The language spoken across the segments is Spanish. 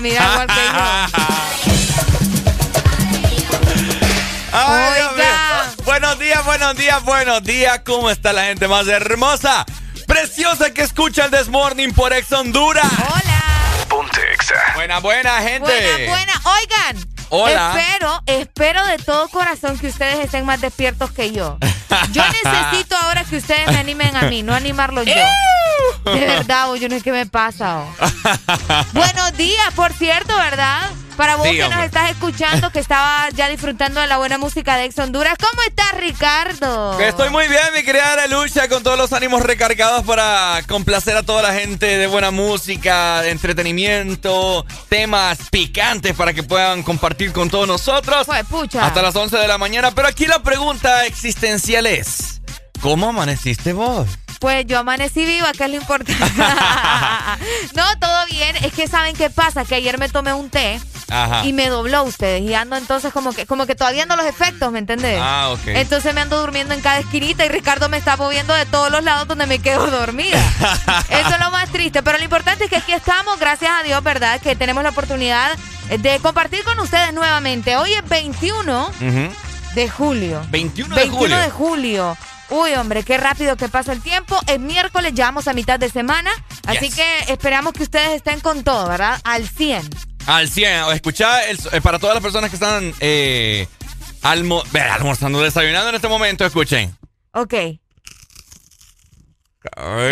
Mira, que yo. buenos días, buenos días, buenos días. ¿Cómo está la gente más hermosa? Preciosa que escucha el Desmorning por Ex Honduras. Hola. Ponte Exa. Buena, buena, gente. Buena, buena. Oigan. Hola. Espero, espero de todo corazón que ustedes estén más despiertos que yo. Yo necesito ahora que ustedes me animen a mí, no animarlo yo. De verdad, yo no sé qué me pasa. Buenos días, por cierto, ¿verdad? Para vos que nos estás escuchando, que estaba ya disfrutando de la buena música de Ex Honduras. ¿Cómo estás, Ricardo? Estoy muy bien, mi querida Lucha, con todos los ánimos recargados para complacer a toda la gente de buena música, entretenimiento, temas picantes para que puedan compartir con todos nosotros. Pues, pucha. Hasta las 11 de la mañana. Pero aquí la pregunta existencial es, ¿cómo amaneciste vos? Pues yo amanecí viva, que es lo importante. no, todo bien. Es que saben qué pasa, que ayer me tomé un té y me dobló ustedes. Y ando entonces como que, como que todavía ando los efectos, ¿me entendés? Ah, ok. Entonces me ando durmiendo en cada esquinita y Ricardo me está moviendo de todos los lados donde me quedo dormida. Eso es lo más triste. Pero lo importante es que aquí estamos, gracias a Dios, ¿verdad? Que tenemos la oportunidad de compartir con ustedes nuevamente. Hoy es 21 de julio. 21 de 21 de julio. Uy, hombre, qué rápido que pasa el tiempo. Es miércoles, ya vamos a mitad de semana. Así que esperamos que ustedes estén con todo, ¿verdad? Al 100. Al 100. Escucha, el, eh, para todas las personas que están eh, almo almorzando, desayunando en este momento, escuchen. Ok.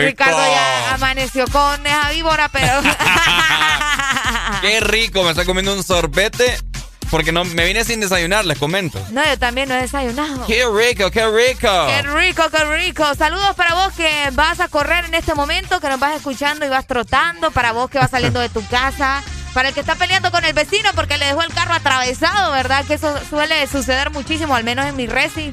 Ricardo ya amaneció con esa víbora, pero. Qué rico, me está comiendo un sorbete porque no me vine sin desayunar, les comento. No, yo también no he desayunado. Qué rico, qué rico. Qué rico, qué rico. Saludos para vos que vas a correr en este momento, que nos vas escuchando y vas trotando, para vos que vas saliendo de tu casa. Para el que está peleando con el vecino porque le dejó el carro atravesado, ¿verdad? Que eso suele suceder muchísimo, al menos en mi resi.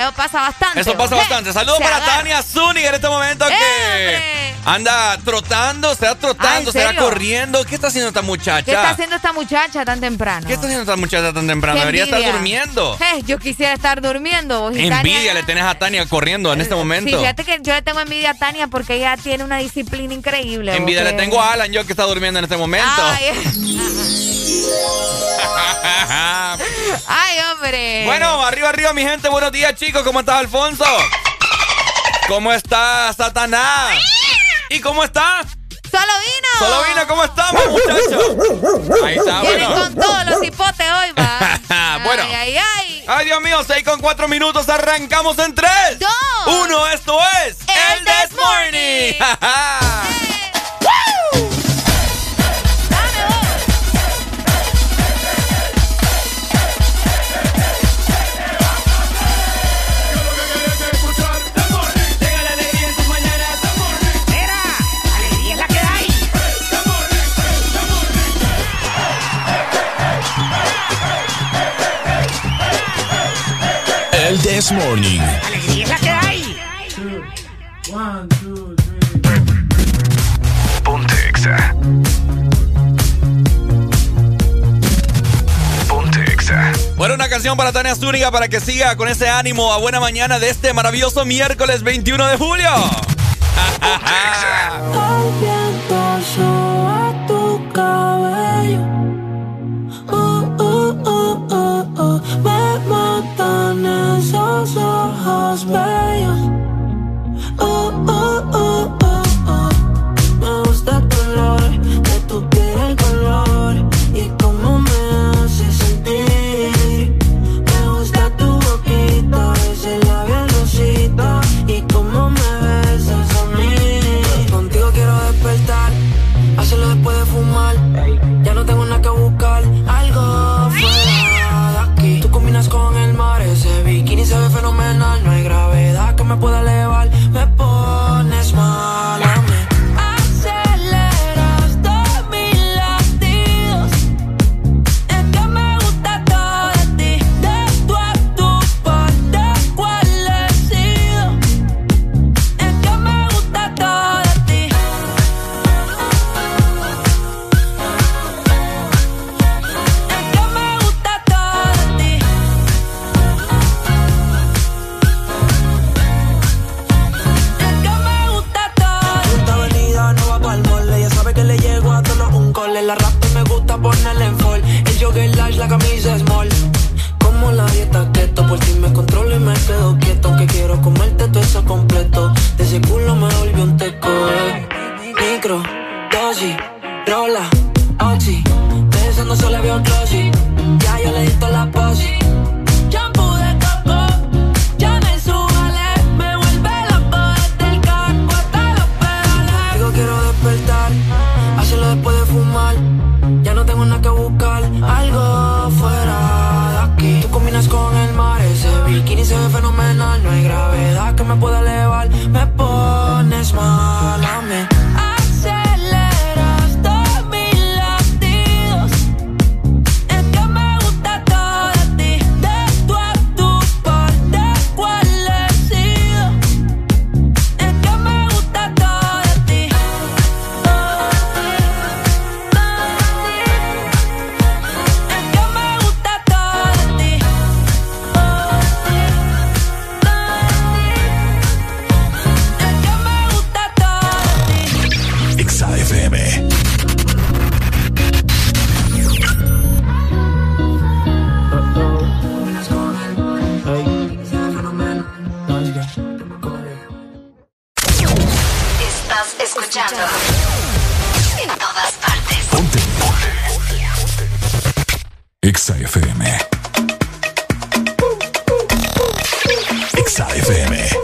Eso pasa bastante. Eso pasa bastante. Saludos para Tania Zúñiga en este momento que anda trotando, será trotando, será corriendo. ¿Qué está haciendo esta muchacha? ¿Qué está haciendo esta muchacha tan temprano? ¿Qué está haciendo esta muchacha tan temprano? Debería estar durmiendo. Eh, yo quisiera estar durmiendo. Envidia le tenés a Tania corriendo en este momento. fíjate que yo le tengo envidia a Tania porque ella tiene una disciplina increíble. Envidia le tengo a Alan, yo que está durmiendo en este momento. Ay, hombre. Bueno, arriba, arriba, mi gente. Buenos días, chicos. ¿Cómo estás, Alfonso? ¿Cómo está Satanás? ¿Y cómo está? Solo vino. Solo vino, ¿cómo estamos, muchachos? Ahí está, Vienen bueno. con todos los hipotes hoy, va. bueno. Ay, ay, ay. Ay, Dios mío, 6 con 4 minutos. Arrancamos en 3. 2. 1. Esto es. El, This Morning. El This Morning. Alegría es la que hay. One, two, three. Ponte Exa. Ponte Exa. Bueno, una canción para Tania Zúñiga para que siga con ese ánimo a buena mañana de este maravilloso miércoles 21 de julio. Ponte Exa. a tu esos ojos bellos. Oh, y me quedo quieto. Aunque quiero comerte todo eso completo. De ese culo me volvió un teco. Micro, dosis, rola, oxi. Pensando solo veo glossy. Ya yo le di toda la posi. Estás escuchando en todas partes. Ponte. Exa FM. Exa FM.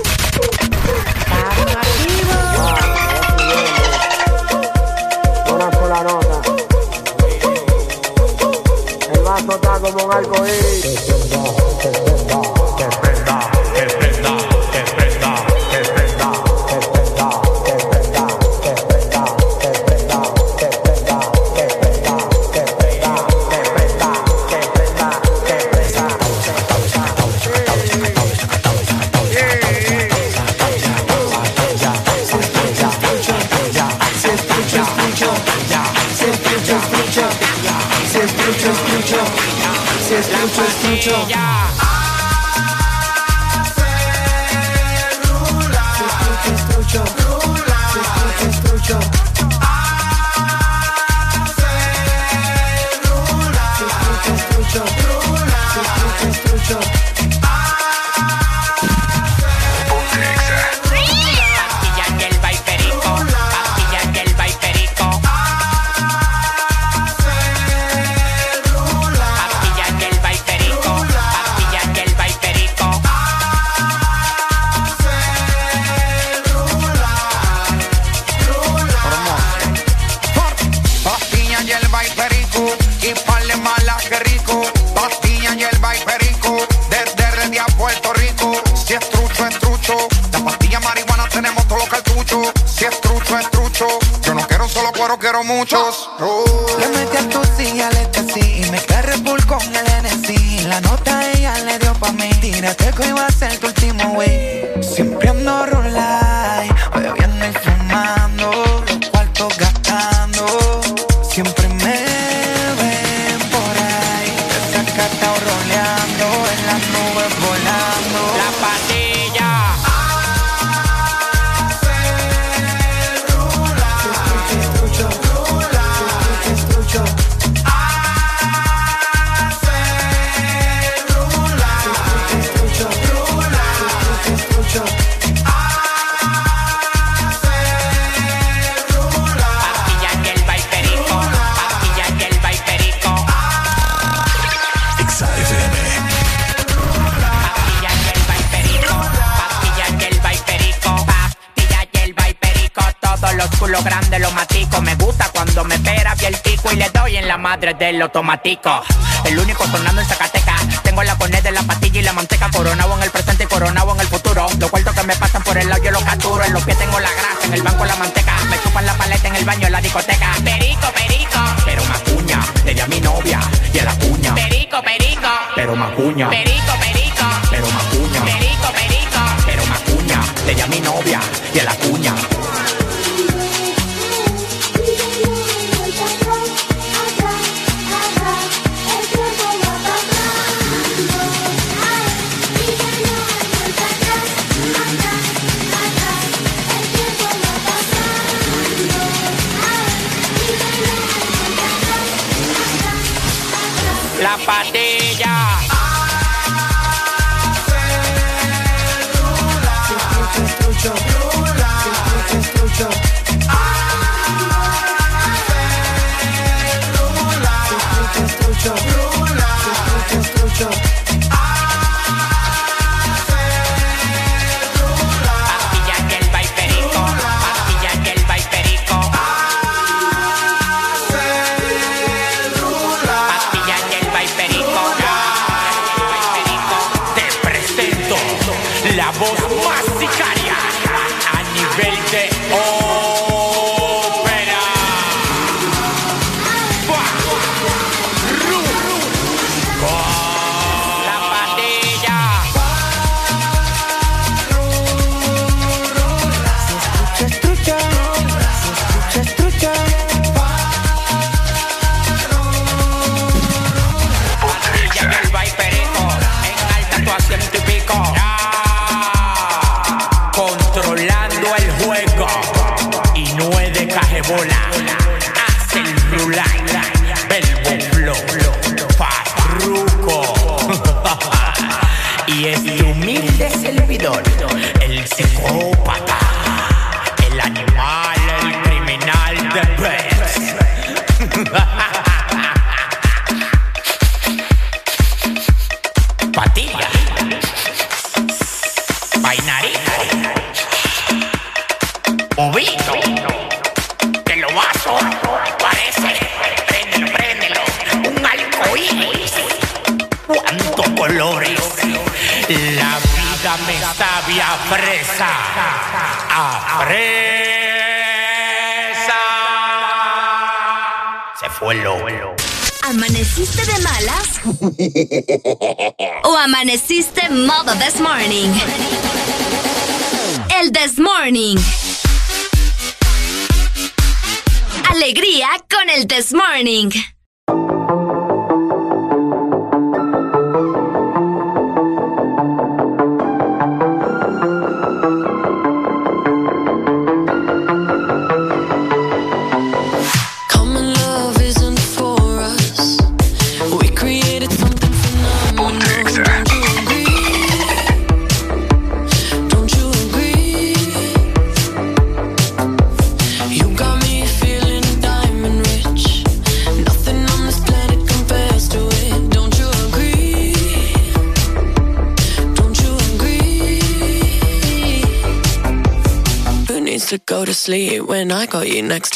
When I got you next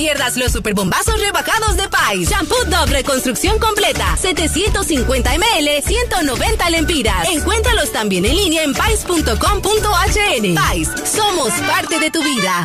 Pierdas los superbombazos rebajados de Pais. Shampoo doble construcción completa. 750 ml, 190 lempiras. Encuéntralos también en línea en pais.com.hn. Pais, somos parte de tu vida.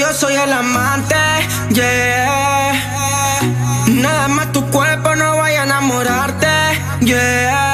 yo soy el amante, yeah. Nada más tu cuerpo no vaya a enamorarte, yeah.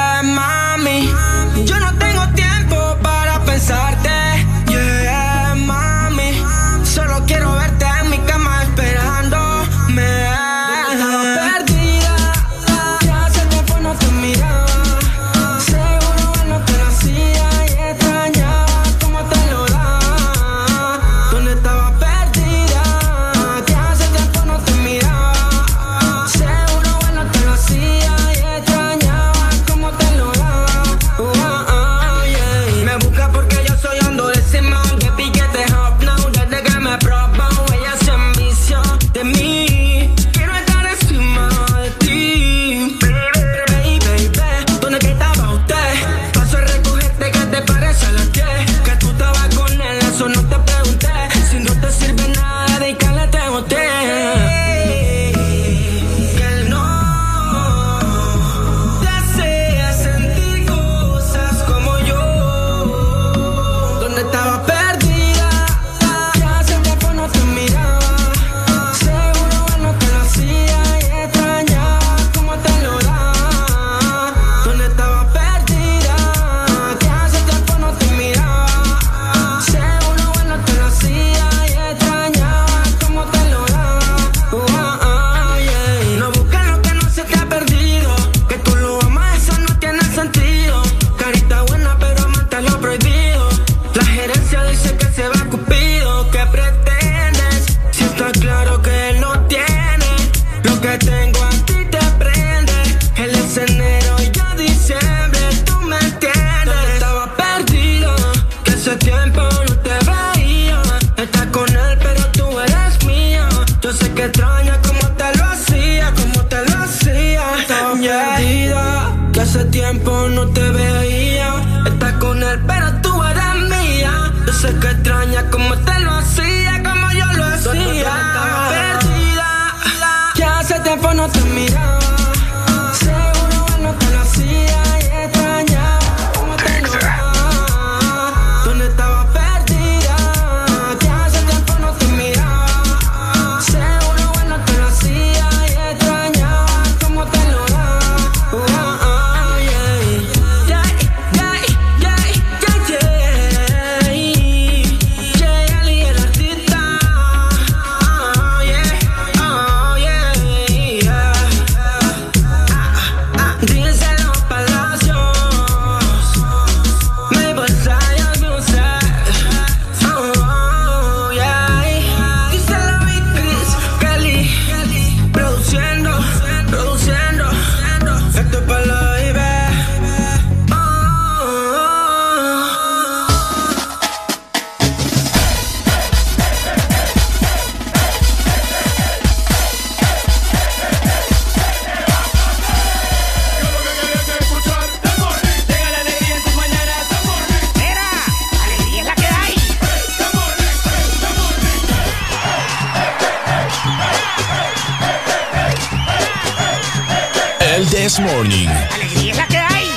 Morning. ¡Alegría es la que hay!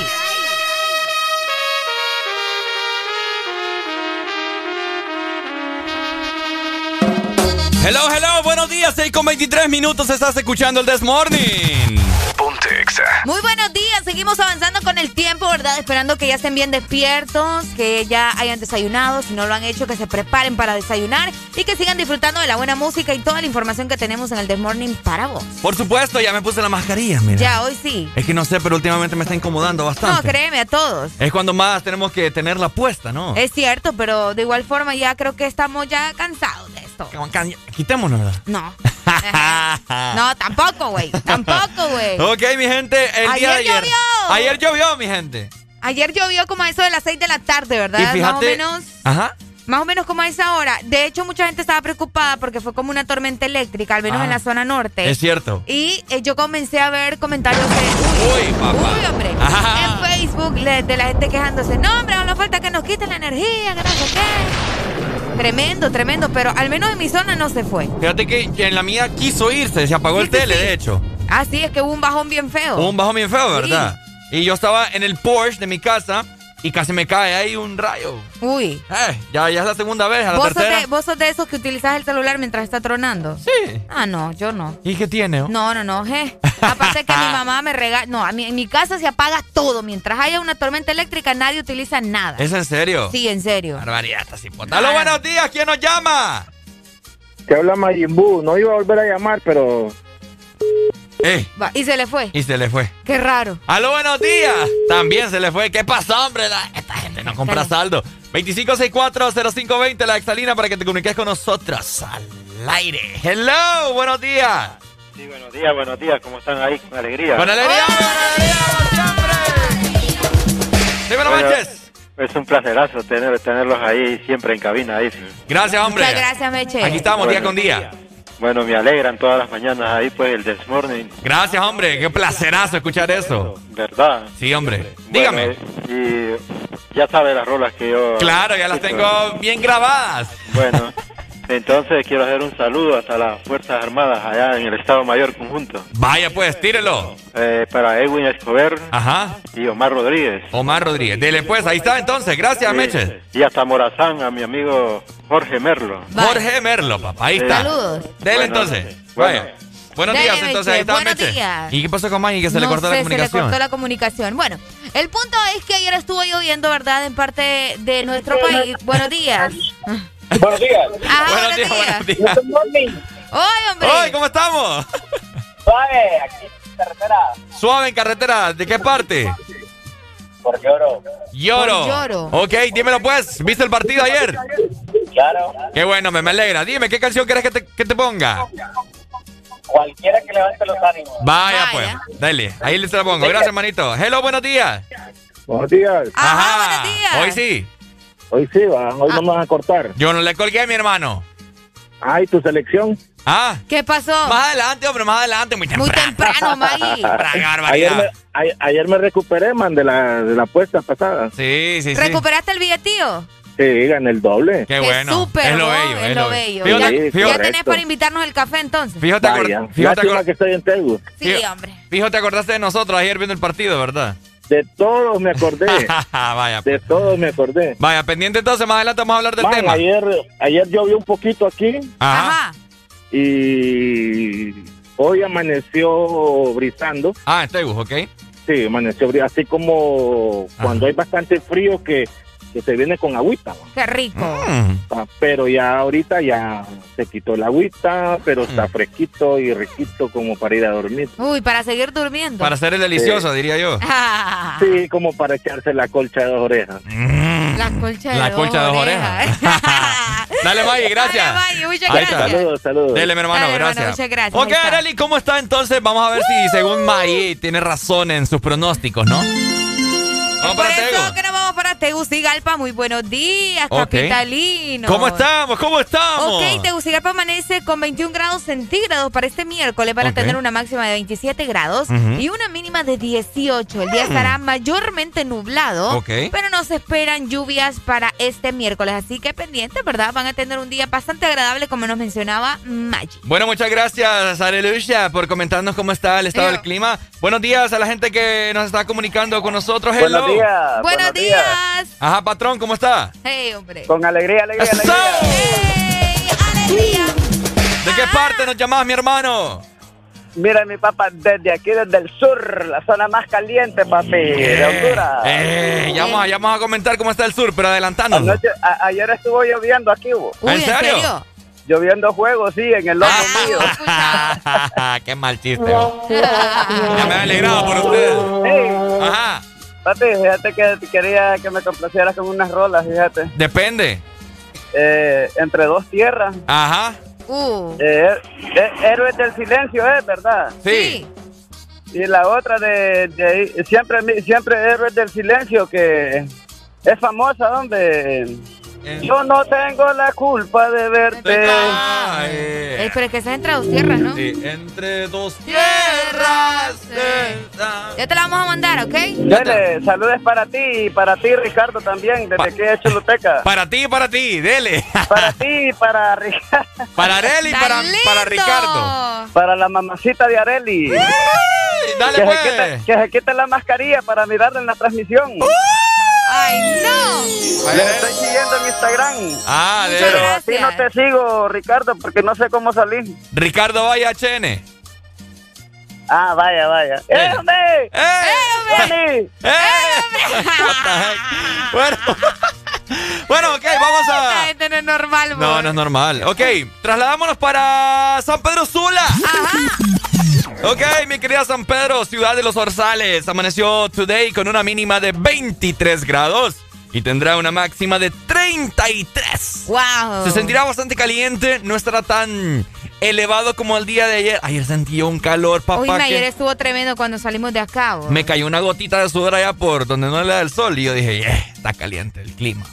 Hello, hello, buenos días, 6 con 23 minutos, estás escuchando el This Morning. Exa. Muy buenos días, seguimos avanzando con el tiempo, ¿verdad? Esperando que ya estén bien despiertos, que ya hayan desayunado, si no lo han hecho, que se preparen para desayunar y que sigan disfrutando de la buena música y toda la información que tenemos en el The Morning para vos. Por supuesto, ya me puse la mascarilla, mira. Ya, hoy sí. Es que no sé, pero últimamente me está incomodando bastante. No, créeme, a todos. Es cuando más tenemos que tenerla puesta, ¿no? Es cierto, pero de igual forma ya creo que estamos ya cansados de esto. Quitémonos, ¿verdad? No. no, tampoco, güey. Tampoco, güey. Ok, mi gente, el día de Ayer ayer. llovió. Ayer llovió, mi gente. Ayer llovió como a eso de las 6 de la tarde, ¿verdad? Y fíjate. Más o menos. Ajá. Más o menos como a esa hora. De hecho, mucha gente estaba preocupada porque fue como una tormenta eléctrica, al menos Ah. en la zona norte. Es cierto. Y eh, yo comencé a ver comentarios de. Uy, papá. Uy, hombre. En Facebook de la gente quejándose. No, hombre, no falta que nos quiten la energía, que no sé qué. Tremendo, tremendo. Pero al menos en mi zona no se fue. Fíjate que en la mía quiso irse, se apagó el tele, de hecho. Ah, sí, es que hubo un bajón bien feo. Hubo un bajo bien feo, ¿verdad? Y yo estaba en el Porsche de mi casa y casi me cae ahí un rayo. Uy. Eh, ya, ya es la segunda vez, a la ¿Vos sos, tercera. de, ¿Vos sos de esos que utilizas el celular mientras está tronando? Sí. Ah, no, yo no. ¿Y qué tiene? oh? No, no, no, je. Aparte que mi mamá me regala. No, a mí, en mi casa se apaga todo. Mientras haya una tormenta eléctrica, nadie utiliza nada. ¿Es en serio? Sí, en serio. Barbaridad, esta cipota. ¡Aló, buenos días! ¿Quién nos llama? Te habla Majin Buu. No iba a volver a llamar, pero Eh, Va, y se le fue. y se le fue. Qué raro. ¡Aló, buenos días! También se le fue. ¿Qué pasó, hombre? La- esta gente no compra saldo. 2564-0520, la exalina, para que te comuniques con nosotros al aire. ¡Hello! ¡Buenos días! Sí, buenos días, buenos días. ¿Cómo están ahí? Con alegría. ¡Con alegría! Dímelo, Bueno, Manches. Es un placerazo tener, tenerlos ahí siempre en cabina. Ahí. Gracias, hombre. Muchas gracias, Meche. Aquí estamos día Bueno. con día. Bueno, me alegran todas las mañanas ahí, pues, el This Morning, Gracias, hombre. Qué placerazo escuchar eso. ¿verdad? Sí, hombre. Dígame. Bueno, y ya sabe las rolas que yo... Claro, ya las tengo bien grabadas. Bueno, entonces quiero hacer un saludo hasta las Fuerzas Armadas allá en el Estado Mayor Conjunto. Vaya, pues, tírelo. Eh, para Edwin Escobar Ajá. y Omar Rodríguez. Omar Rodríguez. Dele, pues, ahí está entonces. Gracias, Sí. Meches. Y hasta Morazán, a mi amigo Jorge Merlo. Jorge Merlo, papá. Ahí está. Saludos. Dele Bueno, entonces. bueno. Vaya. Buenos días, entonces ahí está Buenos Meche. días. ¿Y qué pasó con Maggie? Que se le cortó sé, la comunicación. Se le cortó la comunicación. Bueno, el punto es que ayer estuvo lloviendo, ¿verdad? En parte de nuestro país. Buenos días. Buenos días. Ah, Buenos días, buenos días. ¡Ay, hombre! ¡Hoy, ¿cómo estamos? Suave, aquí en carretera. Suave en carretera. ¿De qué parte? Por lloro. Lloro. Por Lloro. Ok, dímelo pues. ¿Viste el partido ayer? Claro. Qué bueno, me, me alegra. Dime, ¿qué canción quieres que te, que te ponga? Cualquiera que levante los ánimos. Vaya, pues. Dale, ahí se la pongo. Gracias, hermanito. Hello, buenos días. Buenos días. Ajá. Hoy sí. Hoy sí, va. Hoy no me van a cortar. Yo no le colgué a mi hermano. Ay, tu selección. Ah. ¿Qué pasó? Más adelante, hombre, más adelante, muy temprano. Muy temprano, Maggie. Ayer me, a- ayer me recuperé, man, de la, de la apuesta pasada. Sí, sí, sí. ¿Recuperaste el billetío? Sí, gané el doble. Qué Qué bueno. súper, es lo bello, es lo bello. Fíjate, ya Sí, ya fíjate, tenés para invitarnos el café entonces. fíjate, Vaya. fíjate, que estoy en Tegu. Sí, hombre. Fijo, te acordaste de nosotros ayer viendo el partido, ¿verdad? De todos me acordé. Vaya, de todos me acordé. vaya, pendiente entonces, más adelante vamos a hablar del Man, tema. ayer, ayer llovió un poquito aquí Ajá. y hoy amaneció brisando. Ah, en Tegus, ok. Sí, amaneció brisando. Así como cuando hay bastante frío que, que se viene con agüita. Qué rico. Mm. Ah, Pero ya ahorita ya se quitó la agüita, pero está Mm. fresquito y riquito como para ir a dormir. Uy, para seguir durmiendo. Para hacer el delicioso, diría yo. Ah, Sí, como para echarse la colcha de dos orejas. la colcha de La dos colcha de dos orejas. Dale, Maggie, gracias. Dale, Maggie, muchas gracias. Saludos, saludos. Dele, mi hermano, Dale, hermano, gracias. muchas gracias, Ok. Arely, ¿cómo está entonces? Vamos a ver si según Maggie tiene razón en sus pronósticos, ¿no? Vamos Por para eso Tego. que nos vamos para Tegucigalpa. Muy buenos días, capitalino. ¿Cómo estamos? ¿Cómo estamos? Ok, Tegucigalpa amanece con 21 grados centígrados para este miércoles. Van a tener una máxima de 27 grados y una mínima de 18. El día estará mayormente nublado, Ok. pero no se esperan lluvias para este miércoles. Así que pendiente, ¿verdad? Van a tener un día bastante agradable, como nos mencionaba Maggi. Bueno, muchas gracias, Arelucia, por comentarnos cómo está el estado Eh. del clima. Buenos días a la gente que nos está comunicando con nosotros. Hello. Buenos días. Buenos días. Ajá, patrón, ¿cómo está? Hey, hombre. Con alegría, alegría, alegría. Hey, alegría. ¿De qué parte nos llamás, mi hermano? Mira, mi papá, desde aquí, desde el sur, la zona más caliente, papi, de Honduras. Eh, ya, vamos, a- ya vamos a comentar cómo está el sur, pero adelantándonos. Anoche- a- ayer estuvo lloviendo aquí. Uy, ¿En ¿en serio? Lloviendo juegos, sí, en el lomo mío. Qué mal chiste. ya me he alegrado por ustedes. Hey, Ajá. Papi, fíjate que quería que me complacieras con unas rolas, fíjate. Depende. Eh, entre dos tierras. Ajá. Uh. Eh, eh, Héroes del Silencio, ¿es verdad? Sí. Y la otra de, de- siempre, siempre Héroes del Silencio, que es famosa, donde yo no tengo la culpa de verte. Eh, pero es que esa es entre dos tierras, ¿no? Sí, entre dos tierras. Ya te la vamos a mandar, ¿ok? Dele, saludes para ti y para ti, Ricardo, también, desde que he hecho Luteca. Para ti y para ti, dele. Para ti y para Ricardo. Para Areli y para, para Ricardo. Para la mamacita de Areli. Dale, que, pues. se quite, que se quite la mascarilla para mirarla en la transmisión. ¡Ay, no! Le estoy siguiendo en Instagram. Ah, de Pero a ti no te sigo, Ricardo, porque no sé cómo salir. Ricardo Vaya HN. Ah, vaya, vaya. ¡Eh, hombre! ¡Eh, Bueno. Bueno, ok, vamos a. no es normal, No, no es normal. Ok, trasladámonos para San Pedro Sula. Ok, mi querida San Pedro, ciudad de los Orzales. Amaneció today con una mínima de 23 grados y tendrá una máxima de 33. ¡Wow! Se sentirá bastante caliente, no estará tan elevado como el día de ayer. Ayer sentí yo un calor, papá. Uy, ayer estuvo tremendo cuando salimos de acá. Me cayó una gotita de sudor allá por donde no le da el sol y yo dije, "Yeah, está caliente el clima.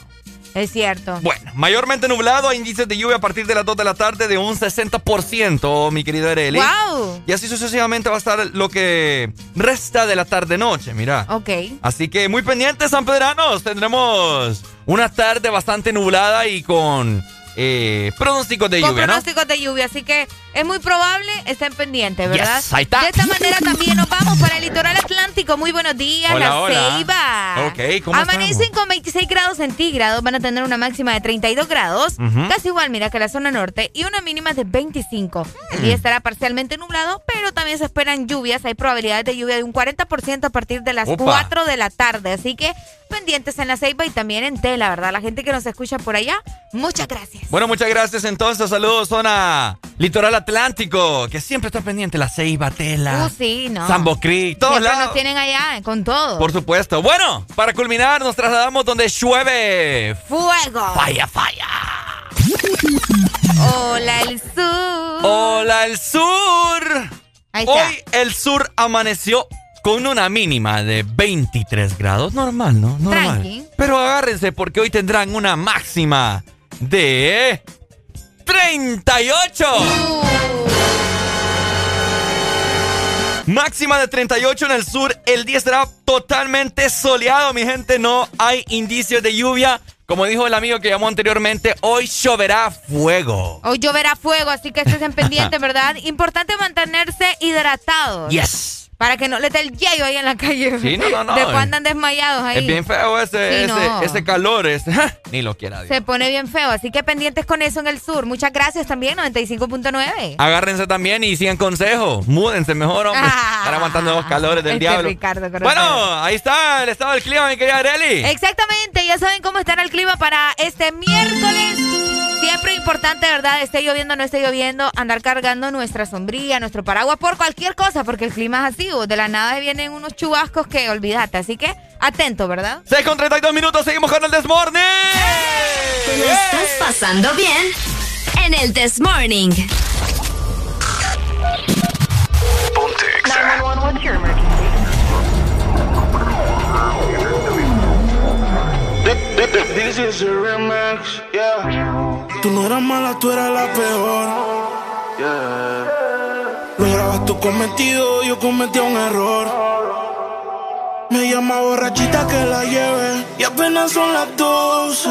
Es cierto. Bueno, mayormente nublado, índices de lluvia a partir de las 2 de la tarde de un 60%, mi querido Areli. ¡Wow! Y así sucesivamente va a estar lo que resta de la tarde-noche, mira. Ok. Así que muy pendientes, San Pedranos. Tendremos una tarde bastante nublada y con eh, pronósticos de Con lluvia, ¿no? pronósticos de lluvia, así que es muy probable, estén pendientes, ¿verdad? Yes, ahí está. De esta manera también nos vamos para el litoral atlántico. Muy buenos días, Hola, La hola. Ceiba. Ok, ¿cómo Amanecen estamos? con 26 grados centígrados, van a tener una máxima de 32 grados, casi igual, mira, que la zona norte, y una mínima de 25. El Mm. día estará parcialmente nublado, pero también se esperan lluvias. Hay probabilidades de lluvia de un 40% a partir de las Opa. 4 de la tarde. Así que pendientes en La Ceiba y también en Tela, ¿verdad? La gente que nos escucha por allá, muchas gracias. Bueno, muchas gracias entonces. Saludos, zona Litoral Atlántico, que siempre está pendiente. La Ceiba, Tela, Uh, sí, no. Sambo Creek, todos Siempre lados. nos tienen allá, eh, con todo. Por supuesto. Bueno, para culminar, nos trasladamos donde llueve. ¡Fuego! Falla, falla. Hola, el sur. Hola, el sur. Ahí está. Hoy el sur amaneció con una mínima de 23 grados. Normal, ¿no? Normal. Tranqui. Pero agárrense porque hoy tendrán una máxima de 38. Máxima de 38 en el sur. El día estará totalmente soleado, mi gente. No hay indicios de lluvia. Como dijo el amigo que llamó anteriormente, hoy lloverá fuego. Hoy lloverá fuego, así que estén pendientes, ¿verdad? Importante mantenerse hidratados. Yes. Para que no les dé el yello ahí en la calle. Sí, no, no, no. Después andan desmayados ahí. Es bien feo ese, Sí, ese, no. ese calor. Ese, ni lo quiera Dios. Se pone bien feo, así que pendientes con eso en el sur. Muchas gracias también, 95.9. Agárrense también y sigan consejos. Múdense mejor, hombre. Están aguantando los calores del Este diablo. Ricardo. Bueno, ahí está el estado del clima, mi querida Areli. Exactamente, ya saben cómo estará el clima para este miércoles. Siempre importante, ¿verdad? Esté lloviendo o no esté lloviendo, andar cargando nuestra sombrilla, nuestro paraguas por cualquier cosa, porque el clima es así. De la nada vienen unos chubascos que olvídate. Así que atento, ¿verdad? 6 con 32 minutos, seguimos con el Desmorning. ¿Te lo estás pasando bien? En el This Morning. This is a remix, yeah. Tú no eras mala, tú eras la peor. Yeah. Cometido, yo cometí un error. Me llama borrachita que la lleve y apenas son las 12.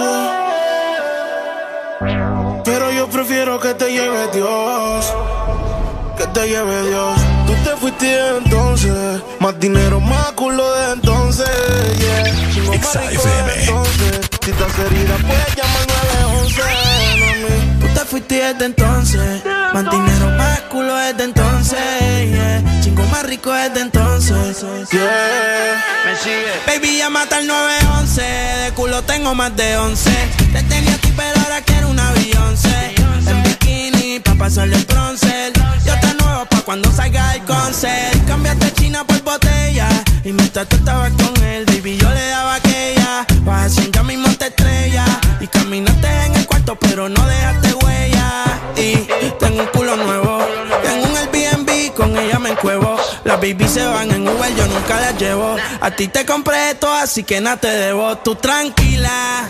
Pero yo prefiero que te lleve Dios. Que te lleve Dios. Tú te fuiste entonces. Más dinero, más culo de entonces. Yeah. De entonces. Si estás herida, puedes llamar 911. Fuiste desde entonces. Más dinero, más culo desde entonces. Yeah. Chingo más rico desde entonces. Yeah. Me sigue. Baby, ya mata el 911. De culo tengo más de 11. Te tenía a ti, pero ahora quiero un avión. En bikini, pa' pasarle el bronce. Yo te nuevo pa' cuando salga el concert. Cambiaste China por botella. Y mientras tú estabas con él, baby, yo le daba aquella. Vas ya mismo te estrella. Y caminaste en el cuarto, pero no dejaste huella. Y tengo un culo nuevo. Tengo un Airbnb, con ella me encuevo. Las baby se van en Uber, yo nunca las llevo. A ti te compré esto, así que nada te debo. Tú tranquila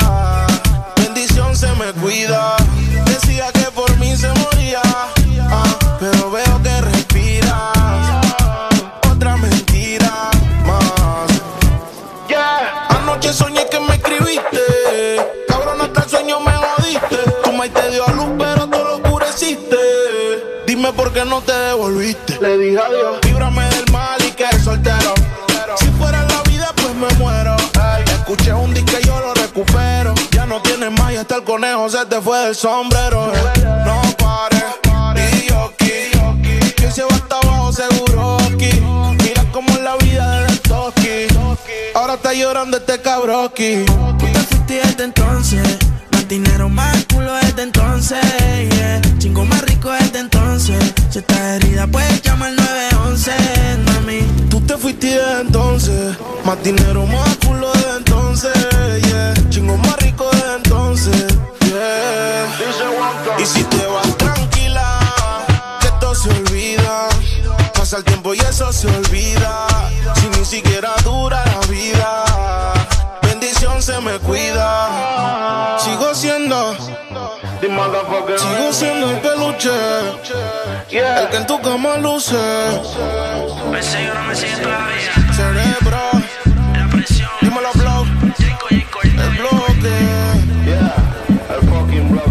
Se me cuida. Decía que por mí se moría. ah, pero veo que respiras. Otra mentira más. Yeah. Anoche soñé que me escribiste. Cabrón, hasta el sueño me jodiste. Tu maíz te dio a luz, pero tú lo oscureciste. Dime por qué no te devolviste. Le dije adiós. Líbrame del mal y que soltero. Si fuera la vida, pues me muero. Escuché un disco y yo lo recupero. Tienes más y hasta el conejo se te fue del sombrero. No pares. Y yo. Que se va hasta abajo seguro aquí. Mira cómo es la vida de Toki. Ahora está llorando este cabroki. Tú te fuiste desde entonces. Más dinero, más culo desde entonces. Yeah. Chingo más rico desde entonces. Si estás herida, puedes llamar 911, mami. Tú te fuiste desde entonces. Más dinero, más culo desde entonces. Yeah. Pasa el tiempo y eso se olvida. Si ni siquiera dura la vida. Bendición se me cuida. Sigo siendo. Sigo siendo el peluche. El que en tu cama luce. Me no me sigue. Cerebro. Dímelo, blow. El bloque. El fucking bloque.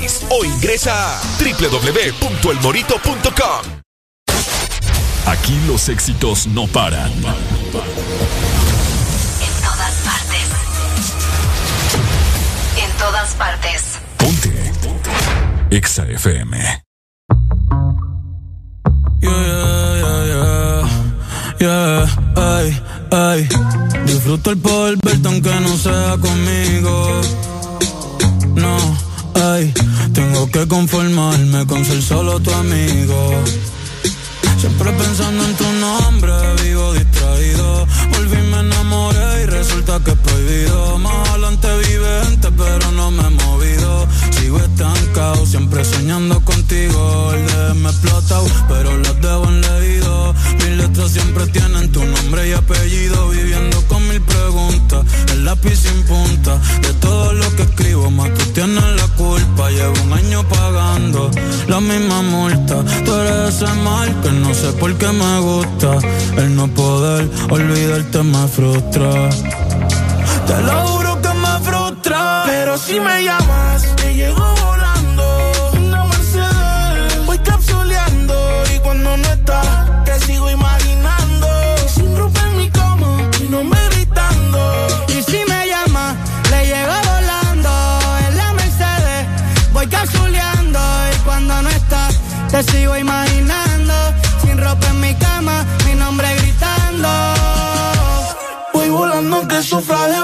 o ingresa a www.elmorito.com. Aquí los éxitos no paran. En todas partes. En todas partes. Ponte. Ponte. Exa FM. Yeah, yeah, yeah, yeah. Ay, ay. Disfruto el poder verte aunque no sea conmigo. No, ay. Tengo que conformarme con ser solo tu amigo. Siempre pensando en tu nombre, vivo distraído. Volví, me enamoré y resulta que es prohibido. Más adelante vive gente, pero no me he movido. Sigo estancado, siempre soñando contigo. El de me explotado, pero las debo en leído. Mis letras siempre tienen tu nombre y apellido. Viviendo con mil preguntas, el lápiz sin punta. De todo lo que escribo, más tú tienes la culpa. Llevo un año pagando la misma multa. Tú eres ese mal que no sé por qué me gusta. El no poder olvidarte me frustra. Te lo juro que me frustra. Pero si me llamas, te llego volando. Una Mercedes, voy capsuleando. Y cuando no estás, te sigo imaginando. Sin ropa en mi cama, mi nombre gritando. Y si me llama, le llego volando. En la Mercedes, voy capsuleando. Y cuando no estás, te sigo imaginando en mi cama, mi nombre gritando. Voy volando que sufra de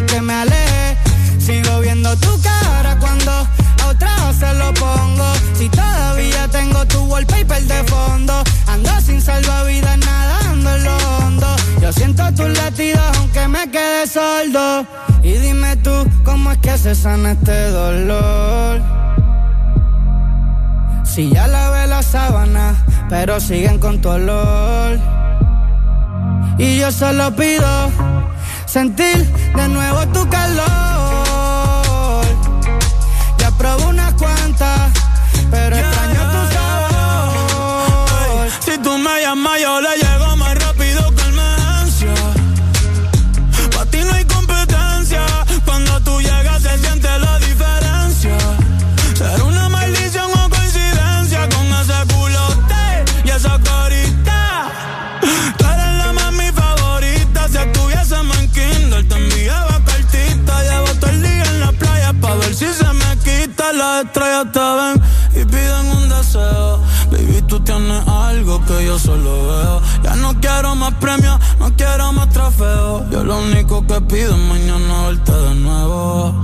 Aunque me aleje, sigo viendo tu cara cuando a otra se lo pongo. Si todavía tengo tu wallpaper de fondo, ando sin salvavidas nadando en lo hondo. Yo siento tus latidos aunque me quede sordo. Y dime tú, ¿cómo es que se sana este dolor? Si ya lavé la sábana, pero siguen con tu olor. Y yo solo pido sentir de nuevo tu calor. Ya probé unas cuantas, pero extraño tu sabor. si tú me llamas, yo le llego estrellas te ven y piden un deseo. Baby, tú tienes algo que yo solo veo. Ya no quiero más premios, no quiero más trofeos. Yo lo único que pido es mañana verte de nuevo.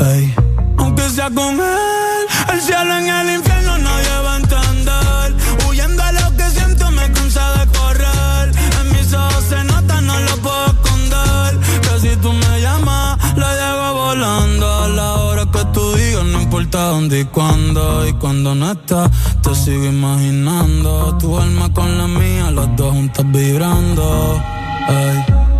Ey. Aunque sea con él, el cielo en el infierno nadie va a entender. Huyendo a lo que siento me cansa de correr. En mis ojos se nota, no lo puedo esconder. Que si tú me llamas, la llevo volando dónde y cuándo. Y cuando no estás, te sigo imaginando. Tu alma con la mía, las dos juntas vibrando. Ay.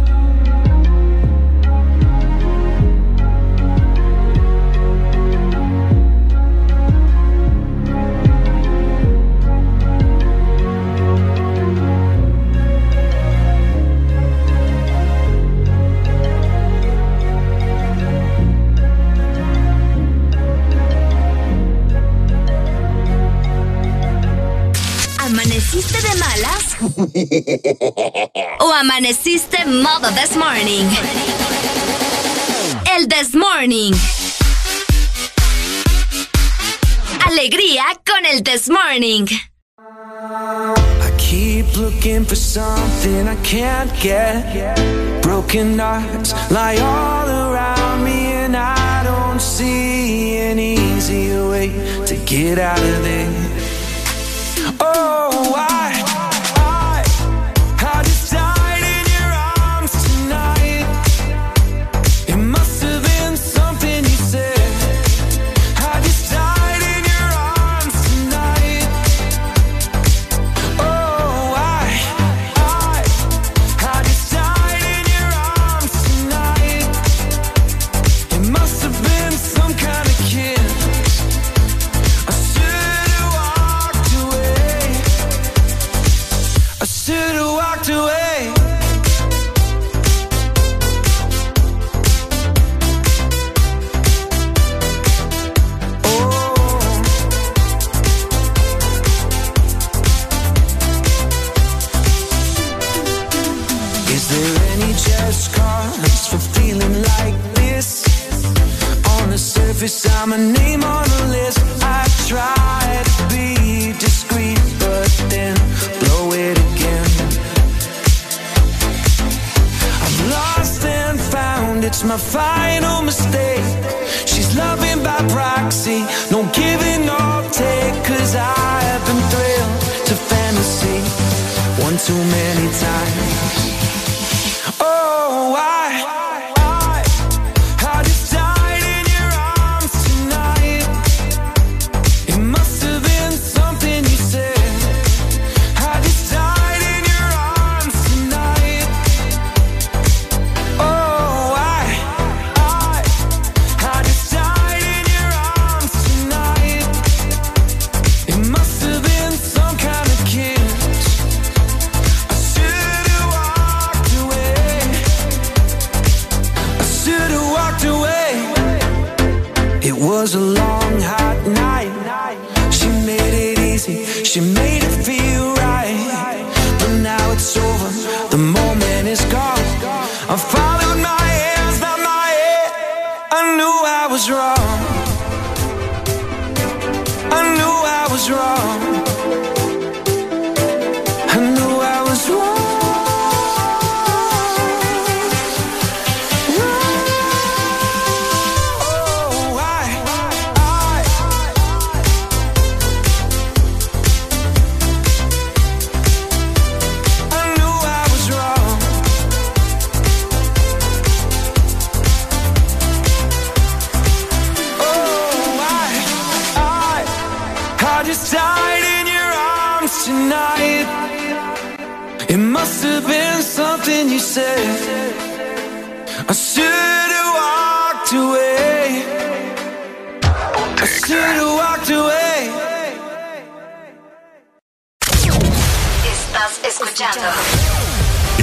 ¿O amaneciste modo this morning? El this morning. Alegría con el this morning. I keep looking for something I can't get. Broken hearts lie all around me, and I don't see an easier way to get out of there. Surface, I'm a name on the list. I try to be discreet, but then blow it again. I've lost and found, it's my final mistake. She's loving by proxy, no giving or take. Cause I've been thrilled to fantasy one too many times. Oh, I was wrong. I knew I was wrong.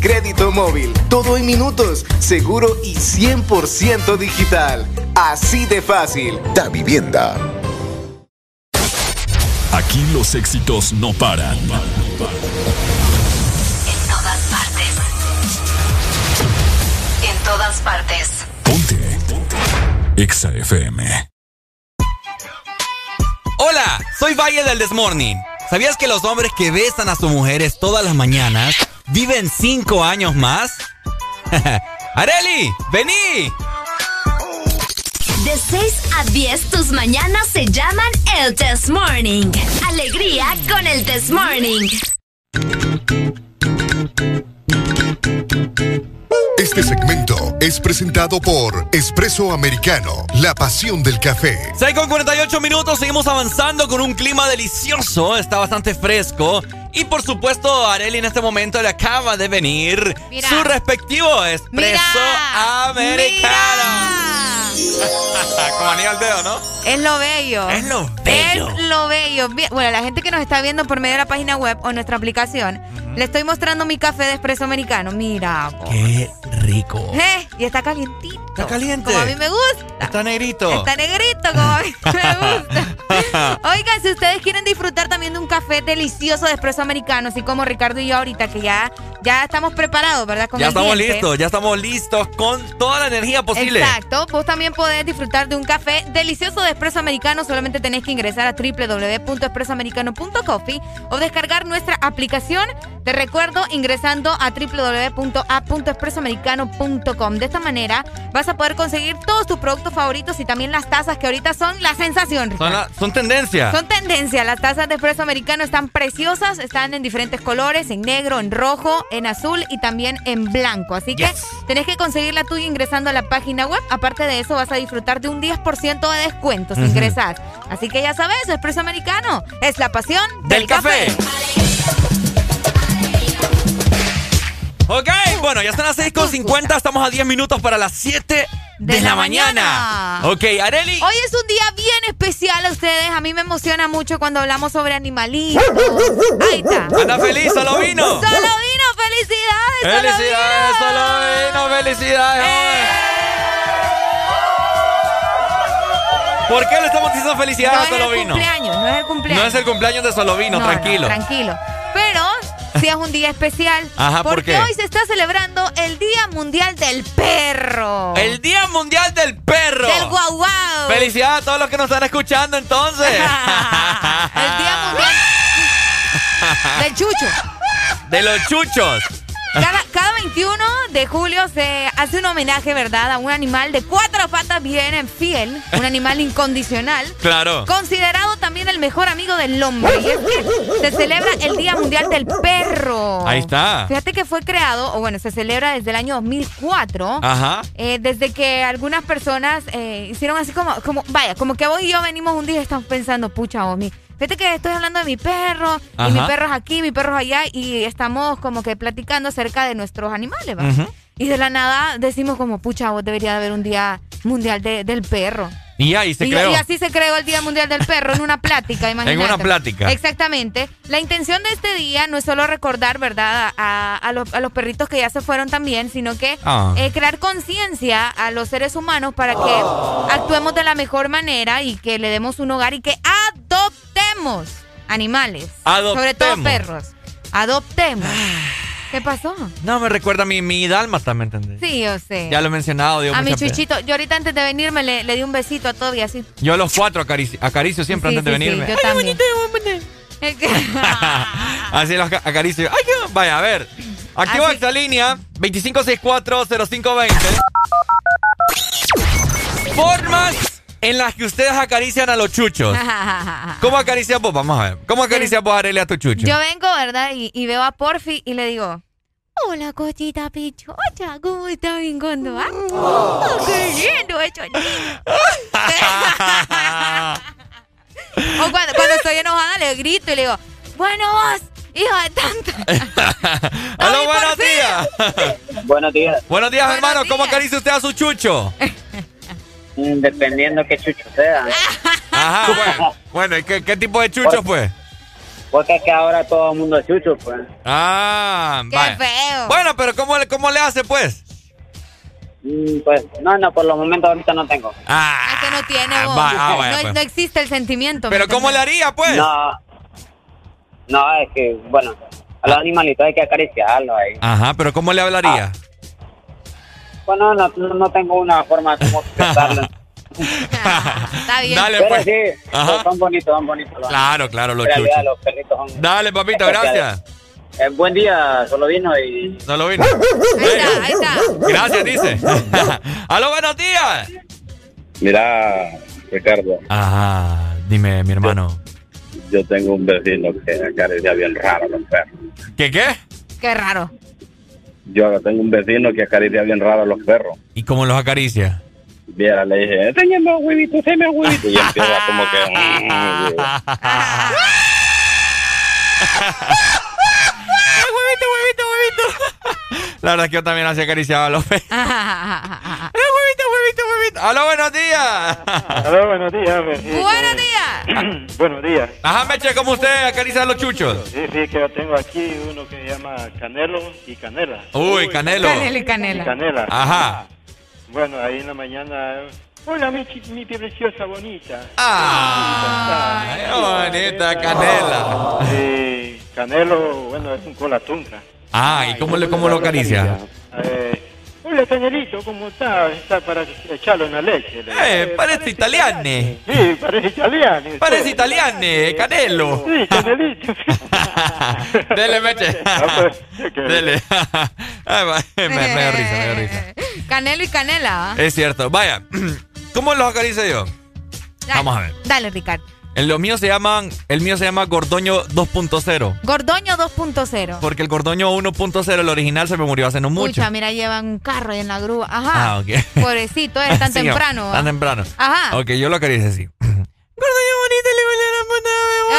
crédito móvil. Todo en minutos, seguro y 100% digital. Así de fácil. Da vivienda. Aquí los éxitos no paran. En todas partes. En todas partes. Ponte. Ponte. Exa FM. Hola, soy Valle del Desmorning. ¿Sabías que los hombres que besan a sus mujeres todas las mañanas viven cinco años más? ¡Areli! ¡Vení! De 6 a 10, tus mañanas se llaman el Test Morning. Alegría con el Test Morning. Este segmento es presentado por Espresso Americano, la pasión del café. 6 con 48 minutos, seguimos avanzando con un clima delicioso, está bastante fresco. Y por supuesto, Areli en este momento le acaba de venir Mira. su respectivo espresso Mira. americano. Como anillo al dedo, ¿no? Es lo bello. Es lo bello. Es lo bello. Bueno, la gente que nos está viendo por medio de la página web o nuestra aplicación, le estoy mostrando mi café de espresso americano. Mira, po. Qué rico. Eh, y está calientito. Está caliente. Como a mí me gusta. Está negrito. Está negrito, como a mí me gusta. Oigan, si ustedes quieren disfrutar también de un café delicioso de espresso americano, así como Ricardo y yo ahorita, que ya, ya estamos preparados, ¿verdad? Con ya estamos diente. listos, ya estamos listos con toda la energía posible. Exacto. Vos también podés disfrutar de un café delicioso de espresso americano. Solamente tenés que ingresar a www.espressoamericano.coffee o descargar nuestra aplicación. Te recuerdo ingresando a www.a.espressoamericano.com. De esta manera vas a poder conseguir todos tus productos favoritos y también las tazas que ahorita son la sensación. Son, Ricardo. la- son tendencia. Son tendencia, las tazas de espresso americano están preciosas, están en diferentes colores, en negro, en rojo, en azul y también en blanco. Así que tenés que conseguir la tuya ingresando a la página web. Aparte de eso, vas a disfrutar de un 10% de descuento si Ujú. ingresas. Así que ya sabes, espresso americano es la pasión Del café. Ok, bueno, ya están las 6.50, estamos a 10 minutos para las 7 de, la, mañana. Ok, Areli. Hoy es un día bien especial a ustedes. A mí me emociona mucho cuando hablamos sobre animalitos. Ahí está. Anda feliz, solo vino. Solo vino, felicidades. solo Felicidades, vino. solo vino, felicidades. Eh. ¿Por qué le estamos diciendo felicidades No a es Solo el Vino? cumpleaños, no es el cumpleaños. No es el cumpleaños de Solo Vino, No, no, tranquilo. tranquilo. Pero sí es un día especial. Ajá, ¿por porque qué? hoy se está celebrando el Día Mundial del Perro. El Día Mundial del Perro. Del guau guau. Felicidades a todos los que nos están escuchando entonces. El Día Mundial del Chucho. de los chuchos. Cada, cada 21 de julio se hace un homenaje, ¿verdad? A un animal de cuatro patas bien fiel, un animal incondicional. Claro. Considerado también el mejor amigo del hombre. Y es que se celebra el Día Mundial del Perro. Ahí está. Fíjate que fue creado, o bueno, se celebra desde el año 2004. Ajá. eh, desde que algunas personas eh, hicieron así como, como, vaya, como que vos y yo venimos un día y estamos pensando, pucha, Omi, fíjate que estoy hablando de mi perro, y mi perro es aquí, mi perro es allá, y estamos como que platicando acerca de nuestros animales, ¿va? Y de la nada decimos como, pucha, vos debería de haber un día mundial de- del perro. Y ahí se y, creó. y así se creó el Día Mundial del Perro en una plática, imagínate. una plática. Exactamente. La intención de este día no es solo recordar, ¿verdad?, a, a los, a los perritos que ya se fueron también, sino que Ah. eh, crear conciencia a los seres humanos para que actuemos de la mejor manera y que le demos un hogar y que adoptemos animales. Sobre todo Adoptemos. perros. Adoptemos. ¿Qué pasó? No, me recuerda a mi, mi dálmata, ¿me entendés? Sí, yo sé. Ya lo he mencionado, dio a mi chuchito. Yo ahorita antes de venirme le, le di un besito a Toby así. Yo a los cuatro acaricio, acaricio siempre Sí, antes de sí, sí, venirme. yo también. Es que- Así los aca- acaricio. ¡Ay, qué- Vaya, a ver. Activa esta línea 25640520. Formas en las que ustedes acarician a los chuchos. ¿Cómo acaricias vos? Vamos a ver. ¿Cómo acaricias vos, Arely, a tu chucho? Yo vengo, ¿verdad? Y, y veo a Porfi y le digo, hola, cochita pichocha, ¿cómo está vingondo? Ah? Oh, qué lindo hecho O cuando, cuando estoy enojada le grito y le digo, bueno vos, hijo de tanta. ¡Aló, buenos días! Buenos días. buenos días, hermano. ¿Cómo acaricia usted a su chucho? Mm, Dependiendo qué chucho sea. Ajá, bueno. Bueno, ¿y qué, qué tipo de chucho, pues? Porque es que ahora todo el mundo es chucho, pues. Ah, Qué vaya. feo. Bueno, pero ¿cómo, le- ¿cómo le hace, pues? Mm, Pues, no, no, por los momentos ahorita no tengo. Ah, Es que no tiene va- ah, vaya, no, pues. no existe el sentimiento. ¿me pero ¿cómo le haría, pues? No, no, es que, bueno, a los animalitos hay que acariciarlos ahí. Ajá, pero ¿cómo le hablaría? Bueno, no, no, no tengo una forma como expresarlo. Está bien. Dale, Pero pues. sí, Ajá. son bonitos, son bonitos. los Claro, claro, los chuchos. los perritos son... Dale, papito, gracias. Eh, buen día, solo vino y... No lo vino. Ahí está, ahí está. Gracias, dice. Aló, buenos días. Mira, Ricardo, Ajá, dime, mi hermano. yo tengo un vecino que acaricia bien raro los perros. ¿Qué qué? Qué raro. Yo tengo un vecino que acaricia bien raro a los perros. ¿Y cómo los acaricia? Viera, le dije, enséñame un huevito, enséñame un huevito. Y empieza como que... huevito, huevito, huevito. La verdad es que yo también así acariciaba a los perros. huevito, huevito. Aló, buenos días. Aló, buenos días. me- sí, Buenos días. Buenos días. Ajá, Meche, ¿cómo usted acaricia a los chuchos? Sí, sí, que yo tengo aquí uno que se llama Canelo y Canela. Uy, Canelo. Canela y Y canela. Canela. Ajá. Bueno, ahí en la mañana... Hola, mi, mi preciosa bonita. Ah, qué bonita Canela. Sí, Canelo, bueno, es un cola tunca. Ah, ¿y cómo, le, cómo lo acaricia? Eh, ¿cómo está? Está para echarlo en la leche. le- Eh, parece italiane. Sí, parece italiano. Parece italiane, Canelo. Sí, Canelito. Dele, Meche. pues, Dele. Va, me, me da risa, me da risa. Canelo y canela. ¿ah? Es cierto. Vaya, ¿cómo los acaricio yo? Dale, Vamos a ver. Dale, Ricardo. El lo mío se llaman, el mío se llama Gordoño 2.0. Gordoño 2.0. Porque el Gordoño 1.0, el original, se me murió hace no mucho. Pucha, mira, llevan un carro ahí en la grúa. Ajá. Ah, ok. Pobrecito, es tan Sí, temprano. Tan ¿ah? temprano. Ajá. Ok, yo lo acaricio así. Gordoño bonito, le voy a la puta,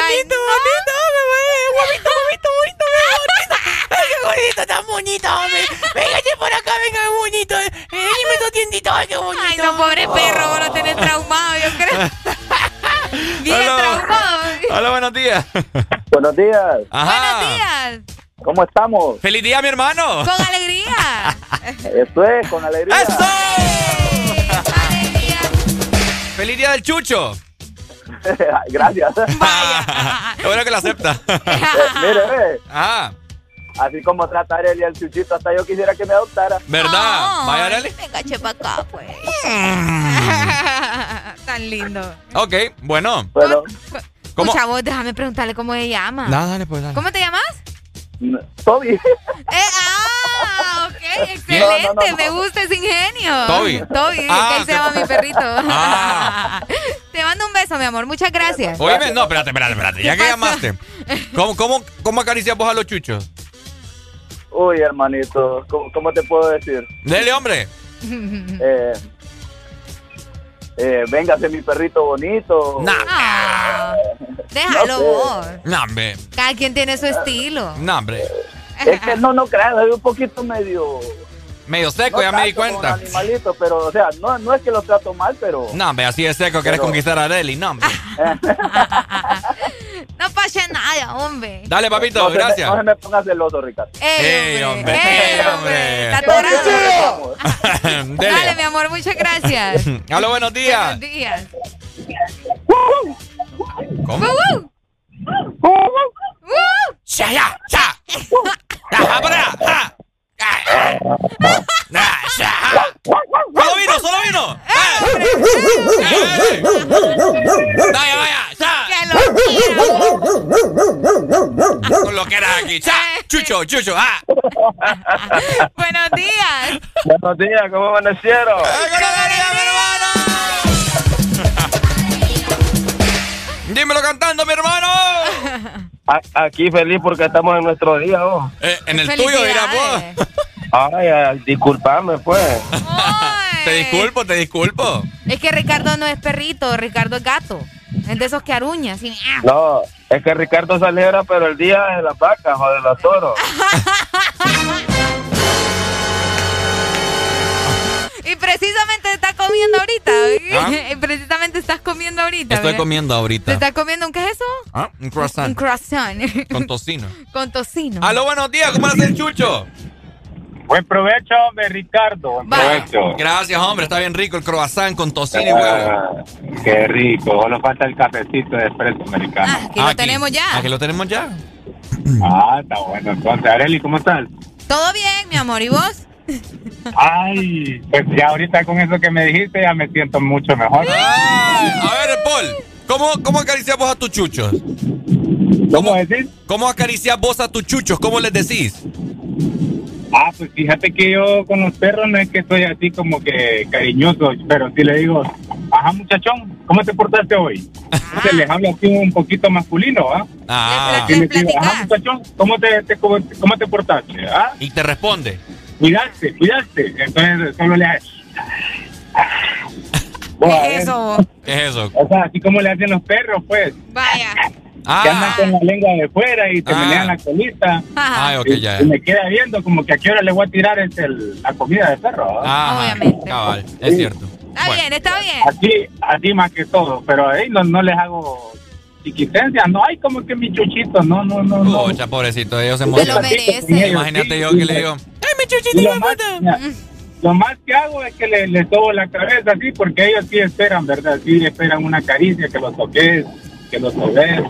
Ay, bonito, bonito, guapito, bonito, me bonito. Ay, qué bonito, tan bonito, hombre. Véngate por acá, venga, bonito. Eh, dime tu tiendito, ay, qué bonito. Ay, no, pobre perro, vos lo tenés traumado, yo creo. Hola, buenos días. Buenos días. Ajá. Buenos días. ¿Cómo estamos? ¡Feliz día, mi hermano! Con alegría. Eso es, con alegría. ¡Feliz día del chucho! Gracias. Qué bueno que lo acepta. Eh, mire, ve, Ah, así como trata Arely al chuchito, hasta yo quisiera que me adoptara. ¿verdad? Vaya, Arely. Venga, chepa acá, pues. Tan lindo. Ok, bueno. Bueno, ¿Cómo? Escucha, vos, déjame preguntarle cómo se llama. Nada, dale, pues, dale. ¿Cómo te llamas? Toby. Eh, ah, ok, excelente. No, no, no, Me gusta ese ingenio. Toby. Toby, Ah, que se llama mi perrito. Ah. Te mando un beso, mi amor. Muchas gracias. Oíme, no, espérate, espérate, espérate. Ya ¿Qué que pasa? llamaste. ¿Cómo, cómo, cómo acaricias vos a los chuchos? Uy, hermanito, ¿cómo, cómo te puedo decir? Dele, hombre. Eh, eh, véngase mi perrito bonito. Ah, déjalo No sé. vos. Hombre. Cada quien tiene su estilo. No, hombre. Es que no, no creas, es un poquito medio... Medio seco, no ya me di como cuenta. un animalito, pero, o sea, no, no es que lo trato mal, pero... No, hombre, así de seco querés Pero- conquistar a Arely. No, hombre. No pasa nada, hombre. Dale, papito, no se me- gracias. no se me pongas celoso, Ricardo. ¡Ey, hombre! ¡Ey, hombre! Está atorado. Dale, mi amor, muchas gracias. Aló, buenos días. Buenos días. ¿Cómo? ¡Woo, woo! ¡Woo! ¡Ya, ya, ya! ¡Ja, para! ¡Ja! ¡Solo vino, solo vino! ¡Vaya, vaya! ¡Ya! ¡Que lo Con lo que era aquí. ¡Chucho, chucho! ¡Ah! Buenos días. Buenos días, ¿cómo amanecieron? Dímelo cantando, mi hermano. A- Aquí feliz porque estamos en nuestro día, oh. Eh, en el tuyo, dirás vos. Ay, ay, disculpame, pues. Te disculpo, te disculpo. Es que Ricardo no es perrito, Ricardo es gato. Es de esos que aruña. así. No, es que Ricardo celebra, pero el día de las vacas o de los toros. Y precisamente está comiendo ahorita. ¿Ah? Y precisamente estás comiendo ahorita. Estoy ¿verdad? comiendo ¿Te ahorita. estás comiendo un qué es eso? Ah, un Un croissant. croissant. Con tocino. Con tocino. Aló, buenos días. ¿Cómo hace el chucho? Buen provecho, hombre, Ricardo. Buen provecho. Gracias, hombre. Está bien rico el croissant con tocino y huevo. Ah, qué rico. Solo falta el cafecito de espresso americano. Aquí lo tenemos ya. Aquí lo tenemos ya. Ah, está bueno. Entonces, Areli, ¿cómo estás? Todo bien, mi amor. ¿Y vos? Ay, pues ya ahorita con eso que me dijiste ya me siento mucho mejor. Ay, a ver, Paul, ¿cómo, cómo acaricias vos a tus chuchos? ¿Cómo decís? ¿Cómo acaricias vos a tus chuchos? ¿Cómo les decís? Ah, pues fíjate que yo con los perros no es que soy así como que cariñoso, pero sí le digo, ajá muchachón, ¿cómo te portaste hoy? Se les habla así un poquito masculino, ¿ah? Ah. Y les digo, ajá muchachón, ¿cómo te, te- cómo, cómo te portaste? ¿Ah? Y te responde. Cuidaste, cuidaste. Entonces solo le haces. ¿Qué es eso? ¿Qué es eso? O sea, así como le hacen los perros, pues. Vaya. Que andan con la lengua de fuera y te Ah. menean la colita. Ay, ok, y, ya. y me queda viendo como que a qué hora le voy a tirar este, el- la comida de perro. ¿ah? Ajá, cabal, es cierto. Está bien, está bien. Así, así más que todo, pero ahí no, no les hago chiquitencia, no hay como que mi chuchito, no, no, no, no. Pucha, pobrecito, ellos se Se lo emocionan. merece. Imagínate yo que le digo, Y lo, más, mira, lo más que hago es que le, le sobo la cabeza así, porque ellos sí esperan, ¿verdad? Sí esperan una caricia, que los toques, que los toques.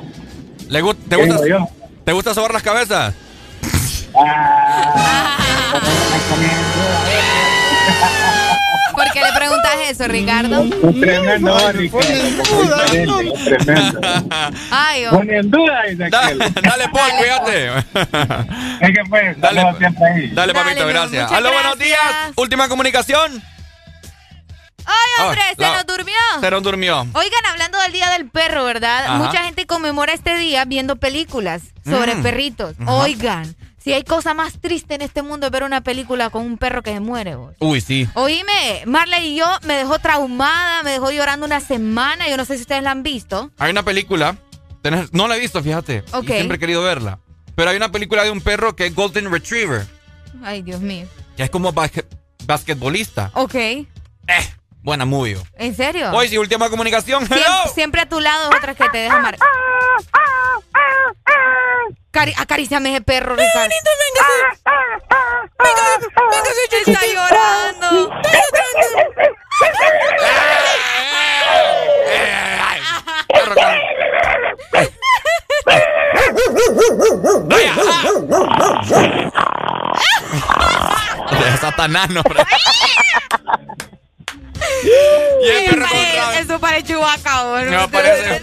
¿Le gu- te, ¿Qué gusta? ¿Te gusta sobar las cabezas? ¿Por eso, Ricardo? Un tremendo, Ricardo. Un tremendo. Ay, oh. Pone en duda, dice aquel. Dale, Paul, cuídate. Es que pues, Dale, siempre ahí. Dale, papito, gracias. Aló, buenos días. Última comunicación. Ay, hombre, Ah, se nos durmió. Se nos durmió. Oigan, hablando del Día del Perro, ¿verdad? Ajá. Mucha gente conmemora este día viendo películas sobre Mm. perritos. Ajá. Oigan, si hay cosa más triste en este mundo es ver una película con un perro que se muere. vos. Uy, sí. Oíme, Marley y yo me dejó traumada, me dejó llorando una semana. Yo no sé si ustedes la han visto. Hay una película, tenés- no la he visto, fíjate. y Ok. siempre he querido verla. Pero hay una película de un perro que es Golden Retriever, Ay, Dios mío. que es como basque- basquetbolista. Ok, Buena movie. ¿en serio? Hoy sí, última comunicación. Hello. Siempre, siempre a tu lado otras que te dejan mar... Cari acaríciame ese perro, Ricardo. Está llorando. De Satanás, no, hombre. Y el perro Pare- contra- Eso parece chubaca, boludo. No, parece-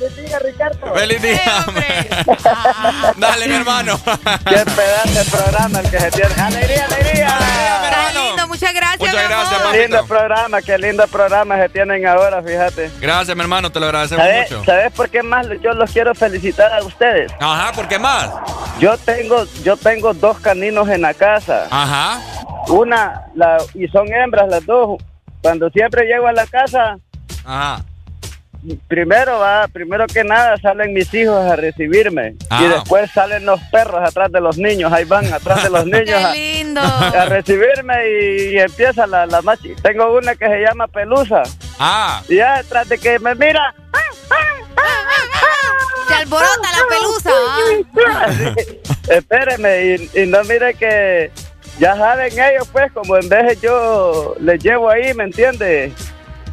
Feliz día. Dale, mi hermano. Qué pedazo de programa el que se tiene. ¡Alegría, alegría! Está lindo, muchas gracias, Muchas mi gracias. Qué lindo programa, qué lindo programa se tienen ahora, fíjate. Gracias, mi hermano, te lo agradecemos ¿Sabes, mucho. ¿Sabes por qué más yo los quiero felicitar a ustedes? Ajá, ¿por qué más? Yo tengo, yo tengo dos caninos en la casa. Ajá. Una, la, y son hembras las dos. Cuando siempre llego a la casa, Ajá. primero va, primero que nada salen mis hijos a recibirme Ah. y después salen los perros atrás de los niños, ahí van atrás de los niños Qué a, lindo. a recibirme y, y empieza la, la más chi- Tengo una que se llama Pelusa Ah. y ya detrás de que me mira, Se alborota la pelusa. ¿ah? espéreme y, y no mire que ya saben ellos pues como en vez de yo les llevo ahí, ¿me entiende?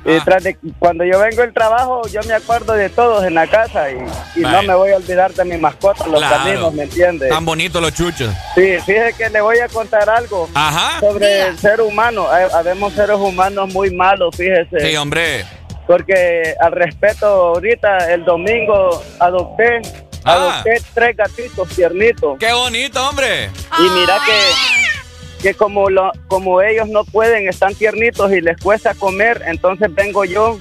Y Ah. tras de- cuando yo vengo del trabajo, yo me acuerdo de todos en la casa y, y no me voy a olvidar de mi mascota, los Claro. caninos, ¿me entiende? Tan bonitos los chuchos. Sí, fíjese que le voy a contar algo Ajá. sobre el ser humano. Habemos seres humanos muy malos, fíjese. Sí, hombre. Porque al respeto, ahorita el domingo adopté, Ah. adopté tres gatitos tiernitos. Qué bonito, hombre. Y mira que, que como, lo, como ellos no pueden, están tiernitos y les cuesta comer, entonces vengo yo,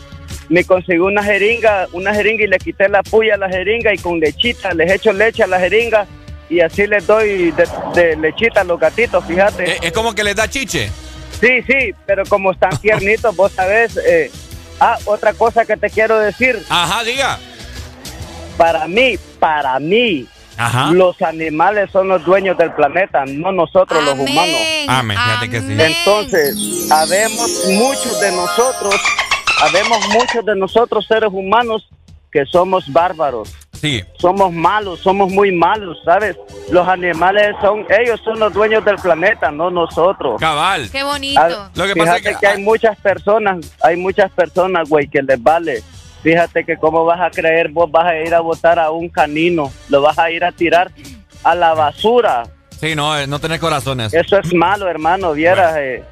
me conseguí una jeringa, una jeringa y le quité la puya a la jeringa y con lechita, les echo leche a la jeringa y así les doy de, de lechita a los gatitos, fíjate. Es, es como que les da chiche. Sí, sí, pero como están tiernitos, vos sabés. eh, ah, otra cosa que te quiero decir. Ajá, diga. Para mí, para mí, Ajá. los animales son los dueños del planeta, no nosotros los humanos. Amén, fíjate que sí. Entonces, habemos muchos de nosotros, habemos muchos de nosotros seres humanos que somos bárbaros. Sí. Somos malos, somos muy malos, ¿sabes? Los animales son, ellos son los dueños del planeta, no nosotros. Cabal. Qué bonito. Ah, Lo que pasa es Fíjate que- que, hay muchas personas, hay muchas personas, güey, que les vale. Fíjate que cómo vas a creer, vos vas a ir a votar a un canino, lo vas a ir a tirar a la basura. Sí, no, eh, no tener corazones. Eso es malo, hermano, vieras. eh,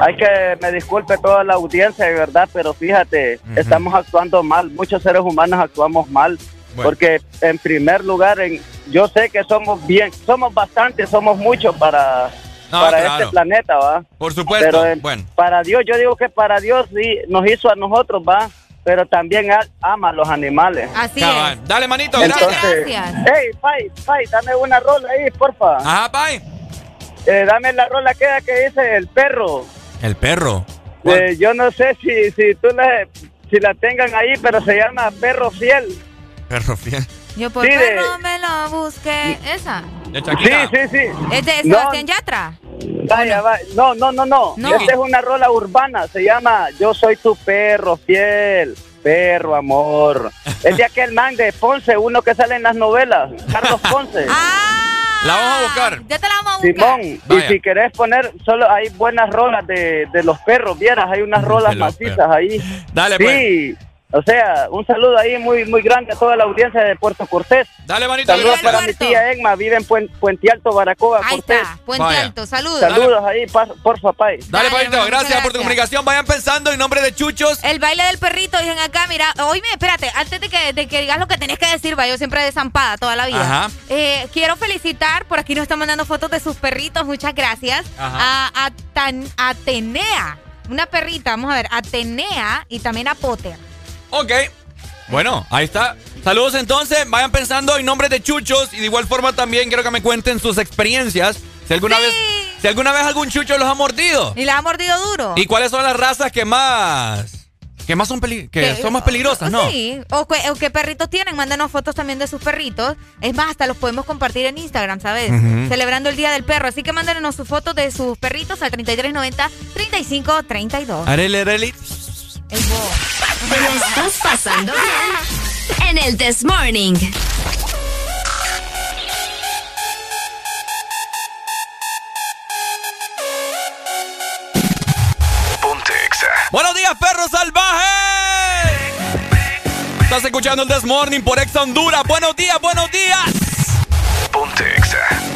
hay que, me disculpe toda la audiencia, de verdad, pero fíjate, estamos actuando mal. Muchos seres humanos actuamos mal. Bueno. Porque, en primer lugar, en, yo sé que somos bien, somos bastantes, somos muchos para, No, para claro. este planeta, ¿va? Por supuesto. Pero en- bueno. para Dios, yo digo que para Dios sí nos hizo a nosotros, ¿va? Pero también ama a los animales. Así Cabal. Dale, manito, Entonces, gracias. hey, Pai, Pai, dame una rola ahí, porfa. Ajá, Pai. Eh, dame la rola que, que dice el perro. El perro. Eh, yo no sé si, si tú la, si la tengan ahí, pero se llama Perro Fiel. Perro fiel. Yo por Sí, de- perro me lo busqué. ¿Esa? De Sí, Shakira. sí, sí. ¿Es de No, Sebastián Yatra? Vaya, vaya. No, no, no, no. No. Esta es una rola urbana. Se llama Yo soy tu perro fiel. Perro, amor. Es de aquel man de Ponce, uno que sale en las novelas. Carlos Ponce. La vamos a buscar. Ya te la vamos a buscar. Simón, y si querés poner, solo hay buenas rolas de, de los perros, vieras, hay unas rolas macizas ahí. Dale, sí, pues. O sea, un saludo ahí muy muy grande a toda la audiencia de Puerto Cortés. Dale, manito. Saludos para mi tía Egma, vive en Puen- Puente Alto, Baracoa, Ahí Cortés. está, Puente Vaya. Alto. Saludos. Saludos ahí, pa- porfa, pay. Dale, Dale, gracias, por tu comunicación. Vayan pensando en nombre de Chuchos. El baile del perrito, dicen acá, mira, oíme, espérate, antes de que, de que digas lo que tenés que decir, va, yo siempre desampada toda la vida. Ajá. Eh, quiero felicitar, por aquí nos están mandando fotos de sus perritos, muchas gracias, Ajá. a, a Tan- Atenea, una perrita, vamos a ver, Atenea y también a Potter. Ok. Bueno, ahí está. Saludos entonces. Vayan pensando en nombre de Chuchos. Y de igual forma también quiero que me cuenten sus experiencias. Si alguna Sí. vez. Si alguna vez algún chucho los ha mordido. Y la ha mordido duro. ¿Y cuáles son las razas que más. que más son peli- que Que- son más peligrosas, no? Sí, o, que- o qué perritos tienen, mándenos fotos también de sus perritos. Es más, hasta los podemos compartir en Instagram, ¿sabes? Celebrando el Día del Perro. Así que mándenos sus fotos de sus perritos al 3390-3532. Arele, arele. El bo. ¿Te la estás pasando bien? En el This Morning. Ponte Exa. Buenos días, perro salvaje. Estás escuchando el This Morning por Ex Honduras. Buenos días, buenos días. Ponte Exa.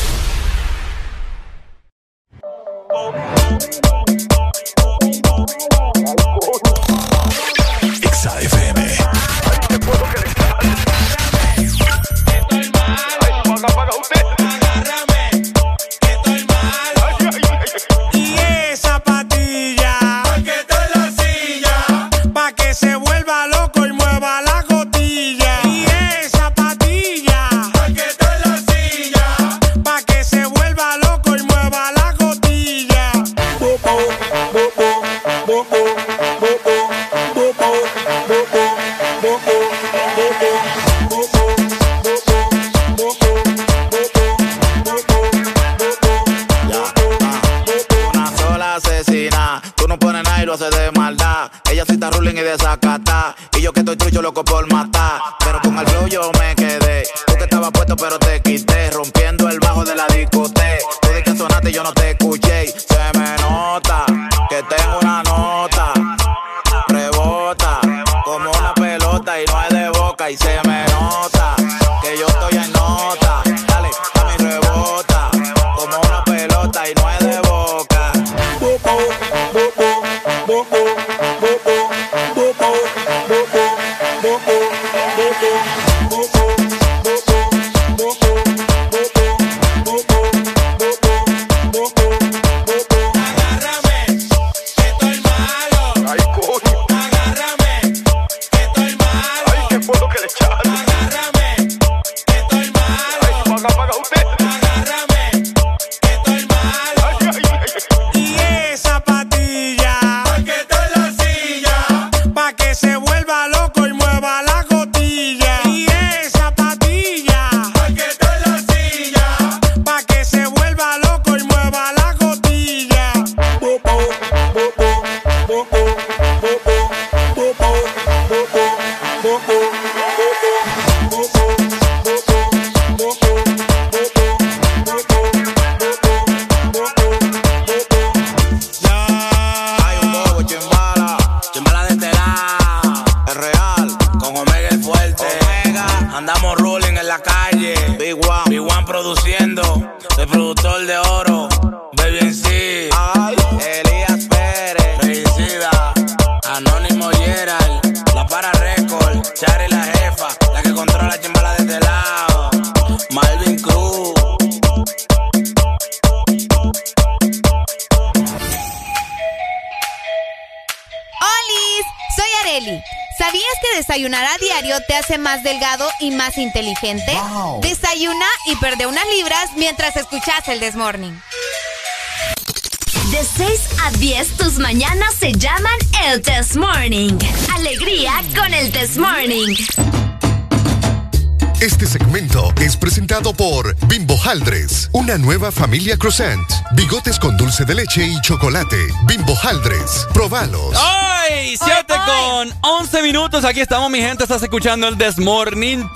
El Desmorning. De 6 a 10, tus mañanas se llaman el Test Morning. Alegría con el Test Morning. Este segmento es presentado por Bimbo Haldres, una nueva familia croissant, bigotes con dulce de leche y chocolate. Bimbo Haldres, probalos. ¡Ay! 7 con 11 minutos. Aquí estamos, mi gente. Estás escuchando el Desmorning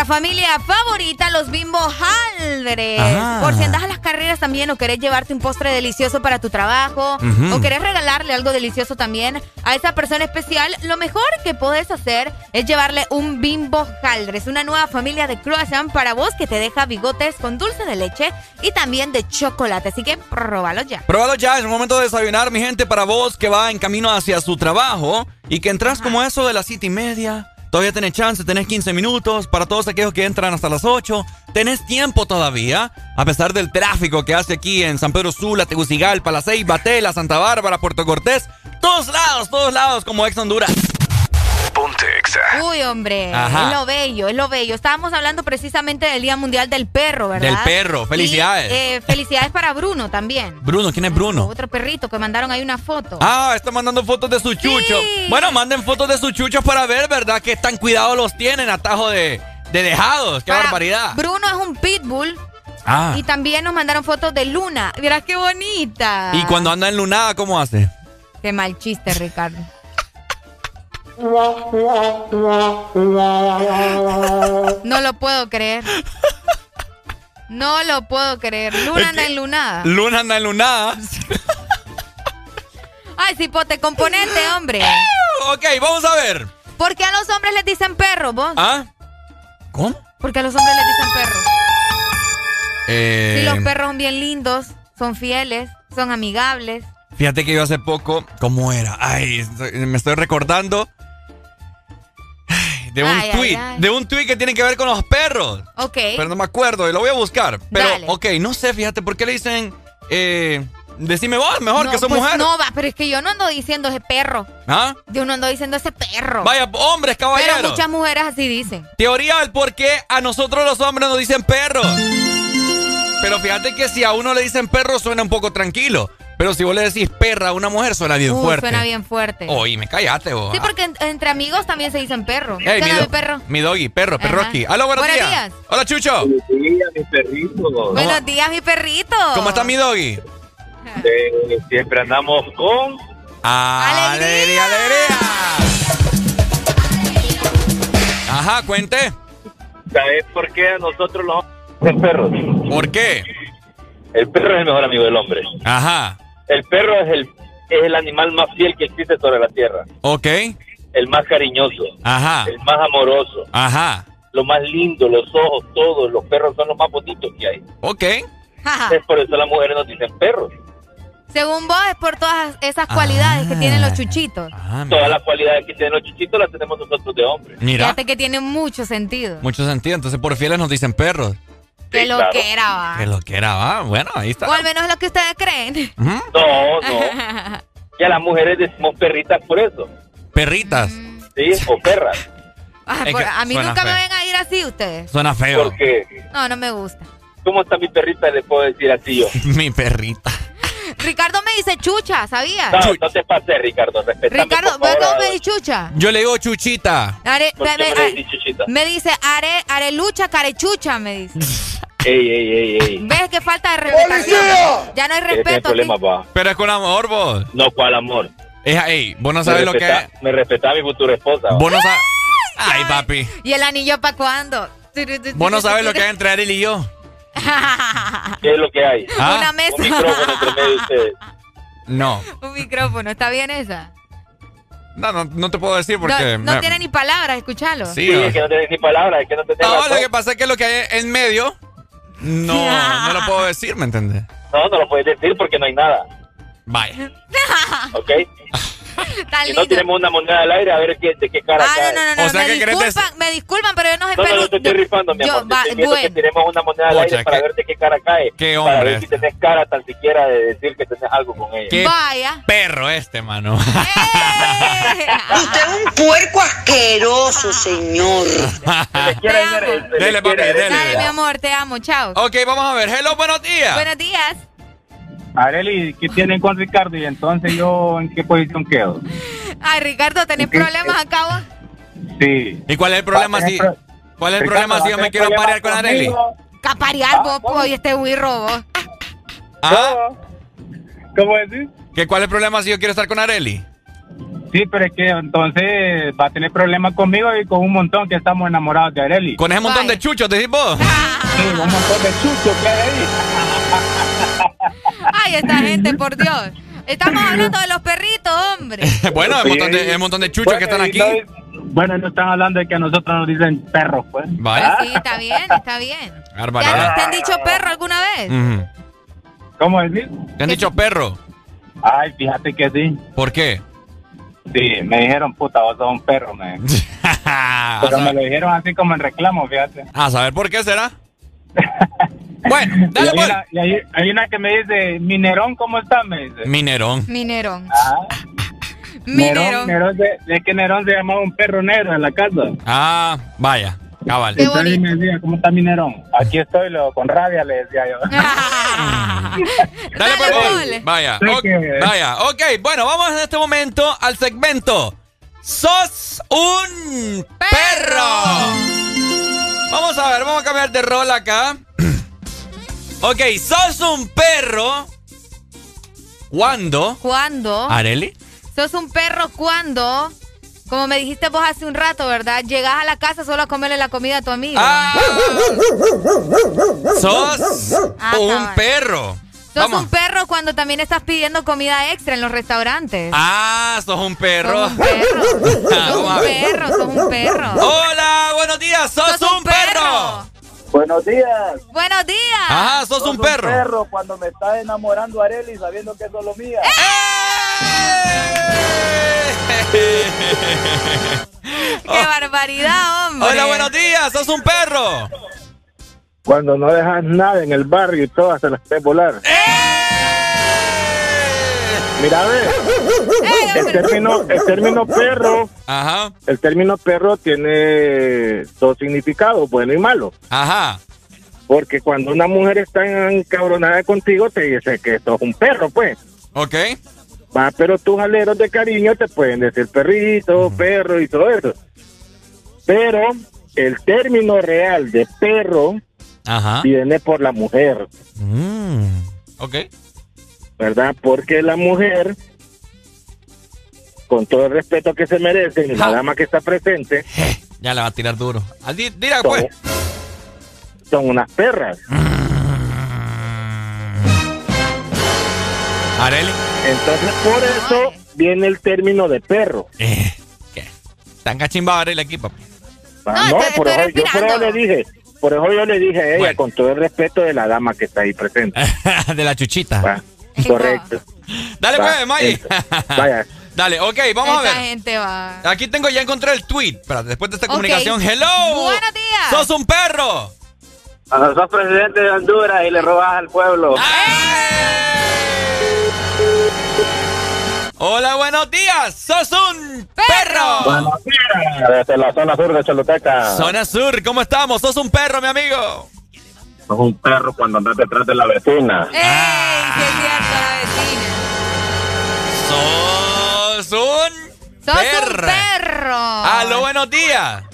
nuestra familia favorita, los Bimbo Haldres. Ah. Por si andas a las carreras también o querés llevarte un postre delicioso para tu trabajo Ujú. o querés regalarle algo delicioso también a esa persona especial, lo mejor que puedes hacer es llevarle un Bimbo Haldres, una nueva familia de croissant para vos que te deja bigotes con dulce de leche y también de chocolate. Así que próbalo ya. Pruébalo ya, es el momento de desayunar, mi gente, para vos que va en camino hacia su trabajo y que entras como eso de las siete y media. Todavía tenés chance, tenés 15 minutos. Para todos aquellos que entran hasta las 8, tenés tiempo todavía. A pesar del tráfico que hace aquí en San Pedro Sula, Tegucigalpa, La Ceiba, Tela, Santa Bárbara, Puerto Cortés. Todos lados, todos lados, como ex Honduras. Ponte Exa. Uy, hombre, Ajá. es lo bello, es lo bello. Estábamos hablando precisamente del Día Mundial del Perro, ¿verdad? Del perro, felicidades. Y, eh, felicidades para Bruno también. Bruno, ¿quién es Bruno? Otro perrito que mandaron ahí una foto. Ah, está mandando fotos de su chucho. Bueno, manden fotos de sus chuchos para ver, ¿verdad? Que tan cuidado los tienen, atajo de, de dejados. ¡Qué Para- barbaridad! Bruno es un pitbull. Ah. Y también nos mandaron fotos de Luna. Mira qué bonita. Y cuando anda en lunada, ¿cómo hace? Qué mal chiste, Ricardo. No lo puedo creer. No lo puedo creer. Luna anda enlunada. Luna anda enlunada. Ay, cipote, componente, hombre. ok, vamos a ver. ¿Por qué a los hombres les dicen perros, vos? ¿Ah? ¿Cómo? ¿Por qué a los hombres les dicen perros? Eh, Si los perros son bien lindos, son fieles, son amigables. Fíjate que yo hace poco, ¿cómo era? Ay, me estoy recordando de un Ay, ay, tweet, ay. de un tweet que tiene que ver con los perros. Ok. Pero no me acuerdo y lo voy a buscar. Pero, Dale. ok, no sé, fíjate, ¿por qué le dicen, eh, decime vos, mejor No, que sos pues mujer? No, va, pero es que yo no ando diciendo ese perro. ¿Ah? Yo no ando diciendo ese perro. Vaya, hombres, caballeros. Pero muchas mujeres así dicen. Teoría del por qué a nosotros los hombres nos dicen perros. Pero fíjate que si a uno le dicen perro suena un poco tranquilo. Pero si vos le decís perra a una mujer suena bien Uh, fuerte. Suena bien fuerte. Oye, me callaste vos. Sí, porque en- entre amigos también se dicen perro. Ey, ¿Qué mi, do- mi perro? mi doggy, perro, Ajá. perroski. Aló, buenos, Buenos días. días. Hola, Chucho. Buenos días, mi perrito. Buenos días, mi perrito. ¿Cómo está mi doggy? Eh, siempre andamos con... ¡Alegría, alegría! Ajá, cuente. ¿Sabes por qué a nosotros los hombres perros? ¿Por qué? El perro es el mejor amigo del hombre. Ajá. El perro es el, es el animal más fiel que existe sobre la tierra. Ok. El más cariñoso. Ajá. El más amoroso. Ajá. Lo más lindo, los ojos, todos. Los perros son los más bonitos que hay. Ok. Es por eso las mujeres nos dicen perros. Según vos, es por todas esas cualidades que tienen los chuchitos. Todas las cualidades que tienen los chuchitos las tenemos nosotros de hombres. Mira. Fíjate que tiene mucho sentido. Mucho sentido. Entonces, por fieles nos dicen perros. Que lo que era, va. Que lo que era, va. Bueno, ahí está. O al menos lo que ustedes creen. No, no. Ya las mujeres decimos perritas por eso. Perritas. Sí, o perras. Ah, por- a mí nunca me ven a ir así ustedes. Suena feo. Porque, No, no me gusta. ¿cómo está mi perrita? Le puedo decir así yo. Mi perrita. Ricardo me dice chucha, ¿sabías? No, no te pases, Ricardo. Respetame, Ricardo, ¿ves cómo me dice chucha? Yo le digo chuchita. Are- ¿Por me, qué me- me ah, chuchita? me dice are, arelucha, carechucha, me dice. Ey, ey, ey, ey. ¿Ves qué falta de respetación? Ya no hay respeto. problema, pa. Pero es con amor, vos. No, ¿cuál amor? Es, ey, vos no sabes me lo que. Me respeta a mi futura esposa. Vos no sabes. Ay, papi. ¿Y el anillo para cuándo? Vos no sabes lo que es entre Ariel y yo. ¿Qué es lo que hay? Ah. Una mesa. Un micrófono entre medio de ustedes. No. Un micrófono, ¿está bien esa? No, no, no te puedo decir porque. no no me- tiene ni palabras, escuchalo. Sí, es que no tenés ni palabras, es que no tenés No, lo que pasa es que lo que hay en medio. No, no lo puedo decir, ¿me entiendes? No, no lo puedes decir porque no hay nada. Vaya. ¿Ok? Lindo. no tenemos una moneda al aire, a ver qué, de qué cara Ah, cae. no, no, no, O sea me que disculpan, me disculpan, pero yo no soy No, no, no te estoy rifando, mi yo- amor. Te va- estoy viendo que bueno. tenemos una moneda al Pucha, aire para qué- ver de qué cara cae. qué para hombre. ver si tenés cara tan siquiera de decir que tenés algo con ella. Qué Vaya. perro este, mano. Usted es un puerco asqueroso, señor. Dele, papi, dele. Dale, mi amor, te amo, chao. ok, vamos a ver. Hello, buenos días. Buenos días. Areli, ¿qué tienen con Ricardo? Y entonces yo, ¿en qué posición quedo? Ay, Ricardo, ¿tenés ¿Qué? problemas acá vos? Sí. ¿Y cuál es el problema si.? pro- ¿Cuál es el Ricardo, problema si yo me quiero parear con Areli? Caparear vos, pues, este wirro vos. ¿Ah? ¿Cómo decís? ¿Que ¿Cuál es el problema si yo quiero estar con Areli? Sí, pero es que entonces va a tener problemas conmigo y con un montón que estamos enamorados de Areli. Con ese montón de chuchos, decís vos. Sí, un montón de chuchos que hay ahí. Ay, esta gente, por Dios. Estamos hablando de los perritos, hombre. bueno, hay un montón de, un montón de chuchos que están aquí. no- bueno, no están hablando de que a nosotros nos dicen perros, pues. Vaya. Sí, está bien, está bien. ¿Ya Barbaridad. te han dicho perro alguna vez? Ujú. ¿Cómo decís? ¿Te han dicho perro? Ay, fíjate que sí. ¿Por qué? Sí, me dijeron, puta, vos sos un perro, me. Pero me lo dijeron así como en reclamo, fíjate. a saber por qué será. Bueno, Y dale hay, pues. una, y hay, hay una que me dice, Minerón, ¿cómo está? Me dice. Minerón. Minerón. Ah, Nerón, Minerón. Nerón se- es que Nerón se llamaba un perro negro en la casa. Ah, vaya. Cabal. Qué Entonces bonito. me decía, ¿cómo está Minerón? Aquí estoy, lo, con rabia le decía yo. Dale, Dale, pues, Paul. Paul. Vaya. Sé ok, que- Vaya. Ok, bueno, vamos en este momento al segmento. ¡Sos un perro! Vamos a ver, vamos a cambiar de rol acá. ok, sos un perro. ¿Cuándo? ¿Cuándo? ¿Areli? Sos un perro cuando como me dijiste vos hace un rato, ¿verdad? Llegas a la casa solo a comerle la comida a tu amigo. Ah. Sos Ah, un perro. Sos Vamos. un perro cuando también estás pidiendo comida extra en los restaurantes. Ah, sos un perro. Sos un perro. Ah, sos un perro, sos un perro. Hola, buenos días, sos, Sos un un perro. Buenos días. Buenos días. Ajá, sos un perro. perro cuando me está enamorando Areli sabiendo que es solo mía. Qué barbaridad, hombre. Hola, buenos días, sos un perro. Cuando no dejas nada en el barrio y todas se las ves volar. Mira, a ver, el término, el término perro, Ajá, el término perro tiene dos significados, bueno y malo. ajá. Porque cuando una mujer está encabronada contigo, te dice que sos un perro, pues. Ok. Va, pero tus aleros de cariño te pueden decir perrito, perro y todo eso. Pero el término real de perro Ajá. viene por la mujer, Mm, ok. ¿verdad? Porque la mujer, con todo el respeto que se merece, y la dama que está presente, Ya la va a tirar duro. Ah, son, pues. son unas perras. Areli. Entonces, por eso viene el término de perro. Eh, ¿qué? Tan cachimbado Areli aquí, papi. Ah, No, No, eso, yo por eso le dije, por eso yo le dije a ella, Bueno. con todo el respeto de la dama que está ahí presente. de la chuchita. Va, correcto. Dale, Va, pues, May. Vaya. Dale, ok, vamos a ver. gente va. Aquí tengo, ya encontré el tweet. Espera, después de esta comunicación. ¡Hello! Buenos días. ¡Sos un perro! Cuando sos presidente de Honduras y le robas al pueblo. Hola, buenos días. ¡Sos un perro! Buenos días, desde la zona sur de Choluteca. Zona Sur, ¿cómo estamos? ¡Sos un perro, mi amigo! Sos un perro cuando andas detrás de la vecina. ¡Ey! ¡Qué cierto, la vecina! ¡Sos un ¡Sos perro! un perro! ¡Aló, buenos días!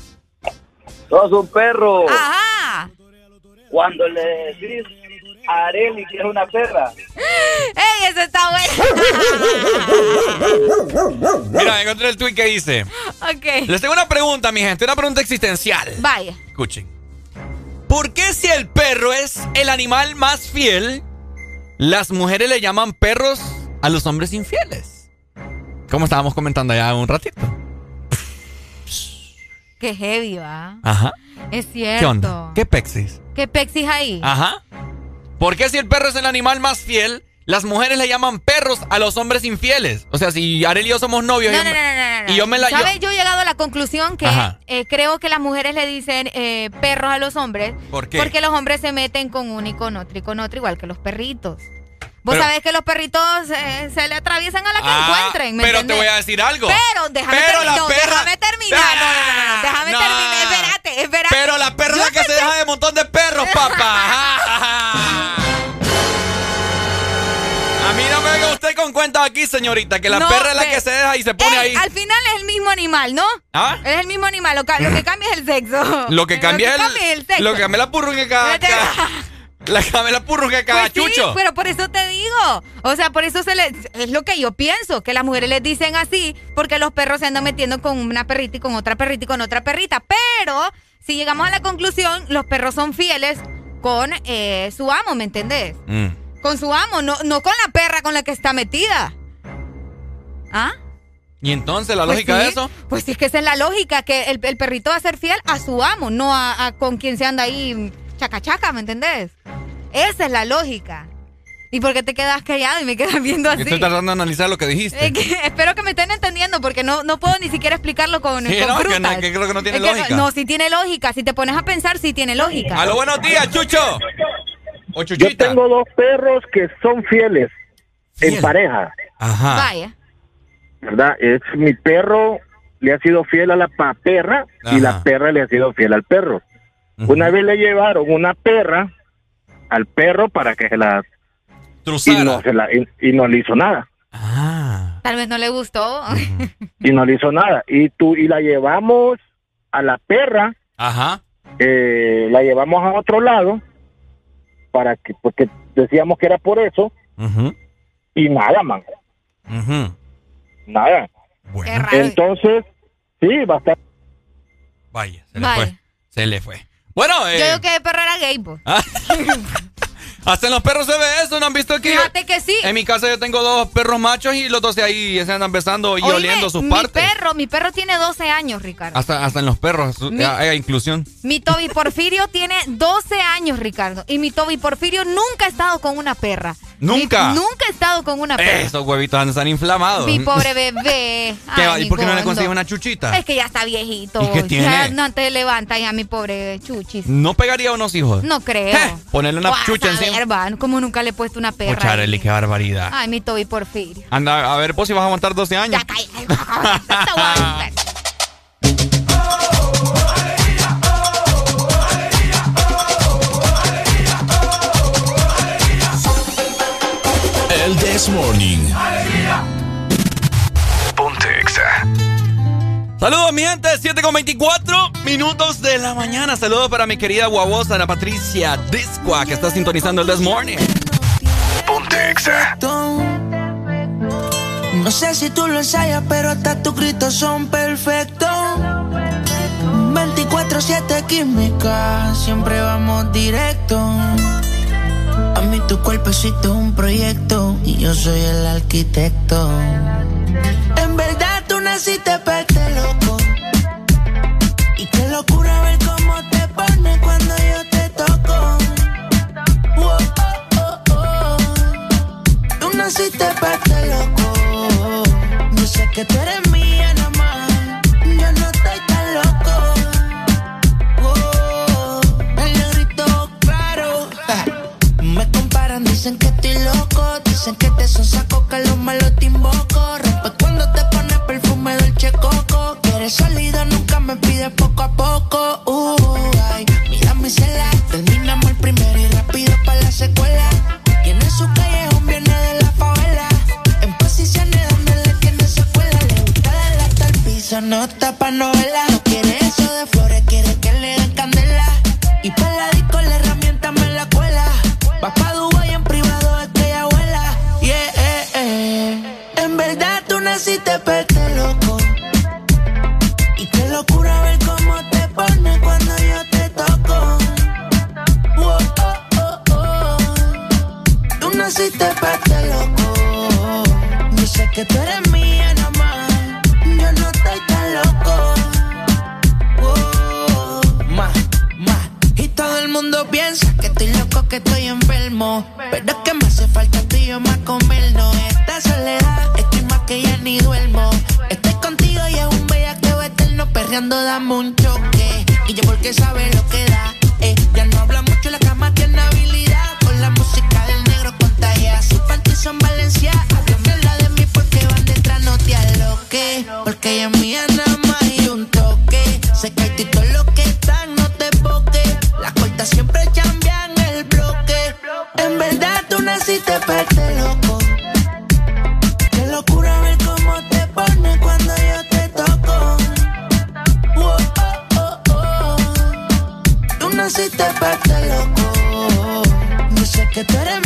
Sos un perro. ¡Ajá! Cuando le decís Areli que es una perra. ¡Ey, eso está bueno! Mira, encontré el tweet que dice. ok. Les tengo una pregunta, mi gente, una pregunta existencial. Vaya. Escuchen. ¿Por qué si el perro es el animal más fiel, las mujeres le llaman perros a los hombres infieles? Como estábamos comentando ya un ratito. Qué heavy, va. Ajá. Es cierto. ¿Qué onda? ¿Qué pexis? ¿Qué pexis ahí? Ajá. ¿Por qué si el perro es el animal más fiel, las mujeres le llaman perros a los hombres infieles? O sea, si Arely y yo somos novios No, y, no, yo no, me- no, no, no. y yo me la... yo- ¿Sabes? Yo he llegado a la conclusión que eh, creo que las mujeres le dicen eh, perros a los hombres. ¿Por qué? Porque los hombres se meten con uno y con otro y con otro, igual que los perritos. Vos Pero- sabés que los perritos eh, se le atraviesan a la que Ah, encuentren, ¿me pero te voy a decir algo. Pero déjame, Pero termi- no, perra- déjame terminar. No, no, no, no, no, déjame No. terminar. Espérate, espérate. Pero la perra es la que se deja de montón de perros, papá. Cuentas aquí, señorita, que la No, perra es la que se deja y se pone Ey, ahí. Al final es el mismo animal, ¿no? ¿Ah? Es el mismo animal. Lo, lo que cambia es el sexo. Lo que cambia es cambia el, es el sexo. Lo que cambia es la purruga cada, La cambia la purruga cada Pues sí, pero por eso te digo. O sea, por eso se le, es lo que yo pienso, que las mujeres les dicen así, porque los perros se andan metiendo con una perrita y con otra perrita y con otra perrita. Pero si llegamos a la conclusión, los perros son fieles con eh, su amo, ¿me entendés? Mm. Con su amo, no, no con la perra con la que está metida. ¿Ah? Y entonces la Pues lógica sí, de eso. Pues sí, es que esa es la lógica, que el, el perrito va a ser fiel a su amo, no a, a con quien se anda ahí chaca chaca, ¿me entendés? Esa es la lógica. ¿Y por qué te quedas callado y me quedas viendo así? Estoy tratando de analizar lo que dijiste. Es que espero que me estén entendiendo porque no, no puedo ni siquiera explicarlo con, Sí, con no, que no- que creo que no tiene Es lógica. No, sí tiene lógica. Si te pones a pensar, sí tiene lógica. Aló, buenos días, Chucho. Yo tengo dos perros que son fieles en pareja, Ajá. Vaya. ¿verdad? Es mi perro le ha sido fiel a la pa- perra y la perra le ha sido fiel al perro. Una vez le llevaron una perra al perro para que se la y no, se la- y, y no le hizo nada Ah. Tal vez no le gustó. y no le hizo nada y tú y la llevamos a la perra Ajá. eh, la llevamos a otro lado para que porque decíamos que era por eso y nada man Ujú. nada Qué raro. entonces Sí, bastante. Vaya, se le fue. Se le fue. Bueno, eh. Yo digo que perro era gay, pues. Hasta en los perros se ve eso, ¿no han visto que Fíjate que sí. En mi casa yo tengo dos perros machos y los dos de ahí se andan besando y Oíme, oliendo sus mi partes. perro, mi perro tiene 12 años, Ricardo. Hasta, hasta en los perros Mi- hay inclusión. Mi Toby Porfirio tiene 12 años, Ricardo. Y mi Toby Porfirio nunca ha estado con una perra. ¿Nunca? Mi- nunca ha estado con una perra. Esos huevitos estar inflamados. Mi pobre bebé. ¿Qué Ay? ¿Y mi por qué no le consigues una chuchita? Es que ya está viejito. ¿Y qué Ya tiene? no te levanta ya mi pobre chuchis. ¿No pegaría a unos hijos? No creo. Ponerle una chucha encima. ver, como nunca le he puesto una Oh, perra. Charely, qué barbaridad. Ay, mi Toby Porfirio. Anda, a ver, pues si vas a aguantar 12 años. El This Morning. Ponte Exa. Saludos, mi gente. 7 con 24 minutos de la mañana. Saludos para mi querida guabosa Ana Patricia Disqua, que está sintonizando el This Morning. Ponte Exa. No sé si tú lo ensayas, pero hasta tus gritos son perfectos. 24-7 química, siempre vamos directo. A mí tu cuerpecito es un proyecto y yo soy el arquitecto. En verdad tú naciste para este loco. Y qué locura ver cómo te pones cuando yo te toco. Wow, oh, oh, oh. Tú naciste para este loco. Yo sé que tú eres dicen que estoy loco. Dicen que te son saco, que los malos te invoco. Rompe cuando te pones perfume dolce coco. Quieres sólido, nunca me pides poco a poco. Uh, ay, mira mi cela. Terminamos el primero y rápido para la secuela. Tiene su callejón, viene de la favela. En posiciones donde le tiene secuela. Le gusta darle hasta el piso, no está pa' novela. No quiere eso de flores, quiere que le den candela. Y para la disco la herramienta me la cuela. Va pa' tú naciste pa' este loco. Y qué locura ver cómo te pones cuando yo te toco. Oh, oh, oh. Tú naciste pa' este loco. Sé que tú eres mía nada más. Yo no estoy tan loco. Más, más. Y todo el mundo piensa que estoy loco, que estoy enfermo. Pero es que me hace falta yo más comernos. Esta soledad, ni duermo. Estoy contigo y es un bellaqueo eterno. Perreando, dame un choque. Y yo porque sabe lo que da. Eh, ya no habla mucho, la cama tiene habilidad. Con la música del negro contagia. Sus panties son Valencia. Habla de mí porque van detrás, no te aloques. Porque ella es mía nada y un toque. Se cae todo lo que están, no te boques. Las cortas siempre cambian el bloque. En verdad tú naciste para este Para este loco. Yo sé que tú eres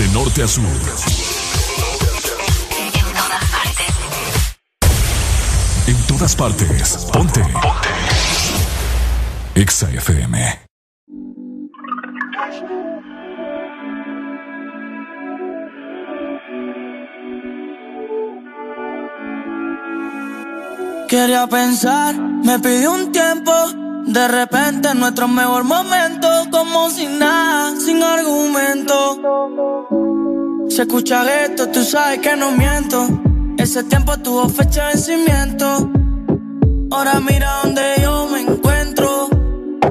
De norte a sur. En todas partes. Ponte. Ponte. Exa. Quería pensar, me pidió un tiempo. De repente nuestro mejor momento, como sin nada, sin argumento. Se escucha esto, tú sabes que no miento. Ese tiempo tuvo fecha de vencimiento. Ahora mira donde yo me encuentro.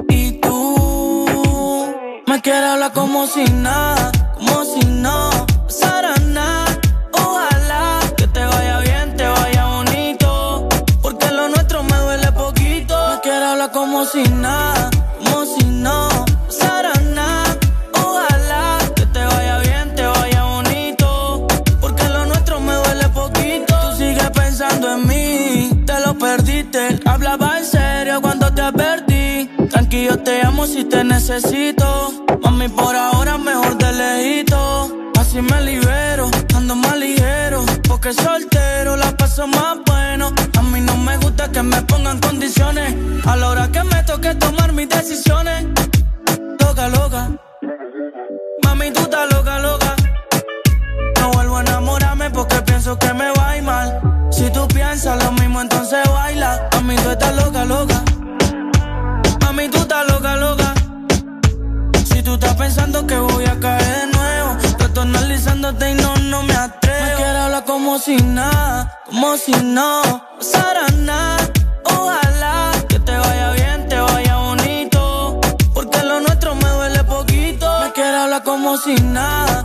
Y tú me quieres hablar como si nada, como si no pasara Tranquilo, te amo si te necesito. Mami, por ahora mejor de lejito. Así me libero, ando más ligero. Porque soltero la paso más bueno. A mí no me gusta que me pongan condiciones. A la hora que me toque tomar mis decisiones. Loca, loca. Mami, tú estás loca, loca. No vuelvo a enamorarme porque pienso que me va a ir mal. Si tú piensas lo mismo, entonces baila. Mami, tú estás loca, loca. Pensando que voy a caer de nuevo, estoy analizándote y no, no me atrevo. Me quiero hablar como si nada, como si no pasara nada. Ojalá que te vaya bien, te vaya bonito. Porque lo nuestro me duele poquito. Me quiero hablar como si nada,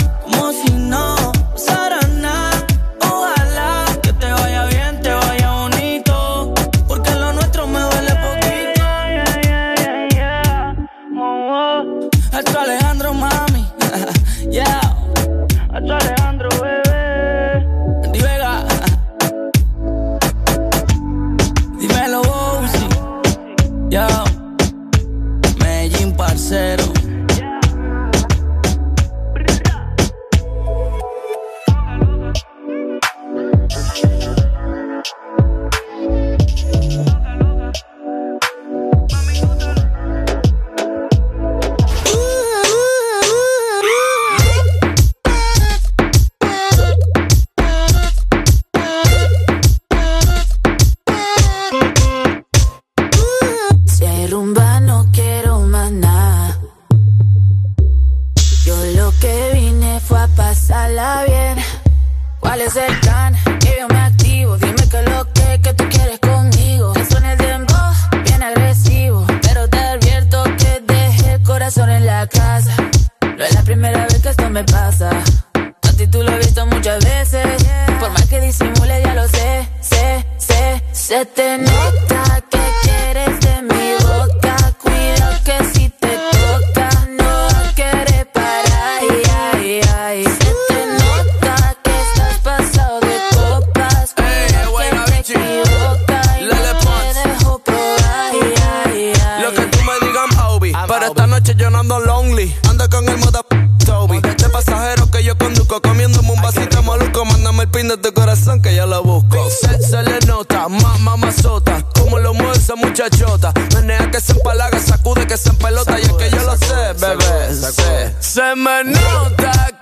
empelota. Y es que yo lo sé, bebé. Se me nota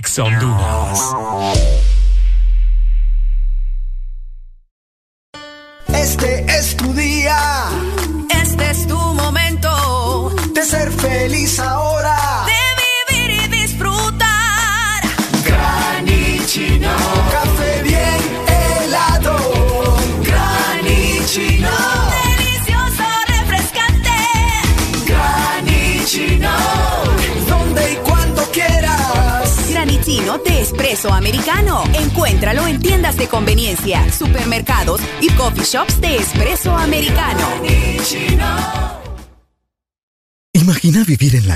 Excellent.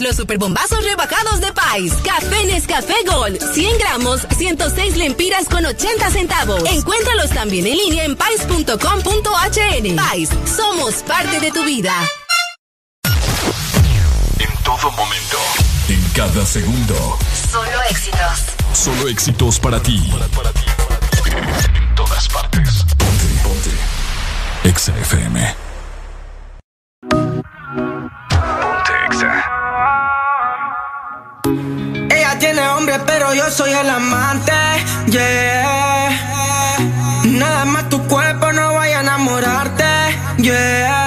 los superbombazos rebajados de Pais. Café Nescafé Gold, 100 gramos, 106 lempiras con 80 centavos. Encuéntralos también en línea en pais.com.hn. Pais, somos parte de tu vida. En todo momento, en cada segundo. Solo éxitos. Solo éxitos para ti. En todas partes. Ponte, ponte. XFM. pero yo soy el amante. Yeah. Nada más tu cuerpo no vaya a enamorarte. Yeah.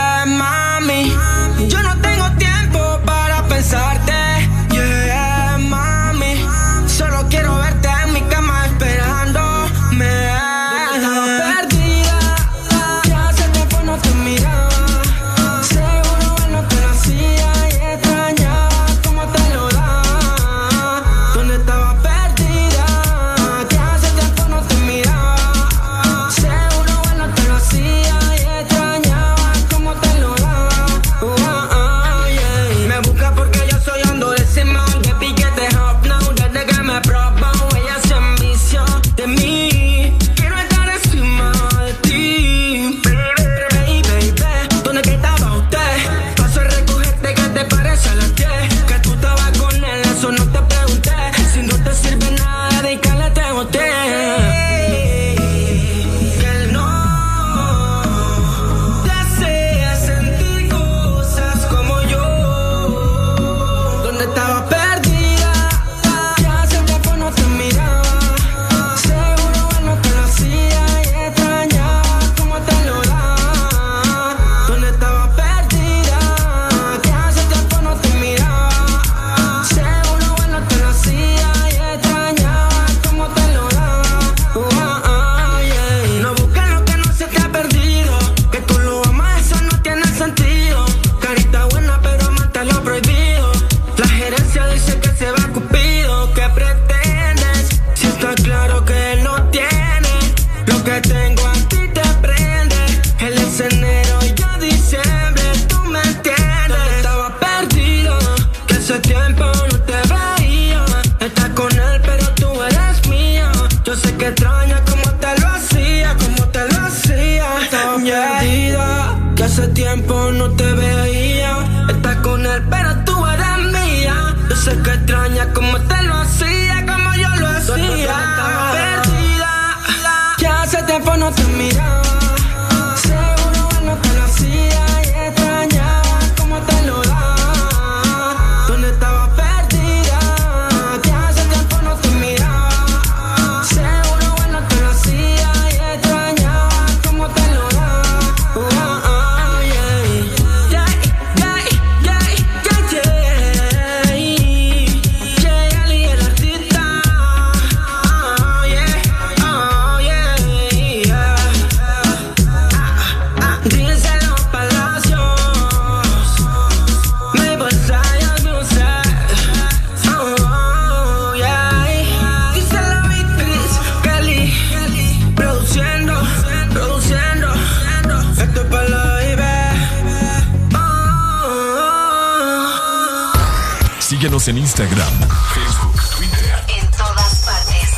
Instagram, Facebook, Twitter. En todas partes.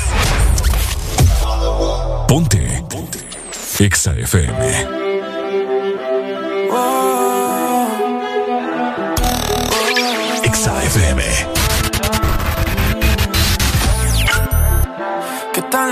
Ponte. Ponte. Exa FM.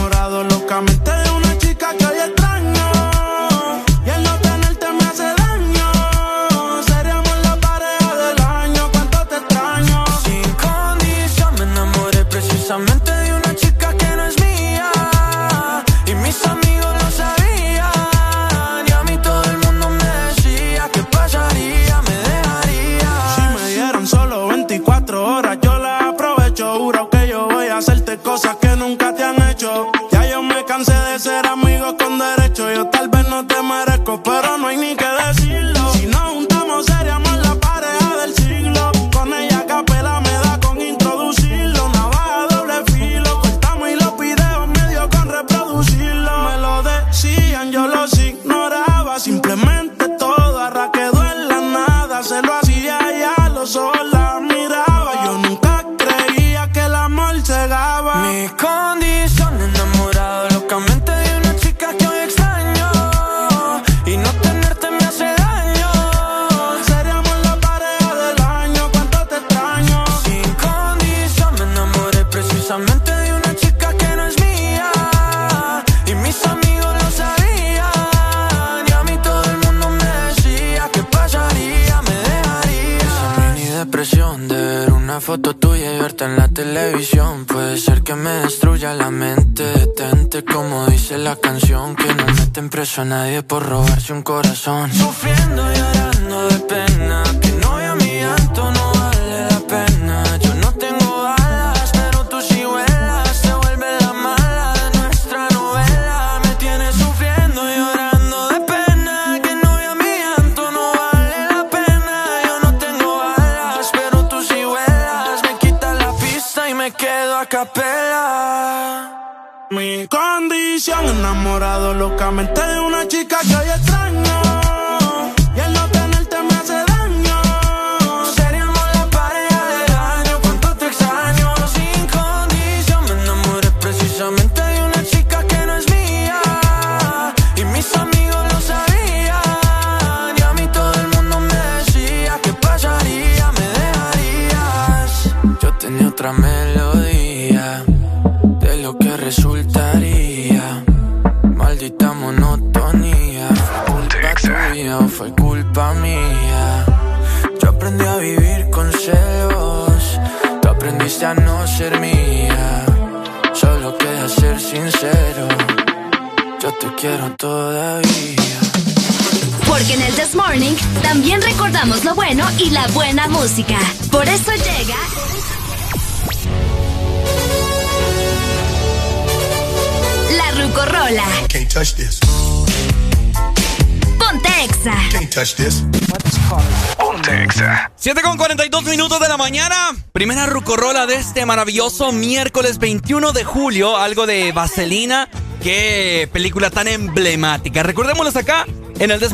locamente preso a nadie por robarse un corazón. Sufriendo y llorando de pena Que no vea mi llanto, no vale la pena. Yo no tengo alas, pero tú sí vuelas Te vuelve la mala de nuestra novela. Me tienes sufriendo y llorando de pena Que no vea mi llanto, no vale la pena. Yo no tengo alas, pero tú sí vuelas Me quitas la pista y me quedo a capela. Mi condición enamorado locamente que hoy culpa tuya o fue culpa mía Yo aprendí a vivir con celos Tú aprendiste a no ser mía Solo queda ser sincero Yo te quiero todavía Porque en el This Morning también recordamos lo bueno y la buena música. Por eso llega. La Rucorola. Can't touch this. Ponte Exa. Can't touch this. Ponte Exa. 7 con 42 minutos de la mañana. Primera rucorola de este maravilloso miércoles 21 de julio. Algo de Vaselina. Qué película tan emblemática. Recordémoslos acá en el This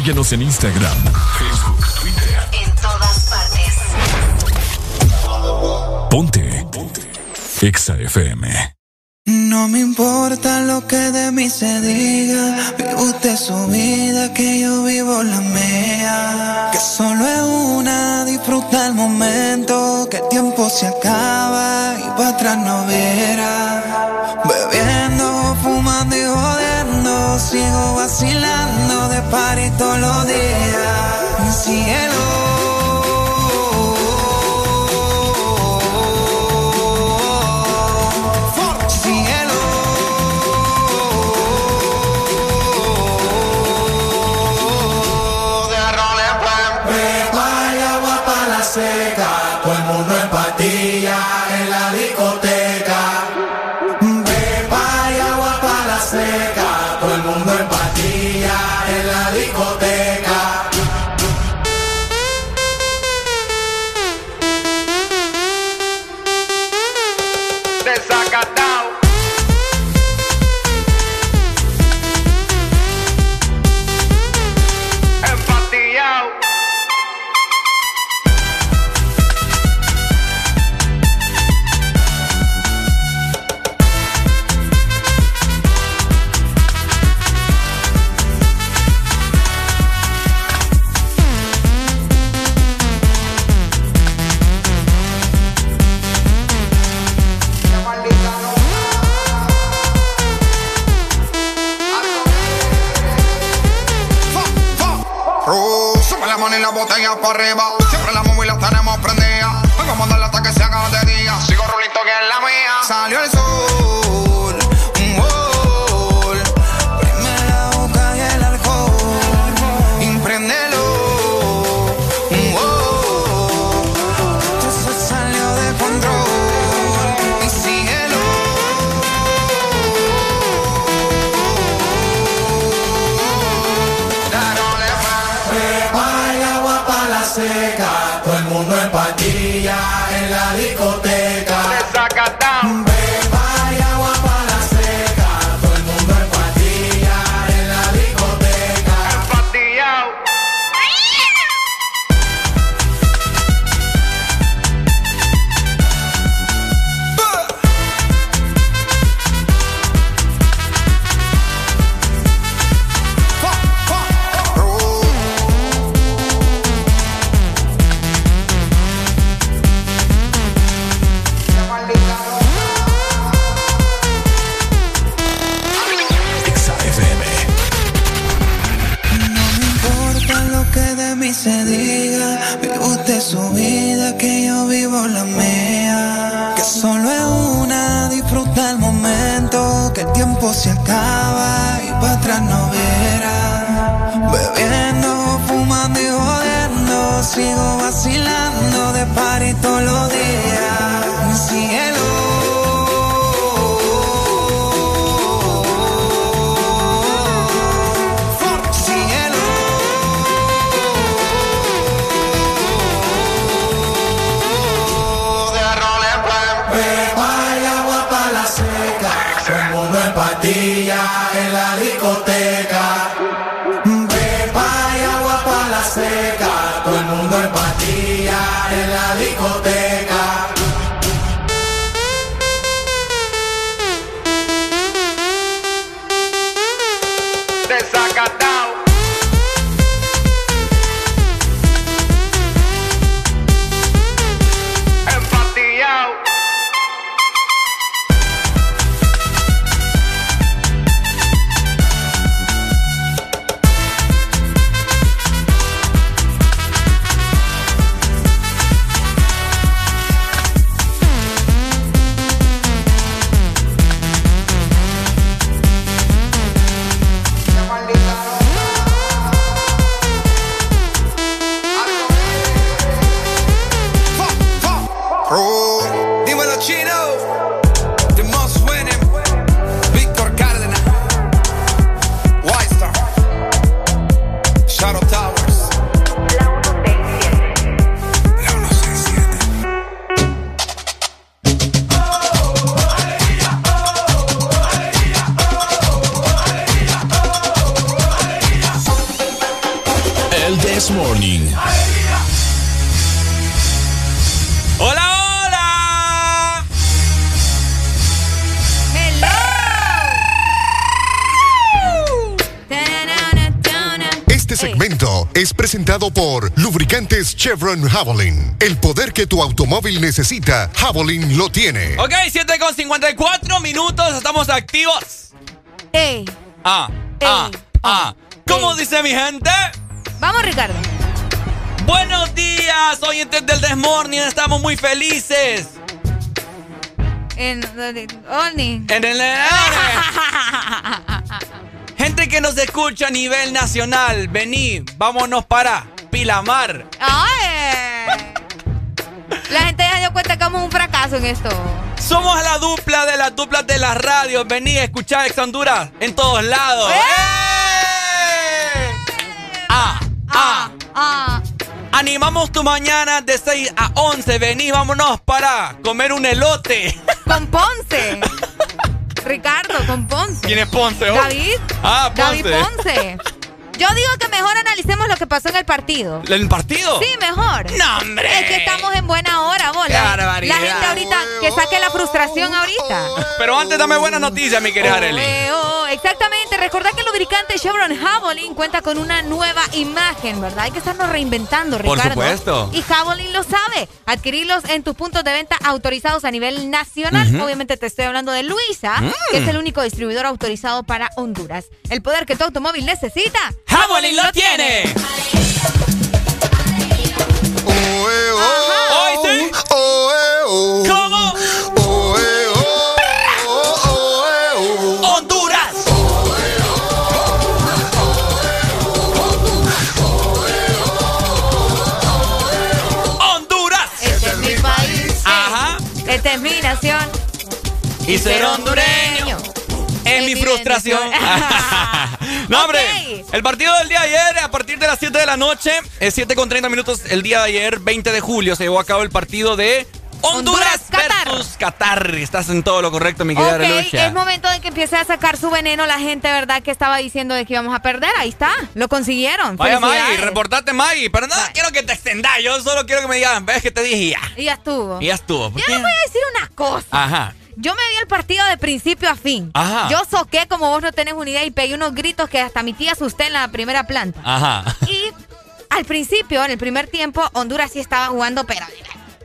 Síguenos en Instagram, Facebook, Twitter. En todas partes. Ponte. Ponte. Exa FM. No me importa lo que de mí se diga, vive usted su vida, que yo vivo la mía. Que solo es una, disfruta el momento, que el tiempo se acaba y para atrás no verá. Bebiendo, fumando y jodiendo, sigo vacilando party todos los días. Cielo. Cielo. Chevron Javelin. El poder que tu automóvil necesita, Javelin lo tiene. Ok, 7 con 54 minutos, estamos activos. Ey. Ah, ah, ah. ah. ¿Cómo dice mi gente? Vamos, Ricardo. Buenos días, hoy oyentes del Desmorning, estamos muy felices. En eh, Oni. En el Gente que nos escucha a nivel nacional, vení, vámonos para Pilamar. ¡Ay! Somos un fracaso en esto. Somos la dupla de las duplas de las radios. Vení a escuchar Ex Honduras en todos lados. ¡Eh! Ah, ah, ah. Animamos tu mañana de 6 a 11. Vení, vámonos para comer un elote. Con Ponce. Ricardo, con Ponce. ¿Quién es Ponce? oh? David. Ah, Ponce. David Ponce. Yo digo que mejor analicemos lo que pasó en el partido. ¿El partido? Sí, mejor. ¡No, hombre! Es que estamos en buena hora, bola. ¡Qué barbaridad! La gente ahorita, que saque la frustración ahorita. Pero antes dame buenas noticias, mi querida Arely. Eh, oh, exactamente. Recordad que el lubricante Chevron Javelin cuenta con una nueva imagen, ¿verdad? Hay que estarnos reinventando, Por Ricardo. supuesto. Y Javelin lo sabe. Adquirirlos en tus puntos de venta autorizados a nivel nacional. Obviamente te estoy hablando de Luisa, Mm. que es el único distribuidor autorizado para Honduras. El poder que tu automóvil necesita. ¡Javelin lo tiene! ¿Hoy sí? ¿Cómo? ¡Honduras! Y ser hondureño es mi frustración. no, hombre. El partido del día de ayer, a partir de las 7 de la noche, es 7 con 30 minutos. El día de ayer, 20 de julio, se llevó a cabo el partido de Honduras, versus Qatar. Estás en todo lo correcto, mi querida Ok, Arelucha. es momento de que empiece a sacar su veneno la gente, ¿verdad? Que estaba diciendo de que íbamos a perder. Ahí está. Lo consiguieron. Vaya, Maggie, reportate, Maggie. Pero no quiero que te extendas. Yo solo quiero que me digan, ves que te dije ya. Y ya estuvo. Y ya estuvo. ¿Por Yo les voy a decir una cosa. Ajá. Yo me vi el partido de principio a fin. Ajá. Yo soqué como vos no tenés una idea y pegué unos gritos que hasta mi tía asusté en la primera planta. Ajá. Y al principio, en el primer tiempo, Honduras sí estaba jugando, pero...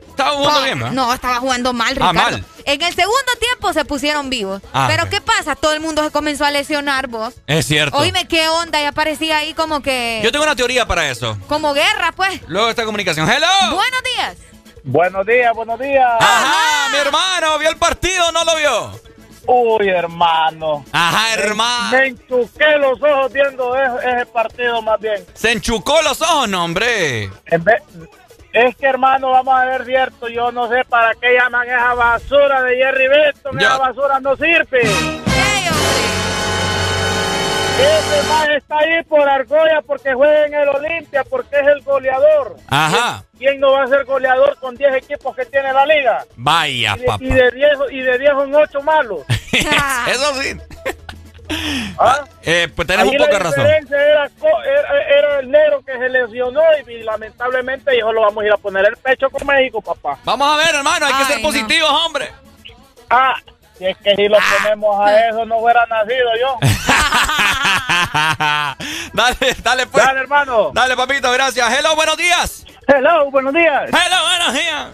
Estaba jugando bien, ¿verdad? No, estaba jugando mal, Ah, mal. En el segundo tiempo se pusieron vivos. Ah, pero. ¿qué pasa? Todo el mundo se comenzó a lesionar, vos. Es cierto. Oíme, ¿qué onda? Y aparecía ahí como que... Yo tengo una teoría para eso. Como guerra, pues. Luego esta comunicación. ¡Hello! Buenos días. Buenos días, buenos días. Ajá, mi hermano, ¿vio el partido o no lo vio? Uy, hermano. Ajá, hermano. Me enchuqué los ojos viendo ese, ese partido más bien. Se enchucó los ojos, no, hombre. En vez- es que, hermano, vamos a ver cierto. Yo no sé para qué llaman esa basura de Jerry Benton. Esa basura no sirve. Ese man está ahí por Argolla porque juega en el Olimpia, porque es el goleador. Ajá. ¿Quién no va a ser goleador con 10 equipos que tiene la liga? Vaya, Y de, papá. y de 10 y de 10 son 8 malos. Eso sí. ¿Ah? Eh, pues tenemos Ahí poca la razón. Era, era, era el negro que se lesionó y, y lamentablemente dijo lo vamos a ir a poner el pecho con México, papá. Vamos a ver, hermano, hay que ser no. positivos, hombre. Ah, si es que si lo ponemos a eso no hubiera nacido yo. dale, dale, pues. Dale, hermano. Dale, papito, gracias. Hello, buenos días. Hello, buenos días. Hello, buenos días.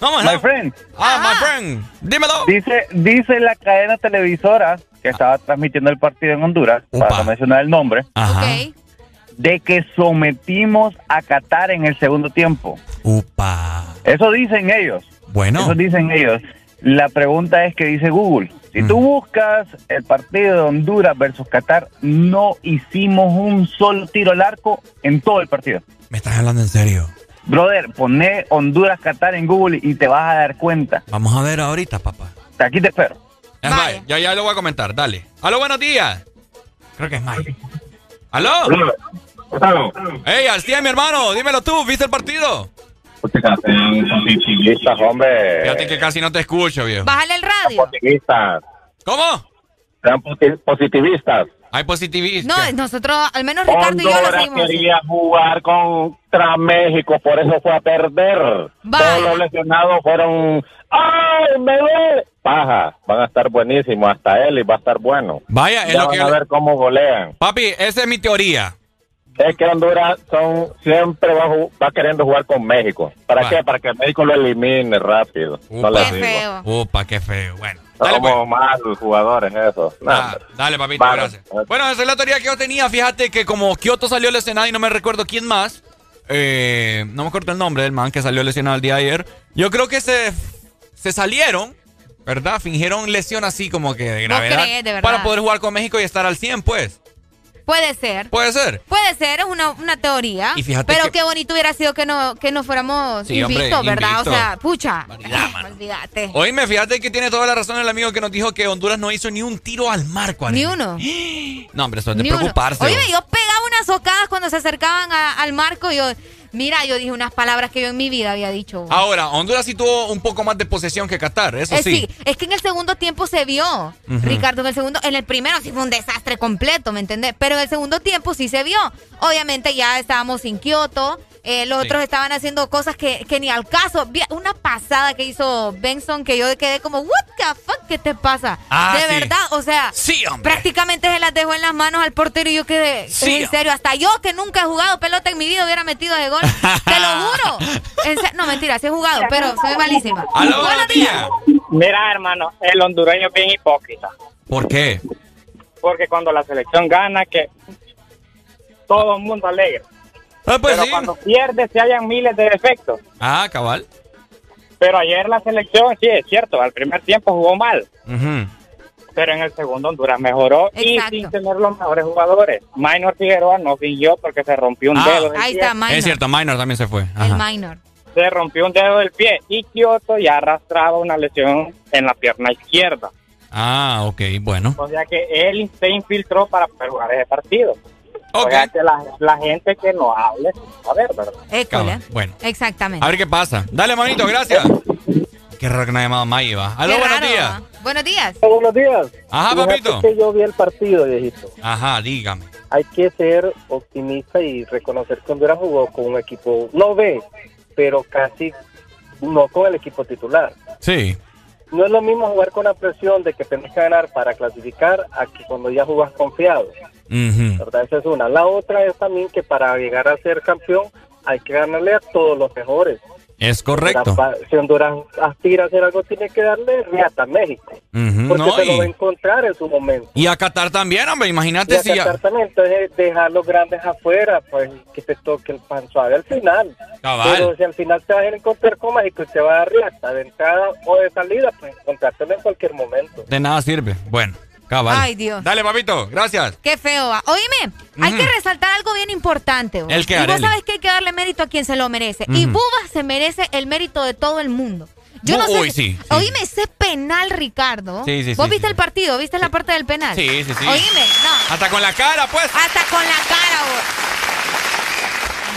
Vamos, My friend. Ah, my friend. Dímelo. Dice, dice la cadena televisora que estaba transmitiendo el partido en Honduras, para no mencionar el nombre, de que sometimos a Qatar en el segundo tiempo. Upa. Eso dicen ellos. Bueno. Eso dicen ellos. La pregunta es que dice Google. Si tú buscas el partido de Honduras versus Qatar, no hicimos un solo tiro al arco en todo el partido. Me estás hablando en serio. Brother, poné Honduras-Qatar en Google y te vas a dar cuenta. Vamos a ver ahorita, papá. Aquí te espero. Es Mike. Ya, ya lo voy a comentar. Dale. Aló, buenos días. Creo que es Mike. ¿Aló? Aló. Ey, al 100, mi hermano. Dímelo tú. ¿Viste el partido? Positivistas, hombre. Fíjate que casi no te escucho, viejo. Bájale el radio. Positivistas. ¿Cómo? Sean positivistas. Hay positivistas. No, nosotros, al menos Ricardo y yo lo Honduras seguimos. quería jugar contra México, por eso fue a perder. Todos los lesionados fueron. ¡Ay, me duele! Paja, van a estar buenísimos. Hasta él y va a estar bueno. Vaya, es Ya lo van que a ver cómo golean. Papi, esa es mi teoría. Es que Honduras son, siempre va, va queriendo jugar con México. ¿Para qué? Para que México lo elimine rápido. no les digo. Upa, qué feo. Bueno. Dale, Somos pues. malos jugadores eso. Ah, dale, papito, Vale. gracias. Bueno, esa es la teoría que yo tenía. Fíjate que como Kioto salió lesionado y no me recuerdo quién más, eh, no me acuerdo el nombre del man que salió lesionado el día de ayer. Yo creo que se, se salieron, ¿verdad? Fingieron lesión así como que de ¿Vos gravedad. crees, de verdad? Para poder jugar con México y estar al 100, pues. Puede ser. Puede ser. Puede ser, es una, una teoría. Y fíjate pero que- qué bonito hubiera sido que no, que no fuéramos Sí, hombre, ¿verdad? invicto. O sea, pucha. Olvídate. Oíme, fíjate que tiene toda la razón el amigo que nos dijo que Honduras no hizo ni un tiro al marco. Ni uno. No, hombre, eso es de preocuparse. Oye, yo pegaba unas socadas cuando se acercaban a- al marco. Yo, mira, yo dije unas palabras que yo en mi vida había dicho. Ahora, Honduras sí tuvo un poco más de posesión que Qatar, eso Eh, sí. es que en el segundo tiempo se vio. Ricardo, en el segundo, en el primero sí fue un desastre completo, ¿me entendés? Pero en el segundo tiempo sí se vio. Obviamente ya estábamos sin Kioto, eh, los Sí. otros estaban haciendo cosas que, que ni al caso. Vi una pasada que hizo Benson que yo quedé como, what the fuck, ¿qué te pasa? Ah, de sí. verdad, o sea, Sí, hombre. prácticamente se las dejó en las manos al portero y yo quedé, Sí. en serio, hasta yo que nunca he jugado pelota en mi vida hubiera metido ese gol, te lo juro. En no, mentira, sí he jugado, pero soy malísima. Aló, Buenos días. Mira, hermano, el hondureño es bien hipócrita. ¿Por qué? Porque cuando la selección gana, que todo el mundo alegre. Ah, pues Pero sí. cuando pierde, se hayan miles de defectos. Ah, cabal. Pero ayer la selección, sí, es cierto, al primer tiempo jugó mal. Pero en el segundo Honduras mejoró Exacto. y sin tener los mejores jugadores. Minor Figueroa no fingió porque se rompió un Ah, dedo del Ahí pie. está, minor. Es cierto, Minor también se fue. El Ajá. minor. Se rompió un dedo del pie y Kioto ya arrastraba una lesión en la pierna izquierda. Ah, ok, bueno. O sea que él se infiltró para poder jugar ese partido. Ok. O sea que la, la gente que no hable, a ver, ¿verdad? École. Bueno, Exactamente. a ver qué pasa. Dale, manito, gracias. Qué raro que no haya llamado Maggie, va. Aló, buenos raro, días. Buenos días. Buenos días. Ajá, papito. que yo vi el partido, viejito. Ajá, dígame. Hay que ser optimista y reconocer que Honduras jugó con un equipo, no B, pero casi no con el equipo titular. Sí. No es lo mismo jugar con la presión de que tenés que ganar para clasificar a que cuando ya jugás confiado. Esa es una. La otra es también que para llegar a ser campeón hay que ganarle a todos los mejores. Es correcto. Si Honduras aspira a hacer algo, tiene que darle hasta México. Ujú, Porque no, se lo va a y, encontrar en su momento. y a Qatar también, hombre. Y Imagínate si ya. aceptar también, entonces dejar los grandes afuera, pues que te toque el pan suave al final. Cabal. Pero si al final te vas a encontrar con México y te va a dar riata de entrada o de salida, pues encontrártelo en cualquier momento. De nada sirve. Bueno, cabal. Ay, Dios. Dale, papito. Gracias. Qué feo va. Oíme, hay que resaltar algo bien importante. vos. ¿El qué, y vos sabes que hay que darle mérito a quien se lo merece. Y. Buba se merece el mérito de todo el mundo. Yo no Bu- sé. uy, sí, sí. Oíme, ese penal, Ricardo. Sí, sí, ¿Vos sí, viste el partido? ¿Viste la parte del penal? Sí, sí, sí. Oíme, no. Hasta con la cara, pues. Hasta con la cara, vos.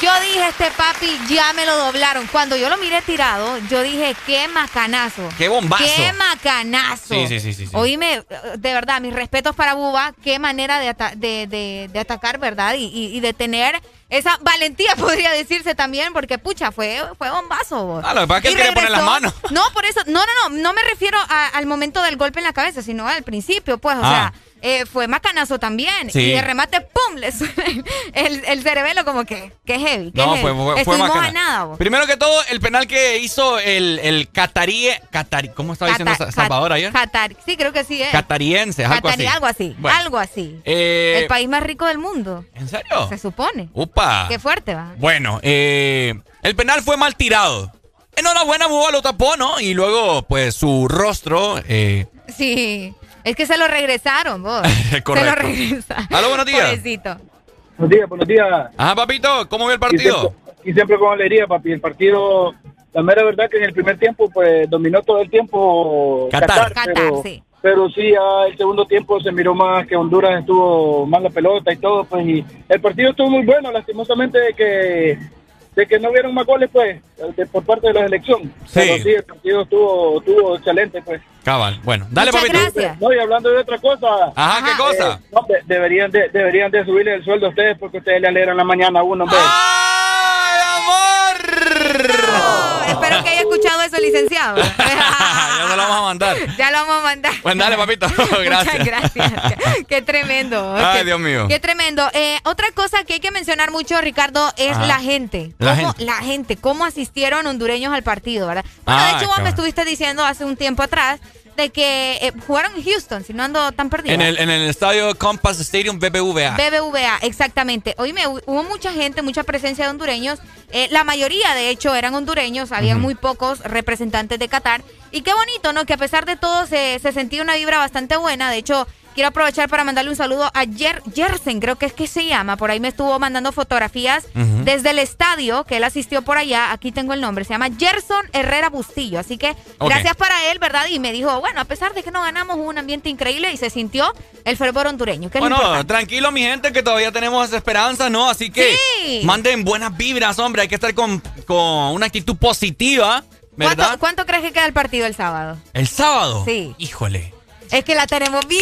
Yo dije, este papi ya me lo doblaron. Cuando yo lo miré tirado, yo dije, qué macanazo. Qué bombazo. Qué macanazo. Sí, sí, sí, sí, sí. Oíme, de verdad, mis respetos para Buba. Qué manera de, ata- de, de- de atacar, ¿verdad? Y, y- y de tener esa valentía, podría decirse también, porque pucha, fue, fue bombazo. Ah, lo que pasa es que él quería poner las manos. No, por eso, no, no, no, no me refiero a- al momento del golpe en la cabeza, sino al principio, pues, o Ah. sea, eh, fue macanazo también. Sí. Y de remate, ¡pum! Le suena el, el cerebelo como que, que heavy. que No, heavy. fue, fue, fue a nada. Primero que todo, el penal que hizo el, el catarí, catarí, ¿cómo estaba diciendo Cata- Salvador ayer? Sí, creo que sí, ¿eh? Catariense, algo Qatarí, así. algo así, Bueno. algo así. Eh, el país más rico del mundo. ¿En serio? Se supone. Upa. Qué fuerte, va. Bueno, eh, el penal fue mal tirado. Enhorabuena, Buba lo tapó, ¿no? Y luego, pues, su rostro... Eh, Sí. Es que se lo regresaron, vos. Se lo regresaron. Aló, buenos días. Pobrecito. Buenos días, buenos días. Ajá, papito, ¿cómo vio el Y partido? siempre, y siempre con alegría, papi. El partido, la mera verdad que en el primer tiempo, pues dominó todo el tiempo Qatar. Qatar, pero, sí. pero sí, ya el segundo tiempo se miró más que Honduras estuvo más la pelota y todo, pues. Y el partido estuvo muy bueno, lastimosamente de que de que no vieron más goles, pues, de- por parte de la selección. Sí. Pero sí, el partido estuvo, estuvo excelente, pues. Cabal, bueno. Dale, Muchas papito. gracias. No, y hablando de otra cosa. Ajá, ¿qué cosa? eh, no, de- deberían, de, deberían de subirle el sueldo a ustedes porque ustedes le alegran la mañana a uno, hombre. Espero que haya escuchado eso, licenciado. ya se lo vamos a mandar. ya lo vamos a mandar. Pues dale, papito. Gracias. Muchas gracias. Qué, tremendo. Ay, Qué- Dios mío. Qué tremendo. Eh, otra cosa que hay que mencionar mucho, Ricardo, es Ajá. la gente. La Cómo- gente. la gente, cómo asistieron hondureños al partido, ¿verdad? Bueno, Ah, de hecho, vos me estuviste diciendo hace un tiempo atrás de que eh, jugaron en Houston, si no ando tan perdida. En el, en el estadio Compass Stadium BBVA. BBVA, exactamente. Oíme, hu- hubo mucha gente, mucha presencia de hondureños. Eh, la mayoría, de hecho, eran hondureños. Había muy pocos representantes de Qatar. Y qué bonito, ¿no? Que a pesar de todo se, se sentía una vibra bastante buena. De hecho, quiero aprovechar para mandarle un saludo a Jer Jersen, creo que es que se llama. Por ahí me estuvo mandando fotografías desde el estadio que él asistió por allá. Aquí tengo el nombre. Se llama Gerson Herrera Bustillo. Así que gracias para él, ¿verdad? Y me dijo, bueno, a pesar de que no ganamos, hubo un ambiente increíble y se sintió el fervor hondureño. Que Bueno, tranquilo, mi gente, que todavía tenemos esa esperanza, ¿no? Así que Sí. manden buenas vibras, hombre. Hay que estar con, con una actitud positiva. ¿Cuánto, cuánto crees que queda el partido el sábado? El sábado. Sí. Híjole. Es que la tenemos bien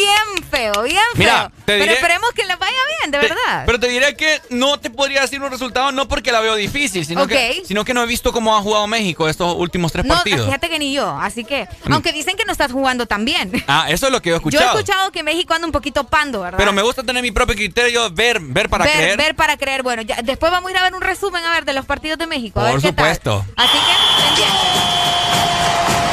feo, bien feo. Mira, te Pero esperemos que les vaya bien, de Te- verdad. pero te diré que no te podría decir un resultado, no porque la veo difícil, sino, que, sino que no he visto cómo ha jugado México estos últimos tres no, partidos. fíjate que ni yo, así que, Mm. aunque dicen que no estás jugando tan bien. Ah, eso es lo que yo he Yo he escuchado. escuchado que México anda un poquito pando, ¿verdad? Pero me gusta tener mi propio criterio, ver, ver para ver, creer. ver para creer. Bueno, ya, después vamos a ir a ver un resumen a ver de los partidos de México. a Por ver qué tal. supuesto. Así que, pendiente.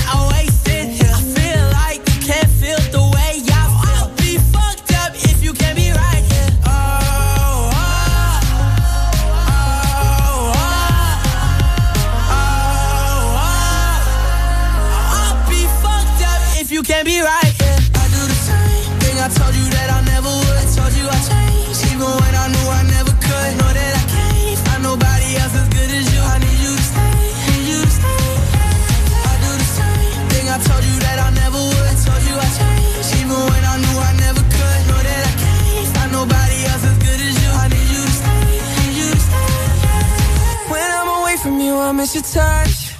I miss your touch.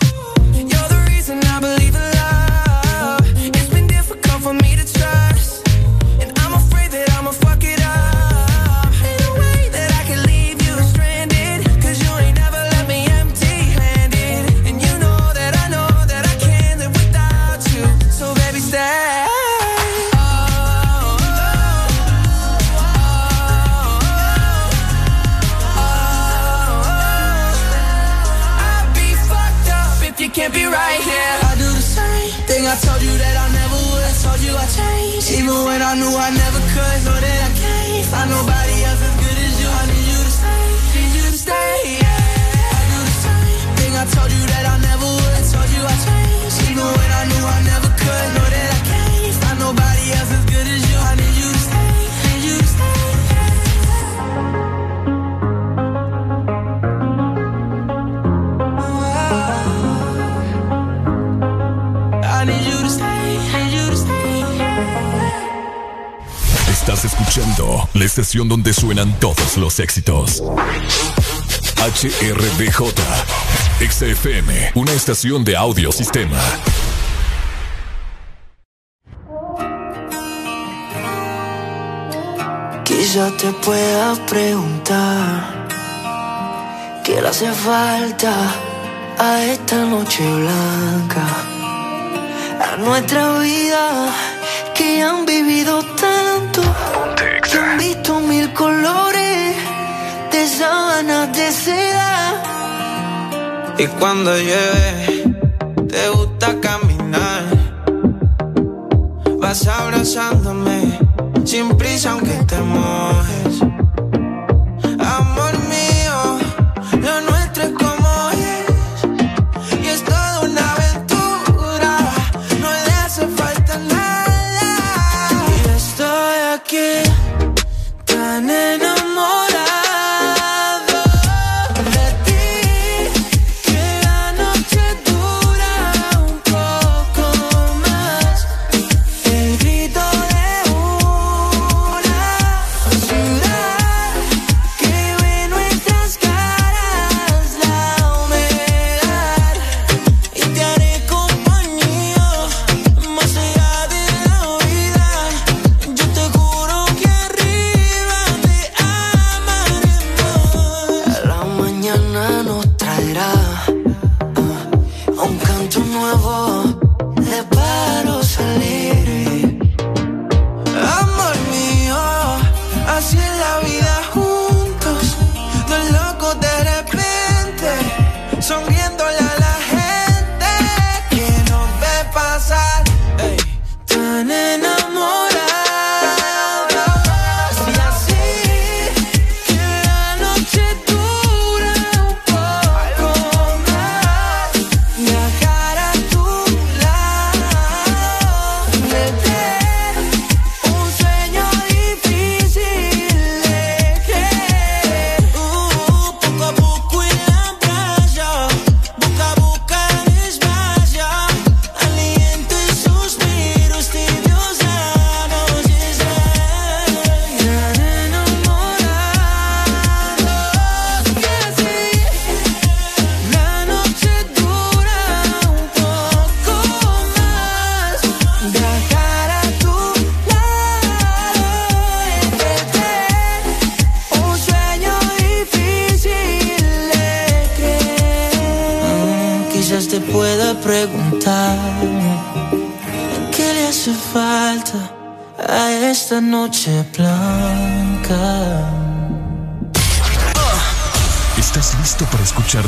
I knew I never Estás escuchando la estación donde suenan todos los éxitos. HRDJ, XFM, una estación de audio sistema. Quizá te pueda preguntar qué le hace falta a esta noche blanca, a nuestra vida que han vivido tanto, que han visto mil colores de sábanas de seda. Y cuando llueve, te gusta caminar. Vas abrazándome, sin prisa aunque te mojes.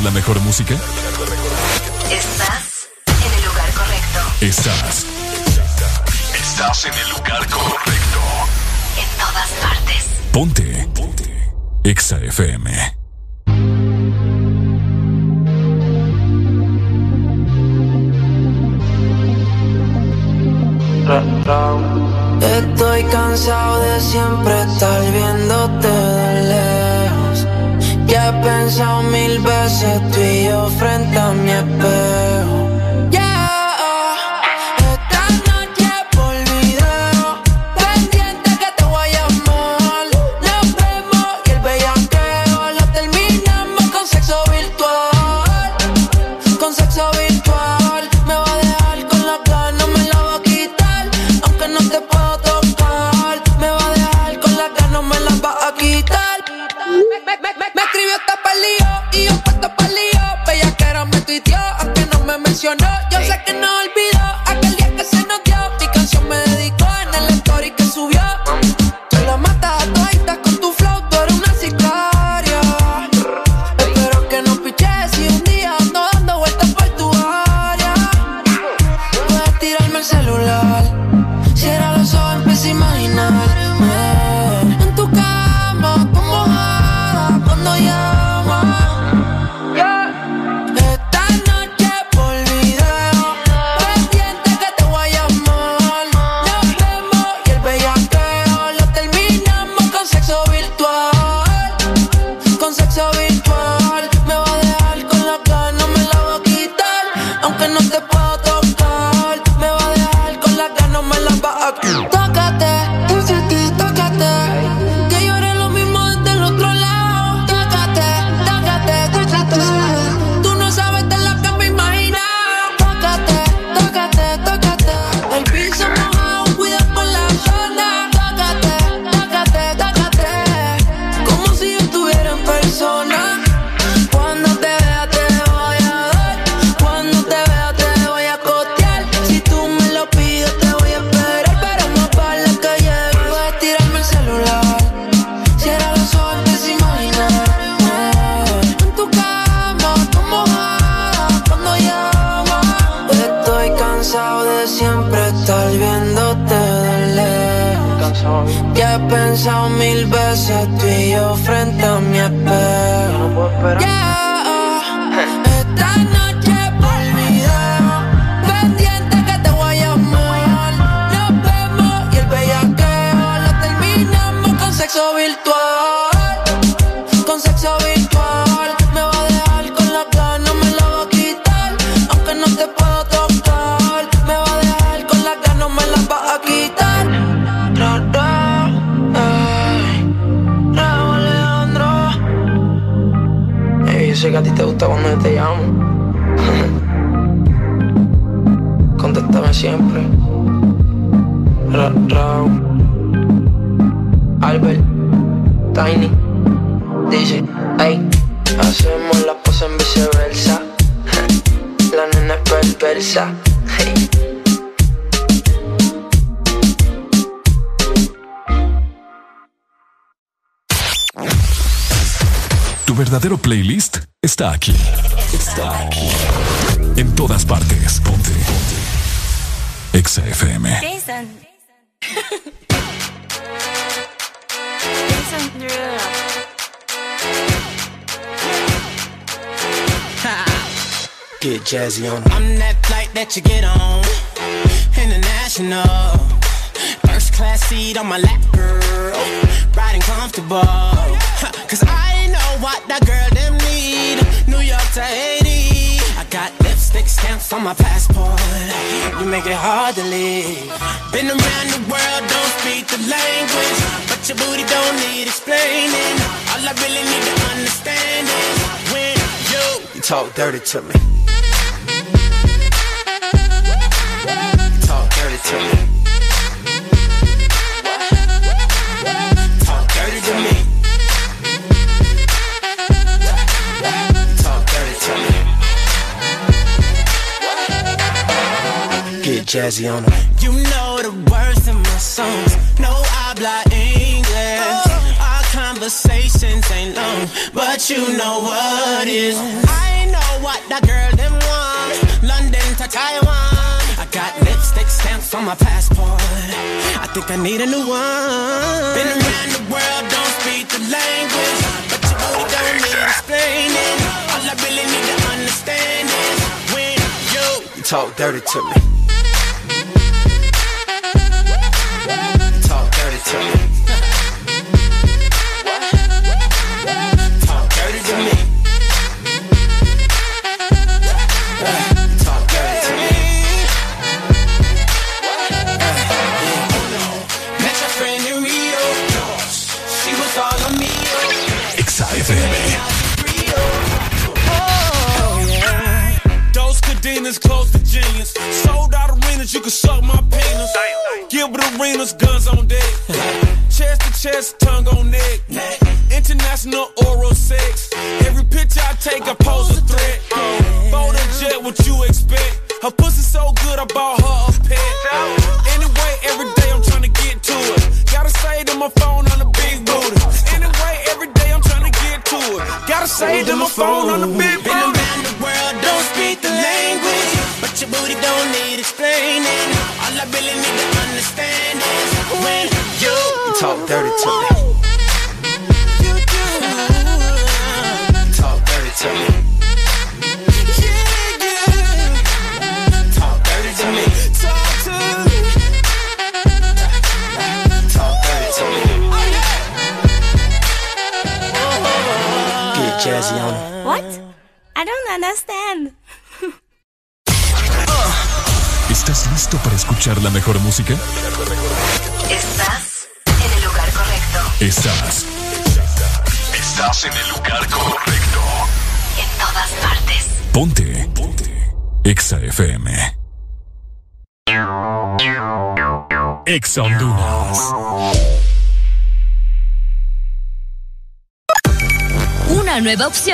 la mejor música? Estás en el lugar correcto. Estás. Estás en el lugar correcto. En todas partes. Ponte. Ponte. Exa FM. Estoy cansado de siempre casa, tú y yo frente a mi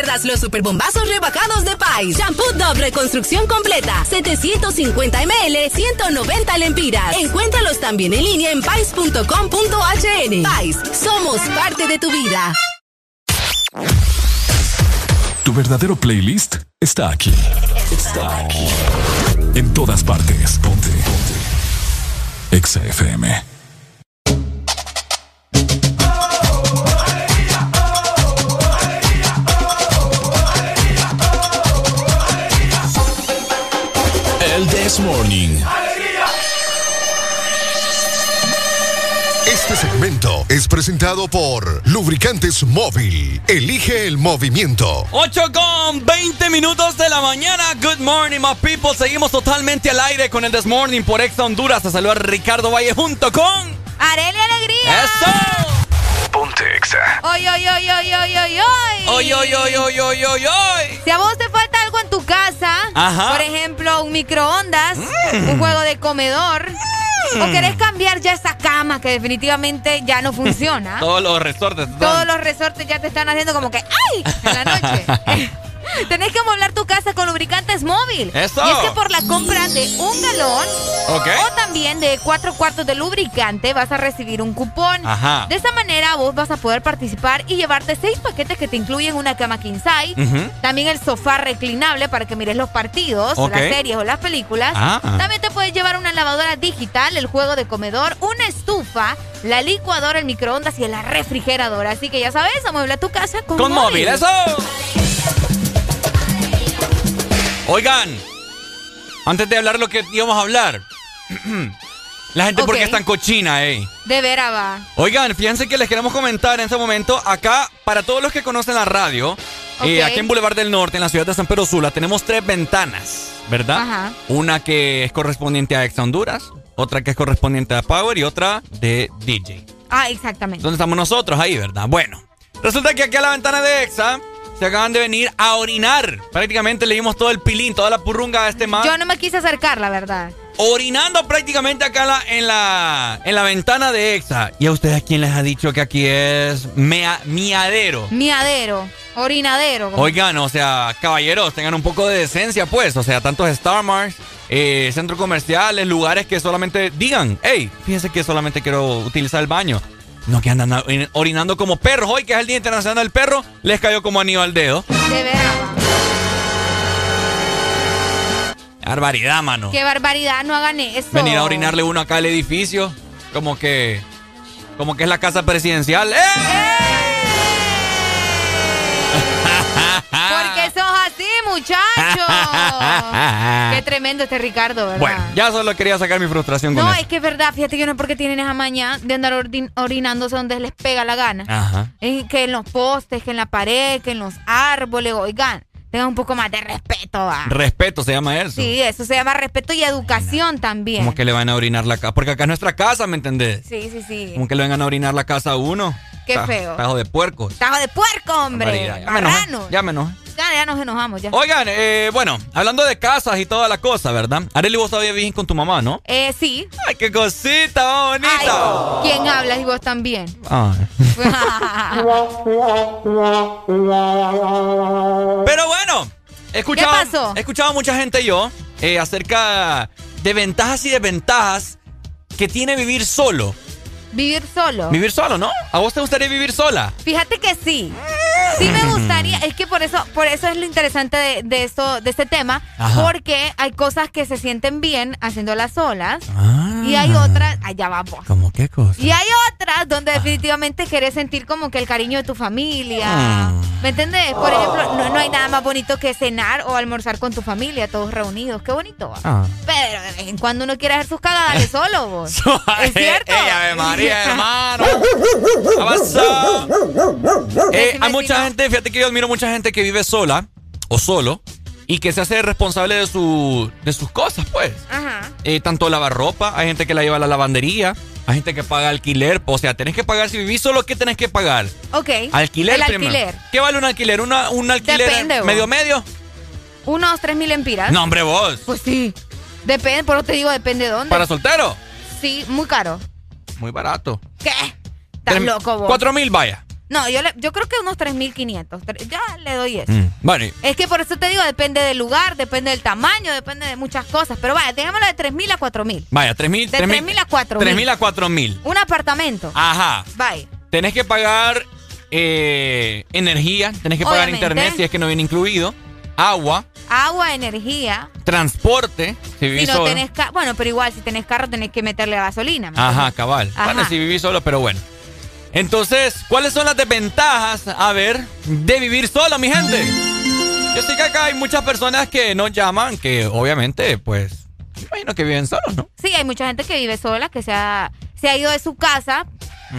pierdas los superbombazos rebajados de Pais. Shampoo Dove Reconstrucción Completa. 750 ml, 190 lempiras. Encuéntralos también en línea en pais.com.hn. Pais, somos parte de tu vida. Tu verdadero playlist está aquí. Está aquí. En todas partes. Ponte. Ponte. Exa. Este segmento es presentado por Lubricantes Móvil. Elige el movimiento. 8 con 20 minutos de la mañana. Good morning, my people. Seguimos totalmente al aire con el This Morning por Exa Honduras. Te saluda Ricardo Valle junto con. ¡Arele Alegría! ¡Eso! Ponte Exa. ¡Oy, oy, oy, oy, oy, oy, oy! ¡Oy, oy, oy, oy, oy, oy, oy! Si a vos te falta algo en tu casa, Ajá. por ejemplo, un microondas, Mm. un juego de comedor, o querés cambiar ya esa cama que definitivamente ya no funciona, Todos los resortes. todos los resortes ya te están haciendo como que ¡ay! en la noche. Tenés que amoblar tu casa con lubricantes móvil. ¡Eso! Y es que por la compra de un galón o también de cuatro cuartos de lubricante vas a recibir un cupón. Ajá. De esa manera vos vas a poder participar y llevarte seis paquetes que te incluyen una cama king size, también el sofá reclinable para que mires los partidos, las series o las películas. Ah. También te puedes llevar una lavadora digital, el juego de comedor, una estufa, la licuadora, el microondas y la refrigeradora. Así que ya sabes, amuebla tu casa con, Con móvil, eso. Oigan, antes de hablar lo que íbamos a hablar. La gente porque es tan cochina, eh. De veras va. Oigan, fíjense que les queremos comentar en este momento, acá, para todos los que conocen la radio, eh, aquí en Boulevard del Norte, en la ciudad de San Pedro Sula, tenemos tres ventanas, ¿verdad? Ajá. Una que es correspondiente a Exa Honduras, otra que es correspondiente a Power y otra de DJ. Ah, exactamente. ¿Dónde estamos nosotros? Ahí, ¿verdad? Bueno, resulta que aquí a la ventana de Exa se acaban de venir a orinar. Prácticamente le dimos todo el pilín, toda la purrunga a este man. Yo no me quise acercar, la verdad. Orinando prácticamente acá en la, en la, en la ventana de Exa. ¿Y a ustedes quién les ha dicho que aquí es mea- miadero? Miadero, orinadero. como- Oigan, o sea, caballeros, tengan un poco de decencia, pues. O sea, tantos Star Mars, eh, centros comerciales, lugares que solamente digan, hey, fíjense que solamente quiero utilizar el baño. No que andan orin- orinando como perros. Hoy, que es el Día Internacional del Perro, les cayó como anillo al dedo. De veras. Barbaridad, mano. Qué barbaridad, no hagan eso. Venir a orinarle uno acá al edificio, como que. Como que es la casa presidencial. ¡Eh! Porque sos así, muchacho. Qué tremendo este Ricardo, ¿verdad? Bueno, ya solo quería sacar mi frustración con no, eso. es que es verdad, fíjate que no es porque tienen esa maña de andar orin- orinándose donde les pega la gana. Ajá. Es que en los postes, que en la pared, que en los árboles, oigan, tengan un poco más de respeto, va. Respeto se llama eso. Sí, eso se llama respeto y educación también. Como que le van a orinar la casa. Porque acá es nuestra casa, ¿me entendés? Sí, sí, sí. Como que le vengan a orinar la casa a uno. Qué Ta- feo. Tajo de puercos. Tajo de puerco, hombre. Barbaridad. Ya me enojé, Marrano. Ya me enojé. Ya, ya nos enojamos, ya. Oigan, eh, bueno, hablando de casas y toda la cosa, ¿verdad? Arely, vos todavía vivís con tu mamá, ¿no? Eh, sí. ¡Ay, qué cosita más bonita! ¿Quién habla y vos también? Ay. Pero bueno, he escuchado, ¿Qué pasó? he escuchado a mucha gente yo eh, acerca de ventajas y desventajas que tiene vivir solo. Vivir solo. Vivir solo, ¿no? ¿A vos te gustaría vivir sola? Fíjate que sí. Sí me gustaría, es que por eso, por eso es lo interesante de, de esto, de este tema, Ajá. porque hay cosas que se sienten bien haciéndolas solas Ah. y hay otras, allá vamos. ¿Cómo qué cosa? Y hay otras donde definitivamente querés sentir como que el cariño de tu familia. Ah. ¿Me entendés? Por ejemplo, no, no hay nada más bonito que cenar o almorzar con tu familia, todos reunidos. Qué bonito. Ah. Pero de vez en cuando uno quiere hacer sus cagadas solo, vos. ¿Es cierto? Ey, Ave María, hermano. ¿Qué pasó? Eh, hay mucha gente, fíjate que yo admiro mucha gente que vive sola o solo y que se hace responsable de, su, de sus cosas, pues. Ajá. Eh, tanto lavar ropa, hay gente que la lleva a la lavandería, hay gente que paga alquiler, o sea, tenés que pagar, si vivís solo, ¿qué tenés que pagar? Ok. Alquiler El primero. alquiler. ¿Qué vale un alquiler? ¿Una, ¿Un alquiler Depende, vos. medio medio? Unos tres mil empiras. No, hombre, vos. Pues sí. Depende, por eso te digo, depende de dónde. ¿Para soltero? Sí, muy caro. Muy barato. ¿Qué? Estás loco vos. Cuatro mil, vaya. No, yo, le- yo creo que unos 3.500. Tre- Ya le doy eso. Mm, Es que por eso te digo, depende del lugar, depende del tamaño, depende de muchas cosas. Pero vaya, dejémoslo de 3.000 a 4.000. vaya, tres mil. De tres 3.000 a 4.000. Tres mil a cuatro mil. Un apartamento. Ajá. Vaya. Tenés que pagar eh, energía, tenés que pagar internet si es que no viene incluido, agua, Agua, energía. transporte, si Si vivís no solo. tenés Bueno, pero igual, si tenés carro, tenés que meterle gasolina. ¿me Ajá, cabal. Ajá. Bueno, si vivís solo, pero bueno. Entonces, ¿cuáles son las desventajas, a ver, de vivir solo, mi gente? Yo sé que acá hay muchas personas que nos llaman, que obviamente, pues, me imagino que viven solos, ¿no? Sí, hay mucha gente que vive sola, que se ha, se ha ido de su casa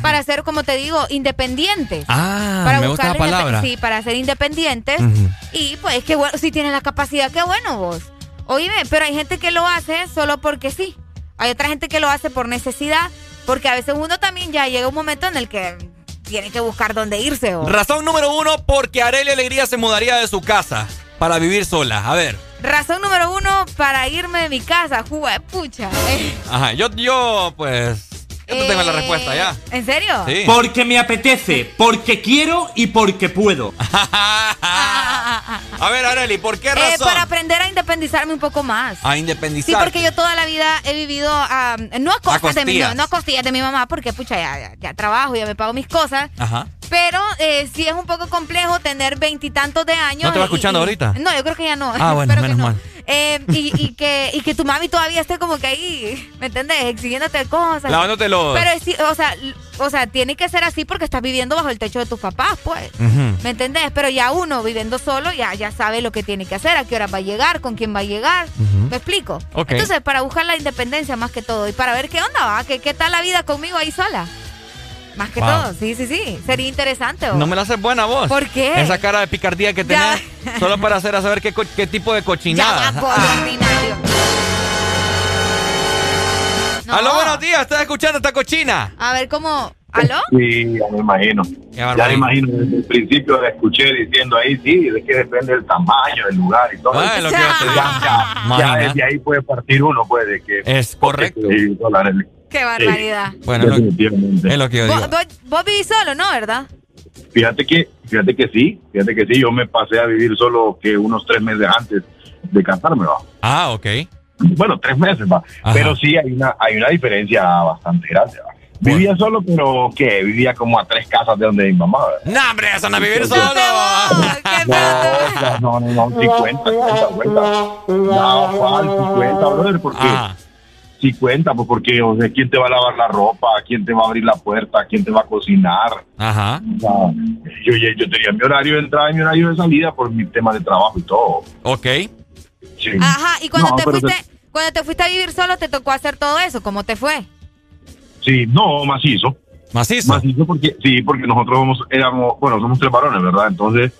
para ser, como te digo, independientes. Ah, para me gusta la palabra. Sí, para ser independientes. Y pues, qué bueno, si tienes la capacidad, qué bueno vos. Oíme, pero hay gente que lo hace solo porque sí. Hay otra gente que lo hace por necesidad, porque a veces uno también ya llega un momento en el que tiene que buscar dónde irse. ¿o? Razón número uno, porque Arelia Alegría se mudaría de su casa para vivir sola. A ver. Razón número uno para irme de mi casa, jugué pucha. Ajá, yo, yo, pues, yo te tengo la eh, respuesta ya. ¿En serio? Sí. Porque me apetece, porque quiero y porque puedo. A ver, Areli, ¿por qué Eh, razón? para aprender a independizarme un poco más. A Sí, independizar. porque yo toda la vida he vivido no a costas de mi costillas. no a costillas de mi mamá, porque pucha, ya, ya, ya trabajo, ya me pago mis cosas. Ajá. Pero eh, sí es un poco complejo tener veintitantos de años. ¿No te va escuchando y- ahorita? No, yo creo que ya no. Ah, bueno, que menos no. mal. Eh, y, y que, y que tu mami todavía esté como que ahí, ¿me entiendes? Exigiéndote cosas. Lavándote los- Pero, sí, o sea, o sea, tiene que ser así porque estás viviendo bajo el techo de tus papás, pues. ¿Me entendés? Pero ya uno viviendo solo ya, ya sabe lo que tiene que hacer, a qué hora va a llegar, con quién va a llegar. ¿Me explico? Ok. Entonces, para buscar la independencia más que todo y para ver qué onda va, qué, qué tal la vida conmigo ahí sola. Más que Wow. todo, sí, sí, sí. Sería interesante. ¿o? No me la haces buena vos. ¿Por qué? Esa cara de picardía que Ya. tenés. Solo para hacer a saber qué, qué tipo de cochinada. No. Aló, buenos días. ¿Estás escuchando esta cochina? A ver, ¿cómo? ¿Aló? Sí, ya me imagino. Ya me imagino. Desde el principio la escuché diciendo ahí, sí, de que depende del tamaño, del lugar y todo. Ah, es lo que ya, ya, desde ahí puede partir uno, pues, de que... Es correcto. Sí, dólares. Qué barbaridad. Bueno, lo, Definitivamente. es lo que yo digo. ¿Vos, vos, vos vivís solo, ¿no? ¿Verdad? Fíjate que, fíjate que sí, fíjate que sí, yo me pasé a vivir solo que unos tres meses antes de casarme, va. Ah, ok. Bueno, tres meses, va. Ajá. Pero sí hay una, hay una diferencia bastante grande, va. Vivía solo, pero que vivía como a tres casas de donde mi mamá. ¿verdad? No, hombre, eso no es vivir solo. No, no, no, no, 50, 50 vueltas. No, ¿cuál 50, brother? Porque Ah. 50, pues porque, o sea, ¿quién te va a lavar la ropa? ¿Quién te va a abrir la puerta? ¿Quién te va a cocinar? Ajá. O sea, yo, yo, yo tenía mi horario de entrada y mi horario de salida por mi tema de trabajo y todo. Ok. Sí. Ajá, y cuando No, te fuiste, cuando te fuiste a vivir solo, te tocó hacer todo eso. ¿Cómo te fue? Sí, no, macizo. Macizo. Macizo porque, sí, porque nosotros éramos, bueno, somos tres varones, ¿verdad? Entonces,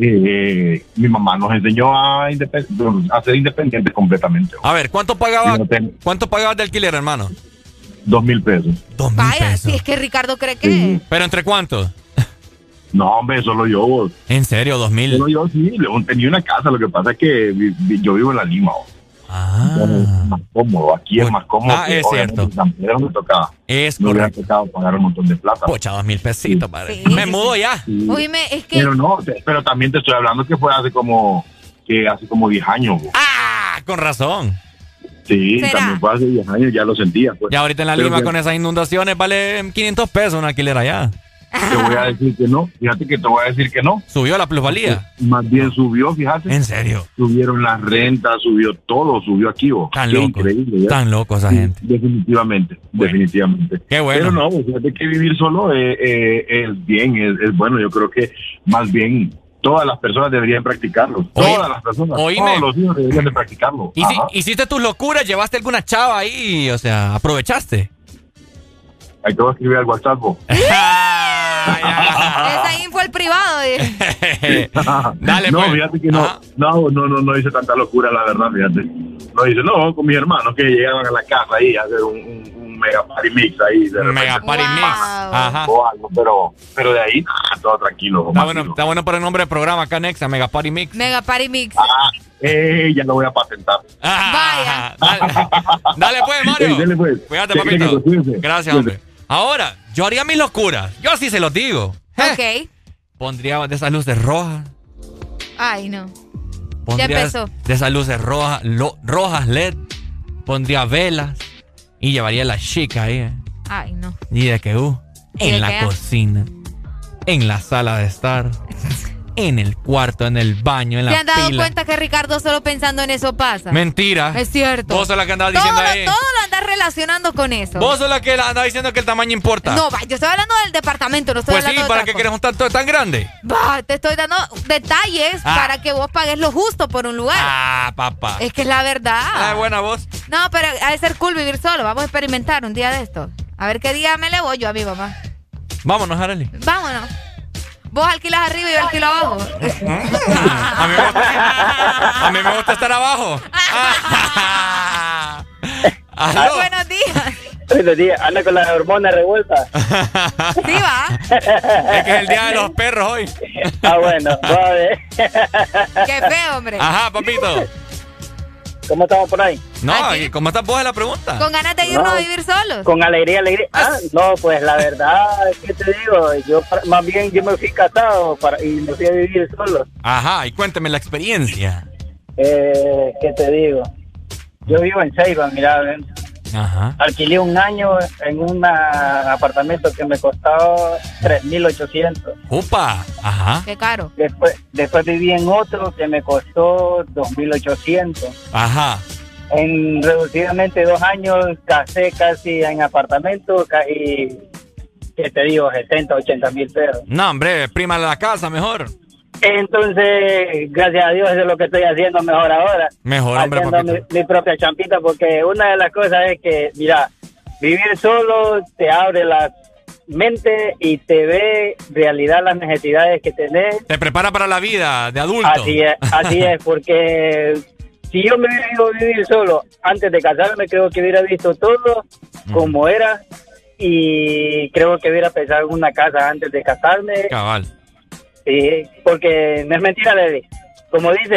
eh, mi mamá nos enseñó a, independ- a ser independientes completamente. A ver, ¿cuánto pagaba, Y no ten- ¿cuánto pagabas de alquiler, hermano? Dos mil pesos. Dos mil Vaya, pesos. si es que Ricardo cree que... Sí. ¿Pero entre cuántos? No, hombre, solo yo. vos. ¿En serio? ¿Dos mil? Solo yo, sí. Tenía una casa. Lo que pasa es que yo vivo en la Lima. vos. Entonces, es más cómodo. Aquí es más cómodo. Ah, que es cierto. en San Pedro me tocaba. Es me hubiera tocado pagar un montón de plata. Pocha, dos mil pesitos, padre. Sí, Me sí, mudo sí. ya. Sí. Oíme, es que... Pero no, pero también te estoy hablando que fue hace como que hace como 10 años. vos. Ah, con razón. Sí, ¿Será? también fue hace 10 años, ya lo sentía. Pues. Ya ahorita en la Pero Lima que- con esas inundaciones vale 500 pesos un alquiler allá. Te voy a decir que no. Fíjate que te voy a decir que no. Subió la plusvalía. Más bien subió, fíjate. ¿En serio? Subieron las rentas, subió todo, subió aquí. vos. Tan Qué loco. Tan loco esa gente. Definitivamente, definitivamente. Qué bueno. Pero no, fíjate que vivir solo eh, eh, es bien, es, es bueno. Yo creo que más bien todas las personas deberían practicarlo. Todas las personas, oíme. todos los hijos deberían de practicarlo. ¿Y si-. ¿Hiciste tus locuras? ¿Llevaste alguna chava ahí? O sea, ¿aprovechaste? Ahí te voy a escribir al WhatsApp. Esa info el privado. eh. Dale, no, pues. fíjate que no, Ajá. no, no, no, no hice tanta locura, la verdad, fíjate. No dice, no, con mis hermanos que llegaban a la casa ahí a hacer un, un, un mega party mix ahí. De repente. Mega Party Mix. Ajá. O algo, pero, pero de ahí, nada, todo tranquilo. Está bueno, está bueno para el nombre del programa acá Nexa, Mega Party Mix. Mega Party Mix. Ah, eh, ya lo voy a patentar. Vaya. Dale, dale pues, Mario. Ey, pues. Cuídate, papito. Gracias, hombre. Ahora, yo haría mis locuras. Yo así se los digo. Ok. Pondría de esas luces rojas. Ay, no. Pondría empezó. De esas luces rojas, lo- rojas LED. Pondría velas. Y llevaría la chica ahí. eh. Ay, no. Y de que, uh, ¿Y de en la cocina. En la sala de estar. en el cuarto, en el baño, en ¿Te la han dado pila. cuenta que Ricardo solo pensando en eso pasa? Mentira. Es cierto. Vos sos la que andabas diciendo ahí. todo lo andas relacionando con eso. Vos sos la que andaba diciendo que el tamaño importa. No, va, yo estoy hablando del departamento, no estoy pues sí, hablando de ¿para qué querés un tanto tan grande? Va, te estoy dando detalles Ah. para que vos pagues lo justo por un lugar. Ah, papá. Es que es la verdad. Ah, buena voz. No, pero ha de ser cool vivir solo. Vamos a experimentar un día de esto. A ver qué día me le voy yo a mi mamá. Vámonos, Arely. Vámonos. Vos alquilas arriba y yo alquilo abajo. A mí me gusta, a mí me gusta estar abajo. Aló. Buenos días. Buenos días, anda con la hormona revuelta. Sí, va. Es que es el día de los perros hoy. Ah, bueno, va a ver. Qué feo, hombre. Ajá, papito. ¿Cómo estamos por ahí? No, ¿y ¿cómo estás vos de la pregunta? Con ganas de irnos No. a vivir solos. Con alegría, alegría. Ah, no, pues la verdad, ¿qué te digo? Yo, más bien, yo me fui casado para, y me fui a vivir solo. Ajá, y cuénteme la experiencia. Eh, ¿Qué te digo? Yo vivo en Ceiba, mira. Ajá. Alquilé un año en un apartamento que me costó 3.800. ¡Upa! Ajá. Qué caro. Después, después viví en otro que me costó 2.800. Ajá. En reducidamente dos años casé casi en apartamento y que te digo, 70, 80 mil pesos. No, hombre, prima la casa mejor. Entonces, gracias a Dios, eso es lo que estoy haciendo mejor ahora. Mejor, hombre, Haciendo mi, mi propia champita, porque una de las cosas es que, mira, vivir solo te abre la mente y te ve realidad las necesidades que tenés. Te prepara para la vida de adulto. Así es, así es, porque si yo me hubiera ido a vivir solo antes de casarme, creo que hubiera visto todo como era y creo que hubiera pensado en una casa antes de casarme. Cabal. Sí, porque no es mentira, Lady. Como dice,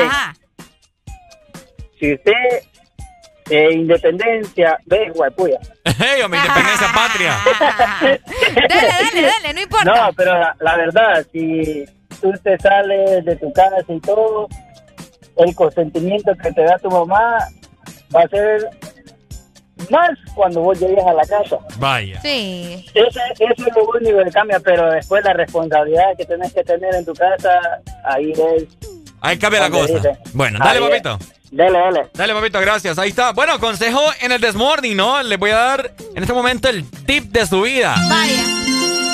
si usted eh, independencia, ve, guapuya. ¡Hey, mi independencia patria! dale, dale, dale, no importa. No, pero la, la verdad, si tú te sales de tu casa y todo, el consentimiento que te da tu mamá va a ser más cuando vos llegues a la casa. Vaya. Sí. Eso, eso es lo único que cambia, pero después la responsabilidad que tenés que tener en tu casa, ahí es... Ahí cambia la cosa. dice. Bueno, dale, Ahí es. papito. Dale, dale. Dale, papito, gracias. Ahí está. Bueno, consejo en el Desmorning, ¿no? Les voy a dar en este momento el tip de su vida. Vaya.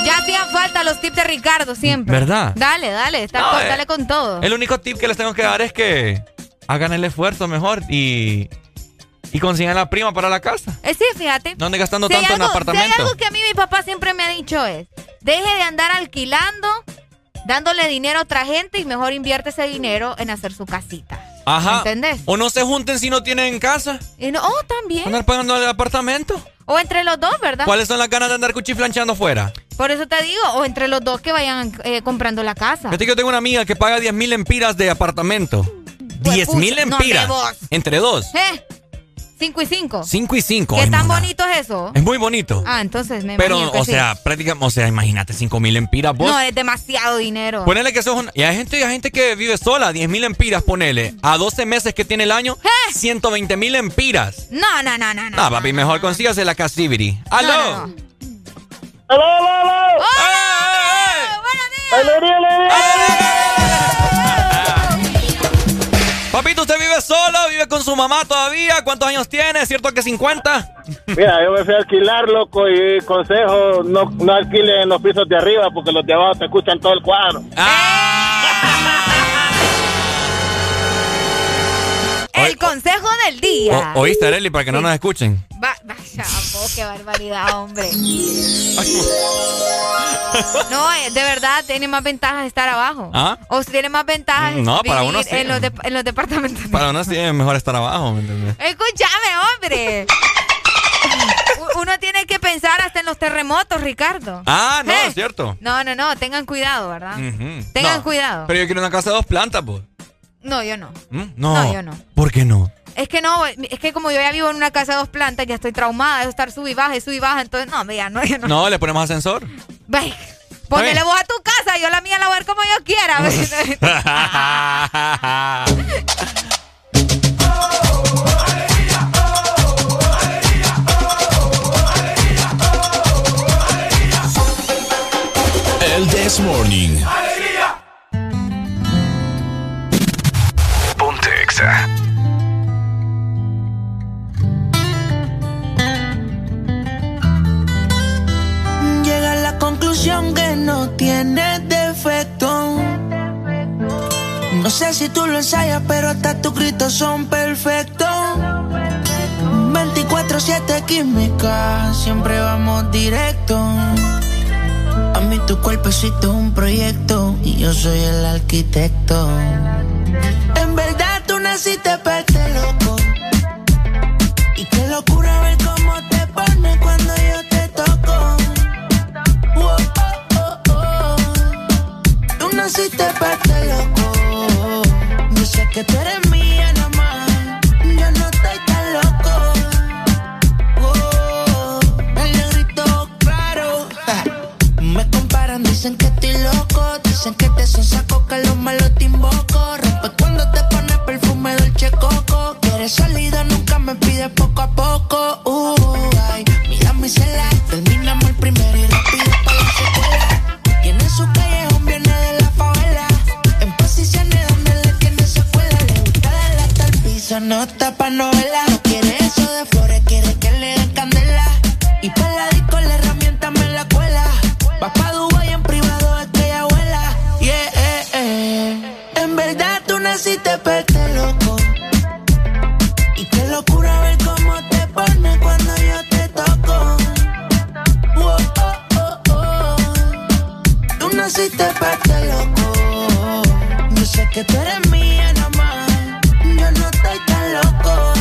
Ya hacían falta los tips de Ricardo siempre. ¿Verdad? Dale, dale, está No, con- eh, dale con todo. El único tip que les tengo que dar es que hagan el esfuerzo mejor y, y consigan la prima para la casa. Eh, sí, fíjate. No ande gastando Si tanto en algo- Si apartamento. hay algo que a mí mi papá siempre me ha dicho es, deje de andar alquilando, dándole dinero a otra gente y mejor invierte ese dinero en hacer su casita. Ajá. ¿Entendés? O no se junten si no tienen casa. Y no, oh, también. Andar pagando el apartamento. O entre los dos, ¿verdad? ¿Cuáles son las ganas de andar cuchiflanchando afuera? Por eso te digo, o entre los dos que vayan eh, comprando la casa. Fíjate que yo tengo una amiga que paga 10 mil empiras de apartamento. 10 mil no, empiras. vos. Entre dos. ¿Eh? ¿Cinco y cinco? 5 y 5. ¿Qué tan bonito es eso? Es muy bonito. Ah, entonces me Pero, imagino que o sí. sea, prácticamente, o sea, imagínate 5 mil empiras vos. No, es demasiado dinero. Ponele que sos un... Y hay gente, hay gente que vive sola, 10 mil empiras, ponele. A 12 meses que tiene el año, 120 mil empiras. No, no, no, no, no. No, papi, mejor consígase la Casivity. ¡Aló! No, no. ¡Aló, aló, aló! ¡Alegría, Papito, ¿usted vive solo? ¿Vive con su mamá todavía? ¿Cuántos años tiene? ¿Es cierto que 50? Mira, yo me fui a alquilar, loco, y consejo, no, no alquilen en los pisos de arriba porque los de abajo te escuchan todo el cuadro. El consejo del día. O- ¿Oíste, Arely? Para que no nos escuchen. Va- vaya, vos, qué barbaridad, hombre. No, eh, de verdad, tiene más ventajas estar abajo. ¿Ah? O si tiene más ventajas No, para uno sí. en, los de- en los departamentos. Para uno sí es mejor estar abajo, ¿me entiendes? Escúchame, hombre. Uno tiene que pensar hasta en los terremotos, Ricardo. Ah, no, ¿Eh? es cierto. No, no, no, tengan cuidado, ¿verdad? Ujú. Tengan No, cuidado. Pero yo quiero una casa de dos plantas, pues. No, yo no. ¿Mm? No. No, yo no. ¿Por qué no? Es que no, es que como yo ya vivo en una casa de dos plantas, ya estoy traumada de estar sub y baja y sub y baja, entonces no, ya no, ya no. No, le ponemos ascensor. Ve, ponele vos a tu casa, yo la mía la voy a ver como yo quiera. El This Morning. Llega a la conclusión que no tiene defecto. No sé si tú lo ensayas, pero hasta tus gritos son perfectos. 24-7 química, siempre vamos directo. A mí tu cuerpecito es un proyecto y yo soy el arquitecto. En verdad tú naciste para este loco. Y qué locura ver cómo te pones cuando yo te toco. Oh, oh, oh, oh. Tú naciste para loco. Yo sé que tú eres mía nada más. Yo no estoy tan loco. Oh, dicen que estoy loco. Dicen que te son saco, que los malos te invoco noche coco. Quieres salida, nunca me pides poco a poco. Uh, ay, mira mi. Terminamos el primero y rápido para la secuela. Tiene su callejón, viene de la favela. En posiciones donde le tiene secuela. Le gusta hasta el piso, no tapa novela. No quiere eso de flores, quiere que le den candela. Y para la disco la herramienta me la cuela. Vas pa' Dubai en privado, es que ella vuela. Yeah, eh, eh. En verdad tú naciste perfecta para este loco. Yo sé que tú eres mía nada más. Yo no estoy tan loco.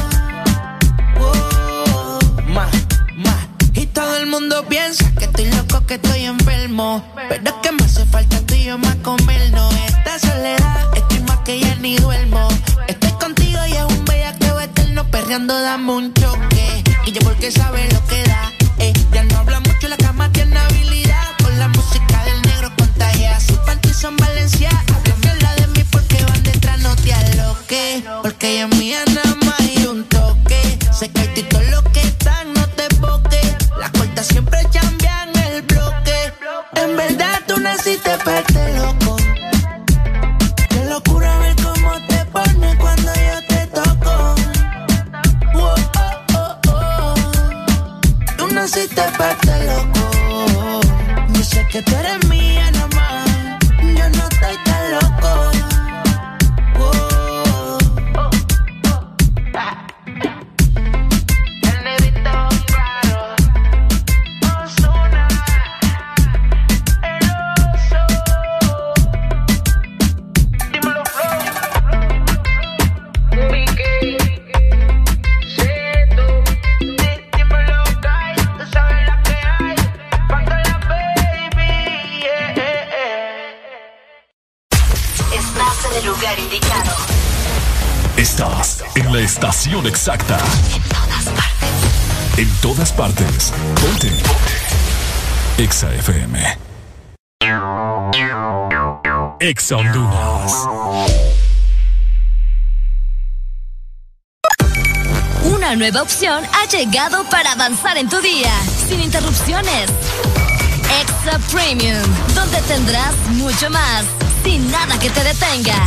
Oh. Más, más. Y todo el mundo piensa que estoy loco, que estoy enfermo. Pero es que me hace falta tú y yo más comernos. Esta soledad, estoy más que ya ni duermo. Estoy contigo y es un bellaqueo eterno. Perreando, dame un choque. Y yo porque sabe lo que da. Eh, ya no habla mucho, la cama tiene habilidad. Con la música del contagia. Sus panties son Valencia. Habla de mí porque van detrás, no te aloques. Porque ella es mía nada más y un toque. Se cae y todo lo que están, no te boques. Las cortas siempre cambian el bloque. En verdad tú naciste para este loco. Qué locura ver cómo te pones cuando yo te toco. Oh, oh, oh, oh. Tú naciste para este loco. Yo sé que tú eres mía la estación exacta. En todas partes. Ponte. Exa FM. Exa Honduras. Una nueva opción ha llegado para avanzar en tu día, sin interrupciones. Extra Premium, donde tendrás mucho más, sin nada que te detenga.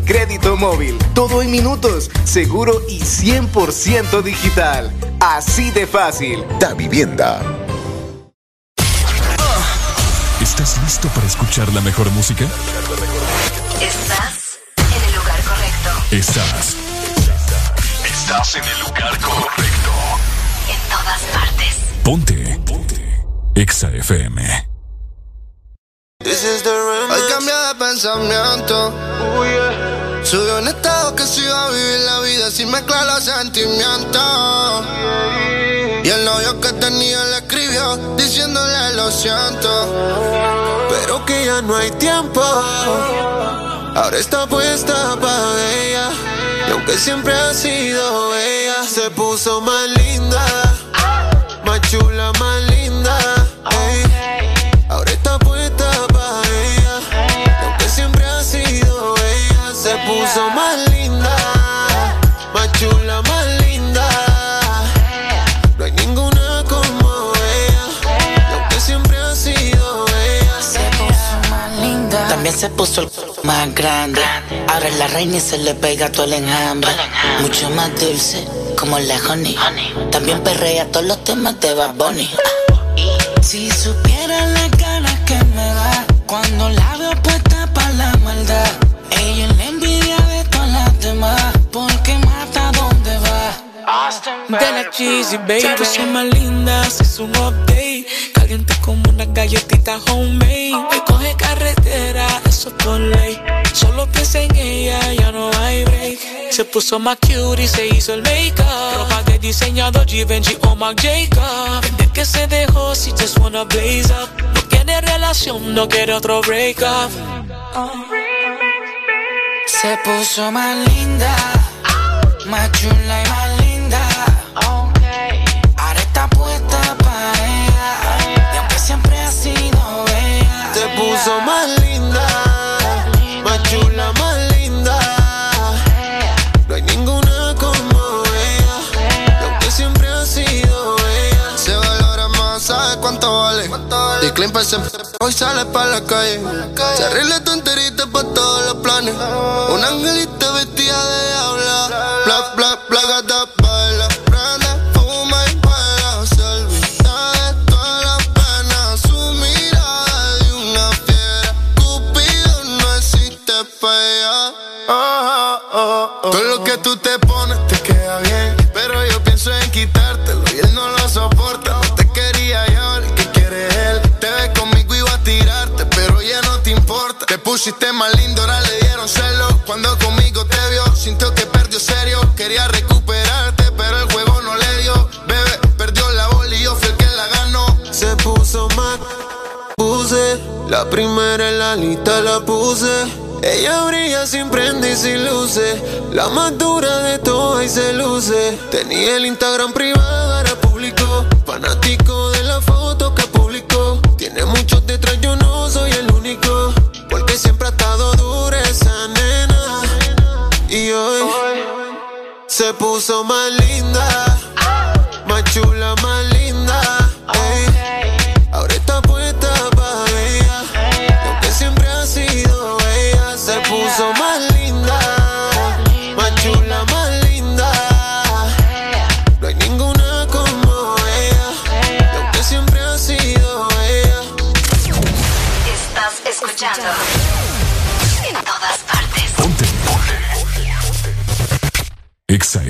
crédito móvil. Todo en minutos, seguro y 100% digital. Así de fácil. Da Vivienda. ¿Estás listo para escuchar la mejor música? Estás en el lugar correcto. Estás. Estás en el lugar correcto. En todas partes. Ponte. Ponte. Exa FM. Hoy cambié de pensamiento. Subió un estado que se iba a vivir la vida sin mezclar los sentimientos. Y el novio que tenía le escribió diciéndole lo siento. Pero que ya no hay tiempo. Ahora está puesta para ella. Y aunque siempre ha sido ella, se puso más linda. Se puso el más grande. Ahora es la reina y se le pega todo el enjambre. Mucho más dulce, como la honey. También perrea todos los temas de Bad Bunny. Si supieran las ganas que me da cuando la veo puesta para la maldad. Ella es la envidia de todas las demás porque mata donde va. De la cheesy baby, puso más linda, hizo un update. Caliente como una galletita homemade. Me coge carretera, eso es por ley. Solo piensa en ella, ya no hay break. Se puso más cute y se hizo el make-up. Ropa de diseñador Givenchy o Marc Jacob. Desde que se dejó, si just wanna blaze up. No quiere relación, no quiere otro break up. Se puso más linda, más chula y más Pa' hoy sale pa' la calle. Se arregla tonterita pa' todos los planes. Un angelito vestida de diablo La primera en la lista la puse. Ella brilla sin prende y sin luces. La más dura de todas y se luce. Tenía el Instagram privado, ahora público. Fanático de la foto que publicó. Tiene muchos detrás, yo no soy el único. Porque siempre ha estado dura esa nena. Y hoy se puso más linda. Exa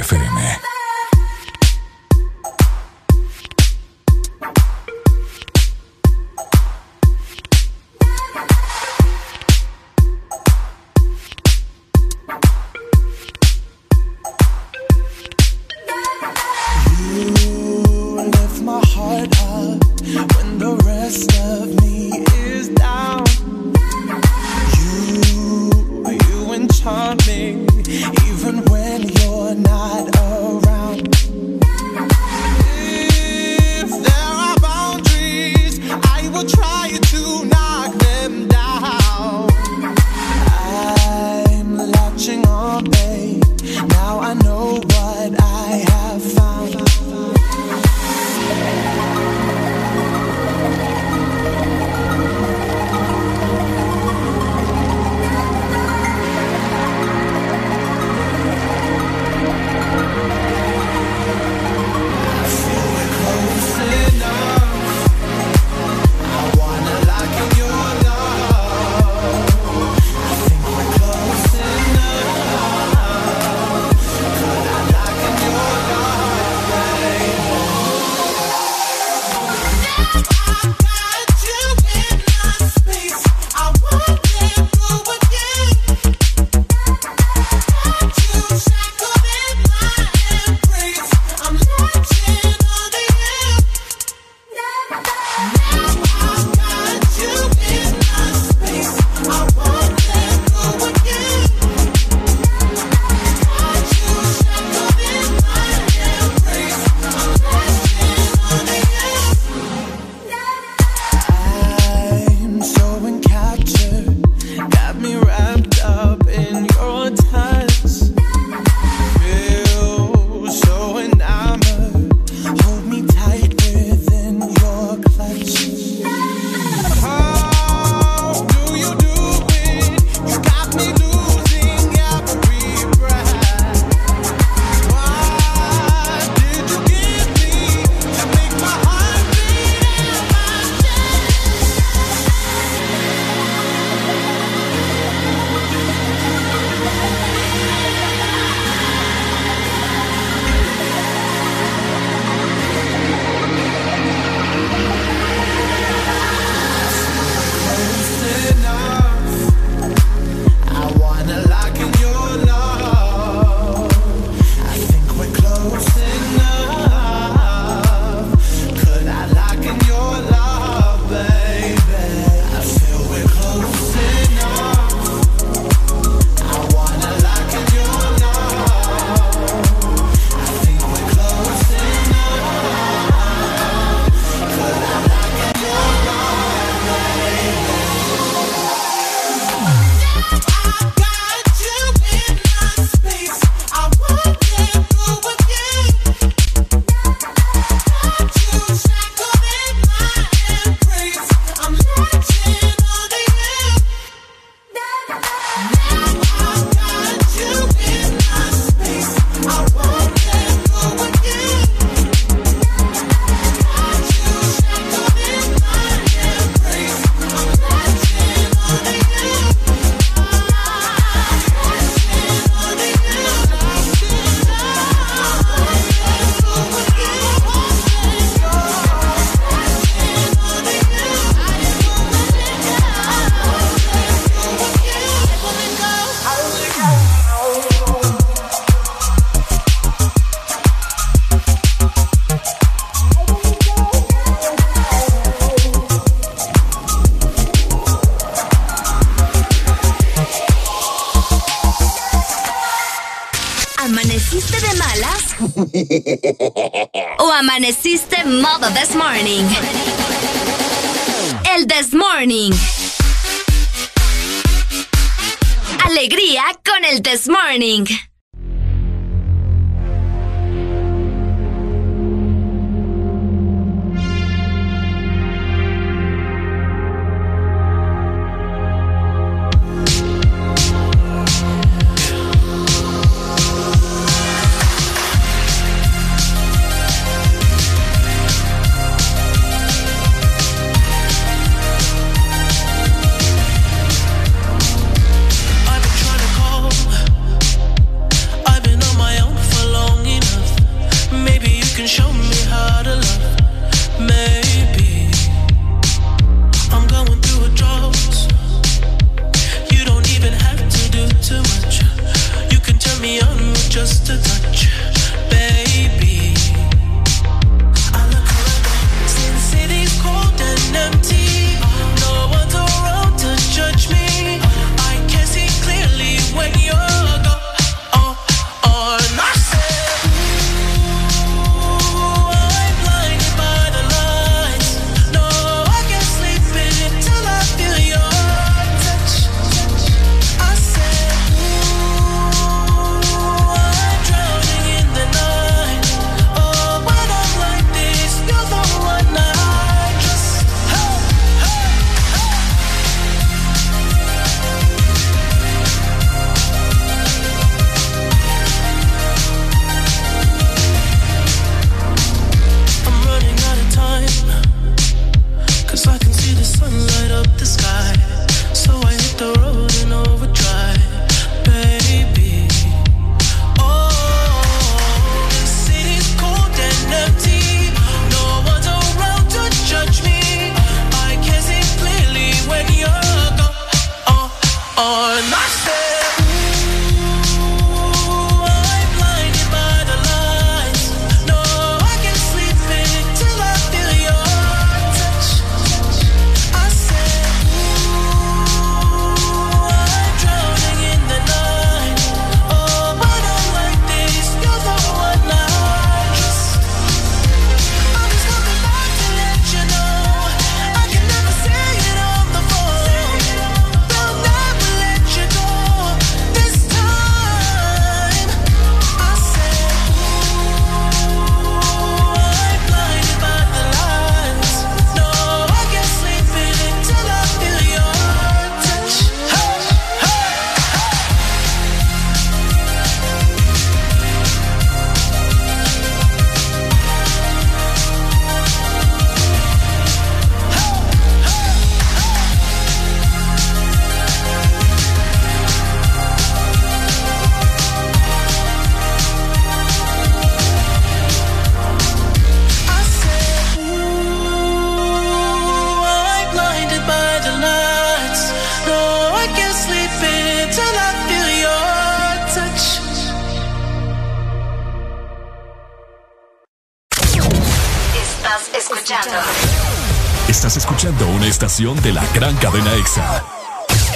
de la gran cadena EXA.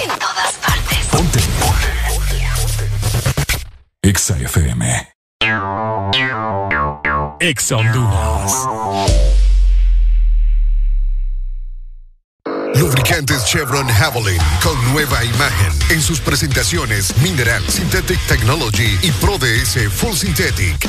En todas partes. Ponte. EXA FM. EXA Honduras. Lubricantes Chevron Javelin con nueva imagen en sus presentaciones Mineral Synthetic Technology y Pro DS Full Synthetic.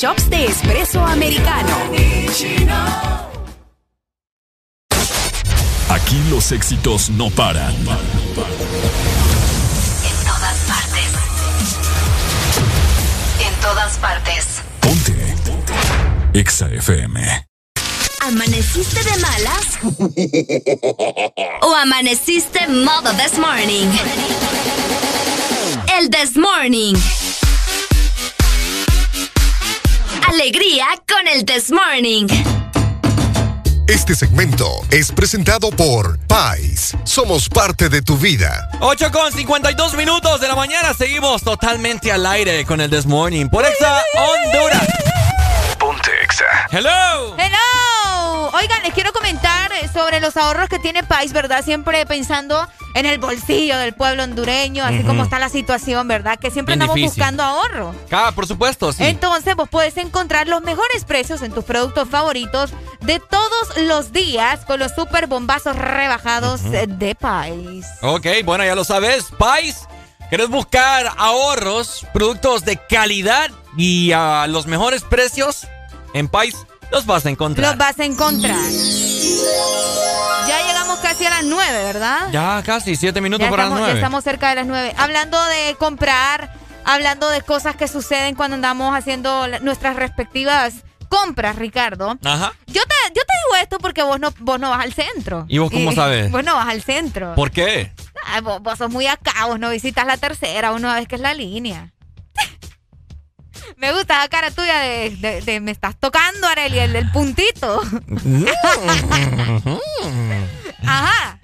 Shops de espresso americano. Aquí los éxitos no paran. En todas partes. En todas partes. Ponte. Exa FM. ¿Amaneciste de malas? ¿O amaneciste modo this morning? El this morning. Alegría con el this morning. Este segmento es presentado por Pais. Somos parte de tu vida. 8 con 52 minutos de la mañana. Seguimos totalmente al aire con el This Morning por Exa Honduras. Ponte Exa. Hello. Hello. Oigan, les quiero comentar sobre los ahorros que tiene Pais, ¿verdad? Siempre pensando en el bolsillo del pueblo hondureño, así como está la situación, ¿verdad? Que siempre Bien andamos difícil. buscando ahorro. Ah, por supuesto, sí. Entonces, vos puedes encontrar los mejores precios en tus productos favoritos de todos los días con los super bombazos rebajados de Pais. Ok, bueno, ya lo sabes. Pais, ¿querés buscar ahorros, productos de calidad y a los mejores precios? En Pais los vas a encontrar. Los vas a encontrar. Ya llegamos casi a las 9, ¿verdad? Ya casi, siete minutos Ya para estamos, las ya nueve. estamos cerca de las 9. Hablando de comprar, hablando de cosas que suceden cuando andamos haciendo nuestras respectivas compras, Ricardo. Ajá. Yo te, yo te digo esto porque vos no, vos no vas al centro. ¿Y vos cómo sabes? Vos no vas al centro. ¿Por qué? Ay, vos, vos sos muy acá, vos no visitas la tercera, vos no que es la línea. Me gusta la cara tuya de, de- de me estás tocando, Areli, el, el puntito. Ajá.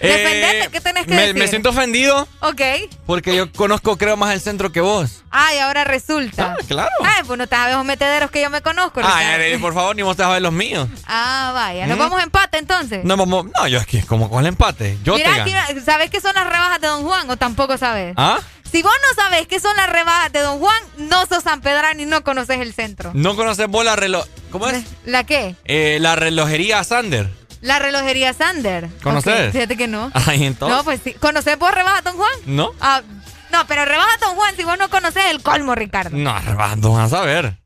Defendete, ¿qué tenés que Eh, me, decir? me siento ofendido Ok. porque yo conozco, creo, más el centro que vos. Ay, ahora resulta. Ah, claro. Ay, pues no te sabes los metederos que yo me conozco. Ay, Ricardo. Arely, por favor, ni vos te sabes los míos. Ah, vaya. Nos ¿Mm? vamos a empate entonces. No, vamos, no, yo aquí, como con el empate. Yo te gano. aquí, ¿sabes qué son las rebajas de Don Juan o tampoco sabes? ¿Ah? Si vos no sabes qué son las rebajas de Don Juan, no sos San Pedrano y no conoces el centro. ¿No conoces vos la reloj... ¿Cómo es? ¿La qué? Eh, la relojería Sander. La relojería Sander. ¿Conoces? Fíjate que no. Ay, entonces. No, pues sí. ¿Conoces vos rebajas Don Juan? ¿No? Ah, no, pero rebajas Don Juan si vos no conoces el colmo, Ricardo. No, rebando, vas a ver.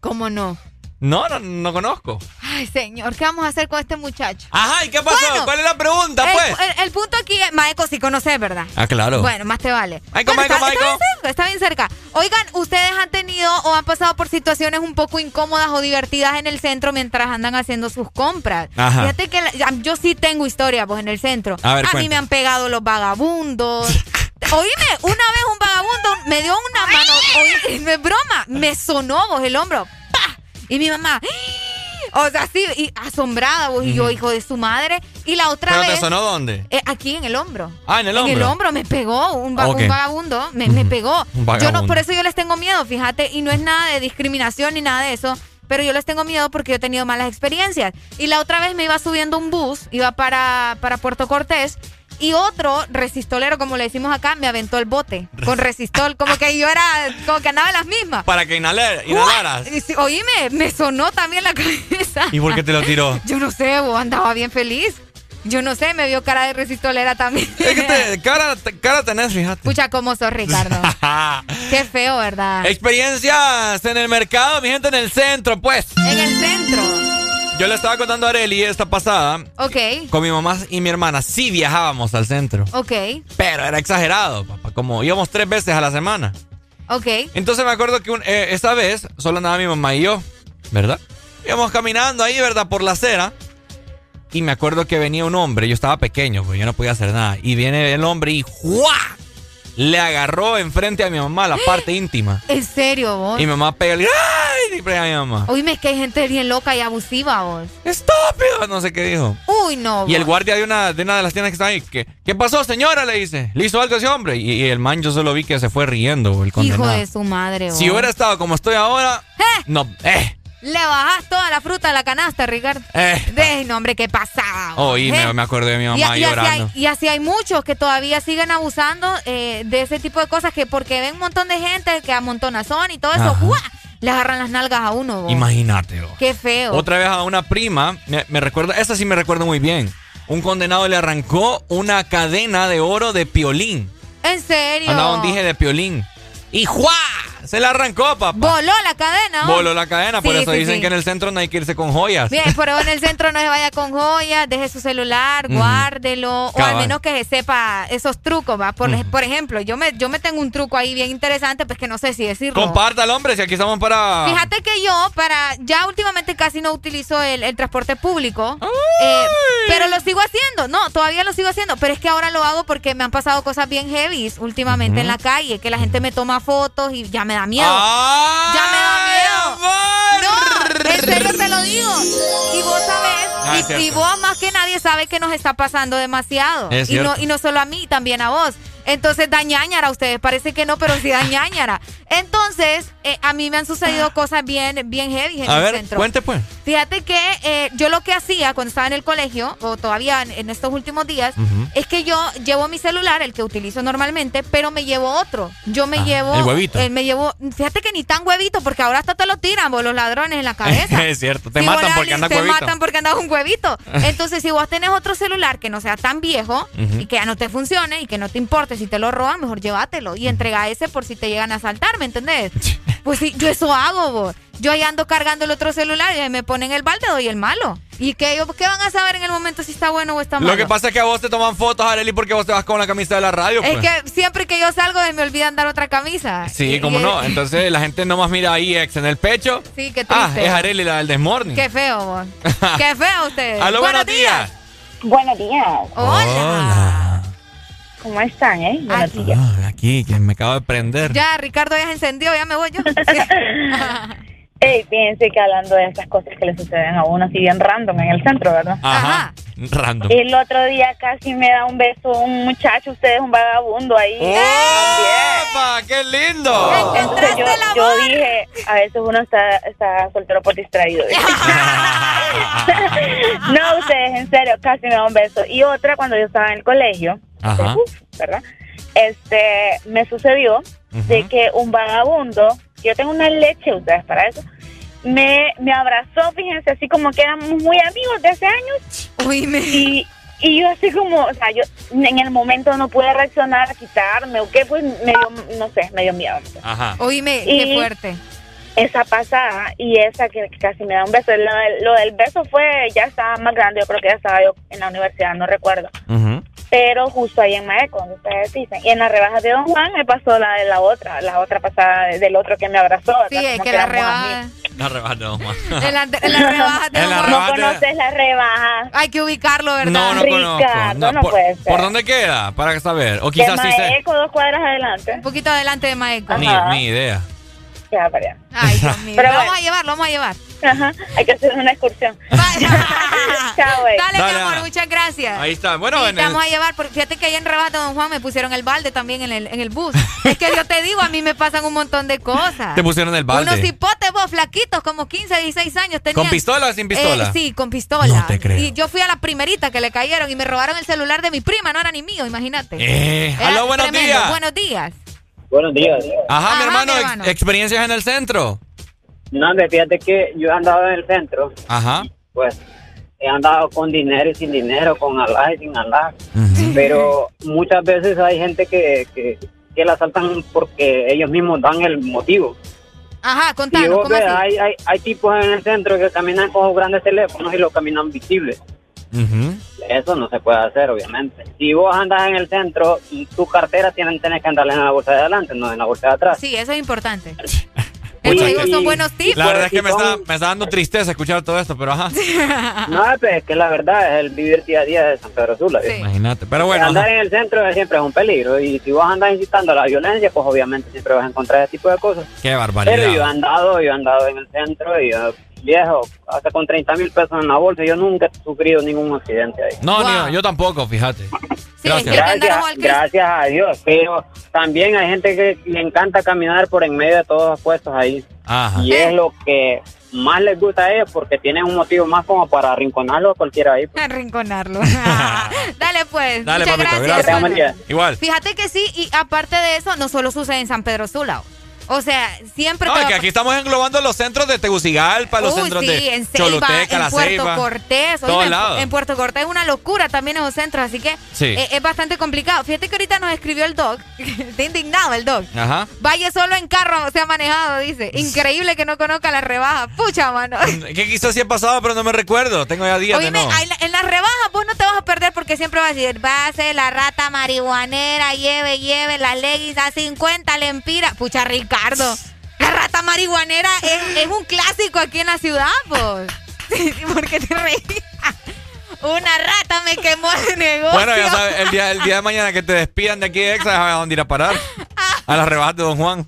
¿Cómo no? No, no, no conozco. Ay, señor, ¿qué vamos a hacer con este muchacho? Ajá, ¿y qué pasó? Bueno, ¿Cuál es la pregunta, el, pues? el- el punto aquí es, Maeco, si conoces, ¿verdad? Ah, claro. Bueno, más te vale. Maico, Bueno, Maico, está, bien cerca, está bien cerca. Oigan, ¿ustedes han tenido o han pasado por situaciones un poco incómodas o divertidas en el centro mientras andan haciendo sus compras? Ajá. Fíjate que la- yo sí tengo historia pues en el centro. A ver, mí cuenta. me han pegado los vagabundos. Oíme, una vez un vagabundo me dio una mano, oí- no es broma, me sonó vos el hombro. ¡Pah! Y mi mamá, ¡Ah! O sea, sí, y asombrada vos y yo, hijo de su madre. Y la otra ¿Pero vez... te sonó dónde? Eh, aquí en el hombro. Ah, en el En el hombro. hombro me pegó un, va- Ok. un vagabundo, me, me pegó. Un Yo vagabundo. no, por eso yo les tengo miedo, fíjate, y no es nada de discriminación ni nada de eso, pero yo les tengo miedo porque yo he tenido malas experiencias. Y la otra vez me iba subiendo un bus, iba para, para Puerto Cortés, y otro resistolero, como le decimos acá, me aventó el bote con resistol, como que yo era, como que andaba en las mismas. Para que inhalar, inhalaras. Oíme, me sonó también la cabeza. ¿Y por qué te lo tiró? Yo no sé, vos andaba bien feliz. Yo no sé, me vio cara de resistolera también. Es que te, cara, cara tenés, fíjate. Pucha, cómo sos, Ricardo. Qué feo, ¿verdad? Experiencias en el mercado, mi gente en el centro, pues. En el centro. Yo le estaba contando a Areli esta pasada. Ok, Con mi mamá y mi hermana sí viajábamos al centro. ok, Pero era exagerado, papá. Como íbamos tres veces a la semana. ok. Entonces me acuerdo que un- eh, esta vez solo andaba mi mamá y yo, ¿verdad? Íbamos caminando ahí, ¿verdad? Por la acera. Y me acuerdo que venía un hombre, yo estaba pequeño, pues yo no podía hacer nada. Y viene el hombre y ¡juá! Le agarró enfrente a mi mamá la parte íntima. ¿En serio, vos? Y mi mamá pega el ¡ay! Y pega a mi mamá. Oíme, es que hay gente bien loca y abusiva, vos. ¡Estúpido! No sé qué dijo. Uy, no. Y el guardia de una, de una de las tiendas que está ahí, ¿qué, ¿qué pasó, señora? Le dice. ¿Le hizo algo a ese hombre? Y, y el man yo solo vi que se fue riendo, el Hijo condenado. de su madre, vos. Si hubiera estado como estoy ahora, ¡Eh! no, eh, Le bajas toda la fruta a la canasta, Ricardo. eh. De, no, hombre, qué pasada. vos, Oh, ¿eh? me, me acordé de mi Y, mamá y así hay, y así hay muchos que todavía siguen abusando eh, de ese tipo de cosas que porque ven un montón de gente que amontonazón y todo eso. ¡guau! le agarran las nalgas a uno. vos. Imagínate. oh. Qué feo. Otra vez a una prima, me, me recuerda, esa sí me recuerdo muy bien. Un condenado le arrancó una cadena de oro de piolín. ¿En serio? Andaba un dije de piolín. Y ¡juá! Se la arrancó, papá. Voló la cadena. ¿no? Voló la cadena, por Sí, eso sí, dicen sí. que en el centro no hay que irse con joyas. Bien, pero en el centro no se vaya con joyas, deje su celular, guárdelo, o al menos que se sepa esos trucos, ¿va? Por, por ejemplo, yo me, yo me tengo un truco ahí bien interesante, pues que no sé si decirlo. Compártalo, hombre, si aquí estamos para. Fíjate que yo, para, ya últimamente casi no utilizo el, el transporte público, eh, pero lo sigo haciendo, no, todavía lo sigo haciendo, pero es que ahora lo hago porque me han pasado cosas bien heavy últimamente en la calle, que la gente me toma fotos y ya me da miedo. ya me da miedo. No, en serio te lo digo. Y vos sabés, Ah, y- vos más que nadie sabe que nos está pasando demasiado. Es y, no, y no solo a mí, también a vos. Entonces da ñañara a ustedes, parece que no, pero sí da ñañara. Entonces, eh, a mí me han sucedido cosas bien, bien heavy en A el ver, centro. cuente pues. Fíjate que eh, yo lo que hacía cuando estaba en el colegio, o todavía en, en estos últimos días, es que yo llevo mi celular, el que utilizo normalmente, pero me llevo otro. Yo me Ah, llevo. el huevito. eh, me llevo. Fíjate que ni tan huevito, porque ahora hasta te lo tiran vos, los ladrones en la cabeza. es cierto, te Si matan porque andas Te huevito. matan porque andas un huevito. Entonces, si vos tenés otro celular que no sea tan viejo y que ya no te funcione y que no te importe si te lo roban, mejor llévatelo y entrega ese por si te llegan a asaltar, ¿me entendés? Pues sí, yo eso hago, vos. Yo ahí ando cargando el otro celular y me ponen el balde, doy el malo. ¿Y qué, ellos- qué van a saber en el momento si está bueno o está malo? Lo que pasa es que a vos te toman fotos, Areli, porque vos te vas con la camisa de la radio. es pues. que siempre que yo salgo me olvidan dar otra camisa. Sí, Y- cómo y- no. Entonces la gente nomás mira ahí ex en el pecho. Sí, qué Ah, triste. es Areli la del Desmorning. Qué feo, vos. qué feo ustedes. Aló, buenos días. Buenos días. Hola. ¿Cómo están, eh? Días. Ah, aquí, que me acabo de prender. Ya, Ricardo ya se encendió, ya me voy yo. Ey, fíjense que hablando de estas cosas que le suceden a uno así bien random en el centro, ¿verdad? Ajá. Random. El otro día casi me da un beso un muchacho, usted es un vagabundo ahí. ¡Epa! ¡Qué lindo! Entonces yo, yo dije, a veces uno está, está soltero por distraído. no, ustedes, en serio, casi me da un beso. Y otra, cuando yo estaba en el colegio, Ajá. ¿verdad? Este, me sucedió de que un vagabundo, yo tengo una leche, ustedes, para eso, me, me abrazó, fíjense, así como que éramos muy amigos de hace años. Y, y yo así como, o sea, yo en el momento no pude reaccionar, quitarme, o qué, pues me dio, no sé, me dio miedo. Ajá. Oíme, Y- qué fuerte. Esa pasada y esa que, que casi me da un beso. Lo, del- lo del beso fue, ya estaba más grande, yo creo que ya estaba yo en la universidad, no recuerdo. Pero justo ahí en Maeco, donde ustedes dicen. Y en las rebajas de Don Juan me pasó la de la otra, la otra pasada de- del otro que me abrazó. Sí, es que la rebaja. La rebaja no, ma. En la, en la rebaja de Don Juan. No de- conoces la rebaja. Hay que ubicarlo, ¿verdad? No, no conozco. Ricardo, no por, puede ser. ¿Por dónde queda? Para saber. O De quizás sí sé. Maeco, dos cuadras adelante. Un poquito adelante de Maeco. Ni, ni idea. Ya, para allá. Ay, Dios mío. Pero lo bueno. vamos a llevar, lo vamos a llevar. Ajá, hay que hacer una excursión. Chao, güey. Dale, Dale, mi amor, Ana. muchas gracias. Ahí está. Bueno, Sí, en te el- vamos a llevar, porque fíjate que ahí en Rebaja de Don Juan me pusieron el balde también en el, en el bus. es que yo te digo, a mí me pasan un montón de cosas. Te pusieron el balde. Unos hipotes vos, flaquitos, como 15, 16 años tenían. ¿Con pistola o sin pistola? Eh, sí, con pistola. No te creo. Y yo fui a la primerita que le cayeron y me robaron el celular de mi prima, no era ni mío, imagínate. Eh, aló, buenos tremendo. días. Buenos días. Buenos días. Ajá, mi hermano, mi ex- hermano. experiencias en el centro. No, hombre, fíjate que yo he andado en el centro, Ajá. pues he andado con dinero y sin dinero, con alaj y sin alaj. Pero muchas veces hay gente que, que, que la asaltan porque ellos mismos dan el motivo. Ajá, Y contanos, vos ¿cómo ves, así? hay, hay, hay tipos en el centro que caminan con grandes teléfonos y lo caminan visibles. Eso no se puede hacer, obviamente. Si vos andas en el centro, tu cartera tienen, tenés que andar en la bolsa de adelante, no en la bolsa de atrás. Sí, eso es importante. Oye, Eso digo, son y- buenos tips. La verdad es que me y son- está, me está dando tristeza escuchar todo esto, pero ajá. No, pues, es que la verdad es el vivir día a día de San Pedro Sula. Imagínate. Pero bueno. andar ajá. en el centro siempre es un peligro y si vos andas incitando a la violencia, pues obviamente siempre vas a encontrar ese tipo de cosas. Qué Pero yo he barbaridad. andado, yo he andado en el centro y yo, viejo, hasta con 30 mil pesos en la bolsa, yo nunca he sufrido ningún accidente ahí. No, ni yo, yo tampoco, fíjate. Gracias. Gracias, gracias a Dios, pero también hay gente que le encanta caminar por en medio de todos los puestos ahí. Ajá. Y es lo que más les gusta a ellos porque tienen un motivo más como para arrinconarlo a cualquiera ahí. pues. Arrinconarlo. Dale pues. Dale, Muchas papito, gracias. gracias. Igual. Fíjate que sí, y aparte de eso, no solo sucede en San Pedro Sula. O sea, siempre No, te es va que aquí estamos englobando los centros de Tegucigalpa, los centros sí, de en Ceiba, Choluteca, en La Puerto Ceiba. Cortés. Todos oíme, en- lados. en Puerto Cortés es una locura también esos centros, así que Sí. eh, es bastante complicado. Fíjate que ahorita nos escribió el dog, está indignado el dog. Ajá. Vaya solo en carro, se ha manejado, dice. Increíble que no conozca las rebajas. Pucha, mano. Que quizás sí he pasado, pero no me recuerdo. Tengo ya días Oíme, de no. la- en las rebajas vos no te vas a perder porque siempre vas a decir, va a ser la rata marihuanera, lleve, lleve, las leggings a 50 lempiras. Pucha, Ricardo, la rata marihuanera es, es un clásico aquí en la ciudad, pues. ¿Por qué te reís? Una rata me quemó el negocio. Bueno, ya sabes, el día, el día de mañana que te despidan de aquí de Exa, sabes a dónde ir a parar. A las rebajas de Don Juan.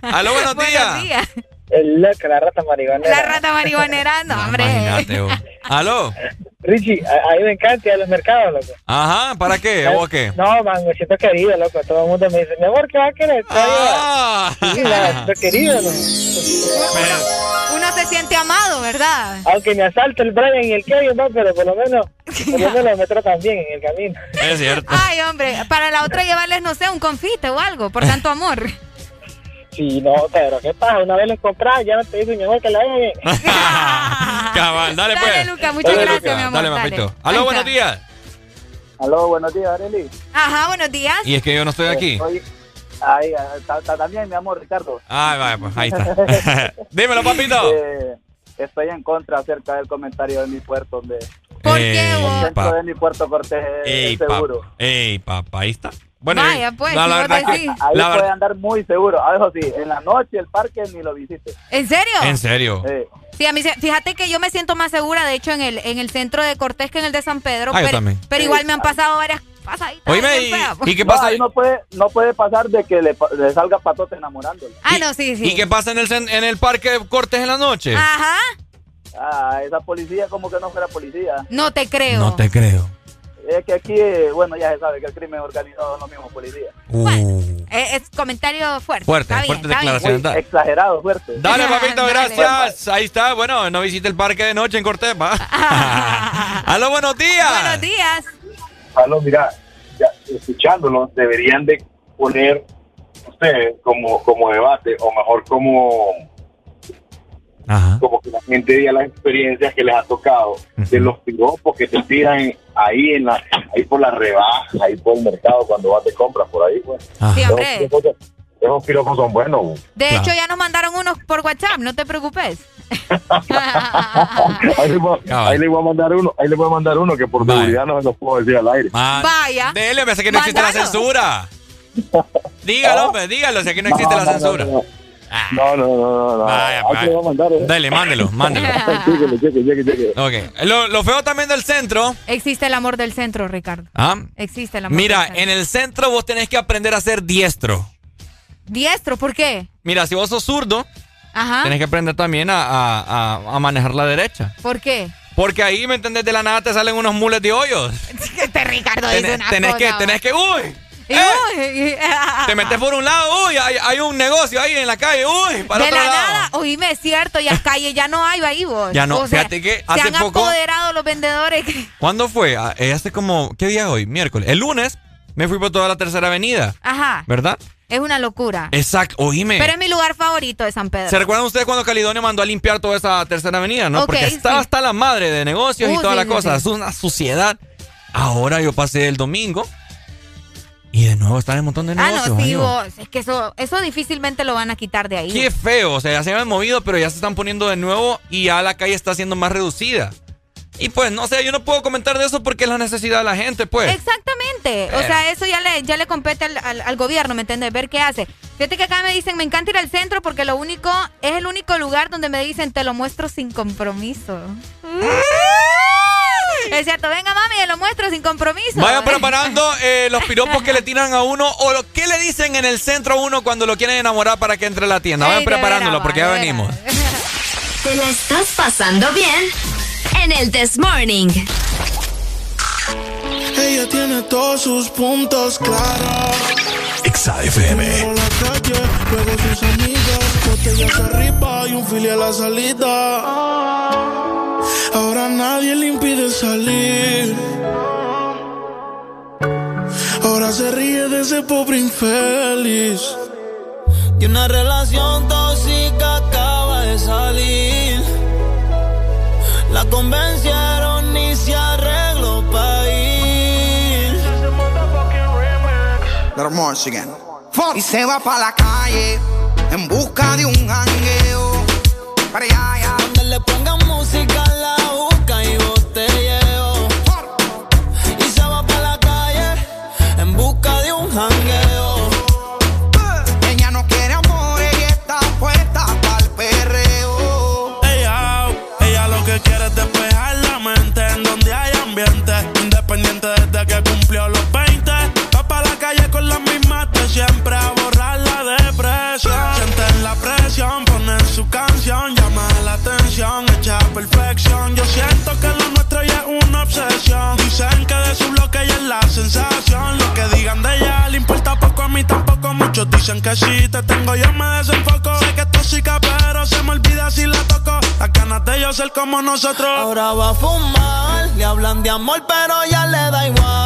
Aló, buenos días. Buenos días. El loco, la rata marihuanera. La rata marihuanera, no, hombre. Imagínate, vos. Aló. Richie, a, a mí me encanta ir a los mercados, loco. Ajá, ¿para qué? ¿O qué? No, man, me siento querido, loco. Todo el mundo me dice, mi amor, ¿qué va a querer? ¿Qué va a Ah. llevar?" Sí, la- siento querido, ¿no? Uno se siente amado, ¿verdad? Aunque me asalta el Brian y el Kevin, no, pero por lo menos, por lo menos me tratan bien en el camino. Es cierto. Ay, hombre, para la otra llevarles, no sé, un confite o algo, por tanto amor. Sí, no, pero ¿qué pasa? Una vez los compras, ya no te dicen, mi amor, que la bien. Cabal, dale pues. Dale, Luca, muchas Dale, gracias, Luca. mi amor, Dale, papito. Ahí Aló, buenos días. Aló, buenos días, Arely. Ajá, buenos días. Y es que yo no estoy aquí. Ay, ta- ta- también, mi amor, Ricardo. Ay, vaya, pues ahí está. Dímelo, papito. Eh, estoy en contra acerca del comentario de mi puerto, donde ¿Por qué vos? el centro pa- de mi puerto Cortés es Ey, seguro. papá. Ey, papá, ahí está. Bueno, Vaya, eh, pues, la, verdad que- decís. Ahí la puede andar muy seguro. Ah, eso sí, en la noche el parque ni lo visite. ¿En serio? En serio. Sí, a mí se- fíjate que yo me siento más segura, de hecho, en el, en el centro de Cortés que en el de San Pedro. Ah, yo pero, también. pero igual me han pasado varias pasaditas. Oíme, ¿y, y qué no, pasa? ahí no puede, no puede pasar de que le, salga patote enamorándolo. Ah, no, sí, sí. ¿Y qué pasa en el, en el parque Cortes en la noche? Ajá, Ah, esa policía como que no fuera policía. no te creo. No te creo. Es que aquí, bueno, ya se sabe que el crimen organizado son los mismos policías. Uh, Eh, es comentario fuerte. Fuerte, está bien, fuerte bien. declaración. Da- exagerado, fuerte. Dale, papito, gracias. Ahí está. Bueno, no visite el parque de noche en Cortés, va. Aló, buenos días. Buenos días. Aló, mira, ya, escuchándolo, deberían de poner ustedes como, como debate, o mejor como, Ajá. como que la gente diga las experiencias que les ha tocado, de los piropos que te tiran ahí en la, ahí por la rebaja, ahí por el mercado, cuando vas de compras por ahí, pues. Sí, Esos hombre. piropos, esos piropos son buenos. De Claro. hecho, ya nos mandaron unos por WhatsApp, no te preocupes. Ahí le, voy, Cabal. ahí le voy a mandar uno, ahí le voy a mandar uno que por Vale. seguridad no se los puedo decir al aire. Ma- Vaya. Dele, me sé que no existe la censura. Dígalo, hombre, dígalo, si aquí no existe No, la no, censura. No, no, no, no, no, no. Vaya, voy a mandar, eh. Dale, mándelo, mándelo. Chéquele, cheque, cheque, cheque. Ok. Lo, lo feo también del centro. Existe el amor del centro, Ricardo. ¿ah? Existe el amor Mira, del centro. en el centro vos tenés que aprender a ser diestro. Diestro, ¿por qué? Mira, si vos sos zurdo, Ajá. tenés que aprender también a, a- a- a manejar la derecha. ¿Por qué? Porque ahí, ¿me entendés? De la nada te salen unos mules de hoyos. Este Ricardo dice Tenés, una tenés cosa, que, tenés que, uy, Y, ¡Eh! uy, te metes por un lado, uy, hay, hay un negocio ahí en la calle, uy, para de otro la lado. nada, oíme, es cierto, ya calle ya no hay ahí vos. Ya no, O sea, fíjate que se hace han poco- apoderado los vendedores. que- ¿Cuándo fue? Ah, eh, hace como, ¿qué día es hoy? Miércoles. El lunes me fui por toda la tercera avenida, Ajá, ¿verdad? es una locura. Exacto, oíme. Pero es mi lugar favorito de San Pedro. ¿Se recuerdan ustedes cuando Caledonia mandó a limpiar toda esa tercera avenida, no? Porque estaba sí. hasta la madre de negocios y Uh, toda sí, la sí, cosa. Es una suciedad. Ahora yo pasé el domingo y de nuevo están un montón de Ah, negocios. no, sí, vos. Es que eso, eso difícilmente lo van a quitar de ahí. Qué feo, o sea, ya se habían movido, pero ya se están poniendo de nuevo y ya la calle está siendo más reducida. Y pues, no sé, yo no puedo comentar de eso porque es la necesidad de la gente, pues. Exactamente. O sea, eso ya le, ya le compete al, al- al gobierno, ¿me entiendes? Ver qué hace. Fíjate que acá me dicen, me encanta ir al centro porque lo único, es el único lugar donde me dicen, te lo muestro sin compromiso. Es cierto, venga mami, te lo muestro sin compromiso. Vayan preparando eh, los piropos que le tiran a uno o lo que le dicen en el centro a uno cuando lo quieren enamorar para que entre a la tienda. Vayan Ey, preparándolo porque ya venimos. ¿Te la estás pasando bien? En el This Morning. Ella tiene todos sus puntos claros. Exa FM. Por la calle, luego sus amigas, botellas arriba y un fili a la salida. Ahora nadie le impide salir. Ahora se ríe de ese pobre infeliz. De una relación tóxica acaba de salir. La convencieron y se arregló para ir. Again. Y se va para la calle en busca de un jangueo. Para allá como nosotros. Ahora va a fumar, le hablan de amor, pero ya le da igual.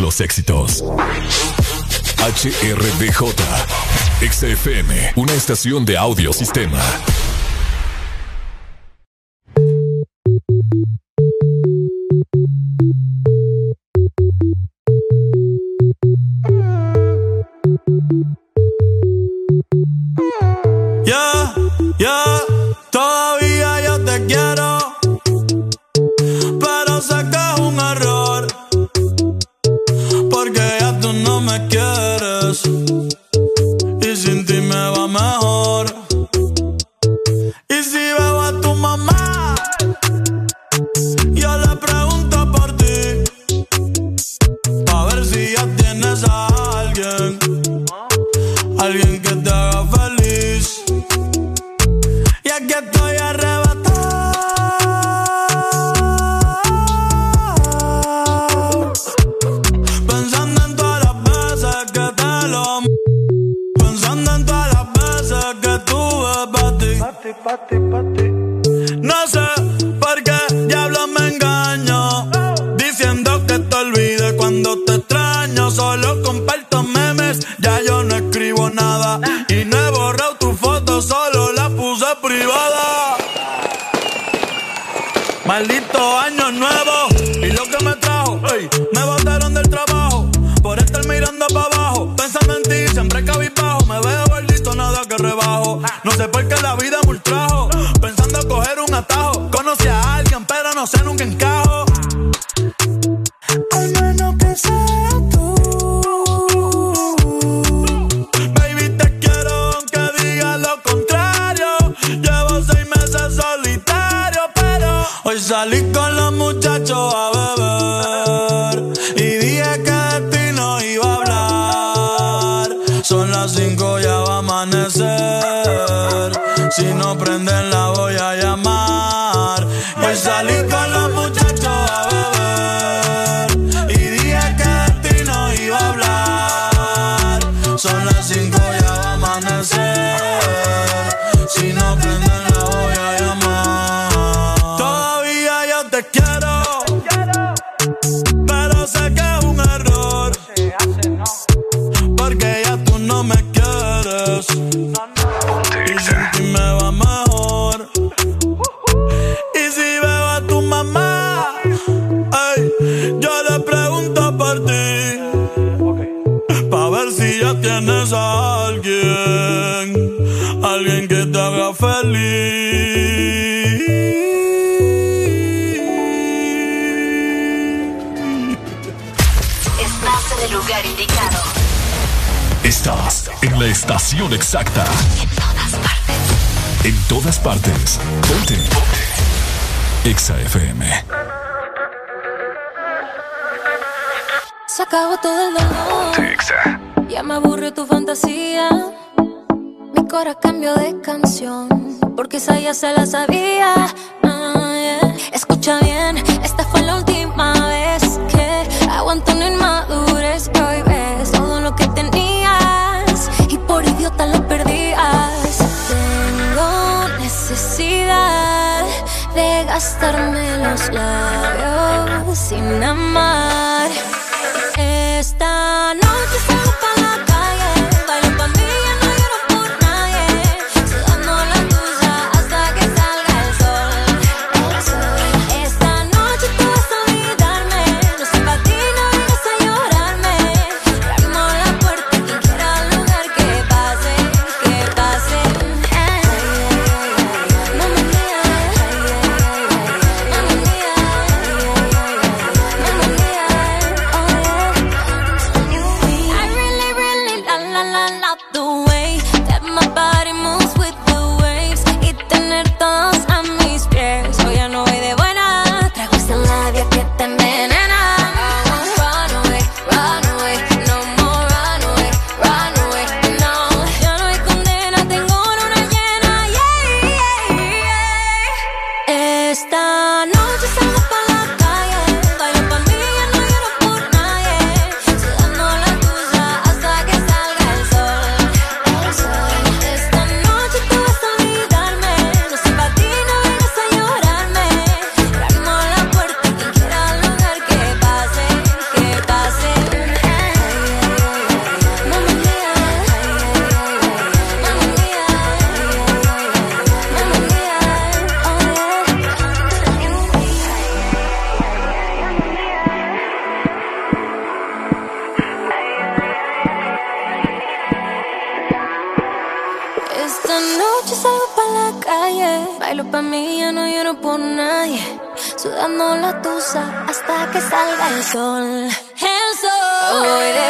los éxitos. HRBJ, XFM, una estación de audio sistema. Bailo pa' mí, ya no lloro por nadie. Sudando la tusa hasta que salga el sol. El sol.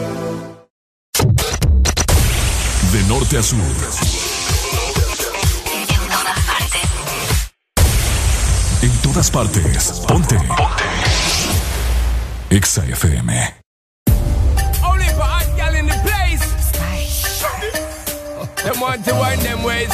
De norte a sur. En todas partes. Ponte. Ponte. Exa FM. Only for hot gal in the place. Them want to wind them ways.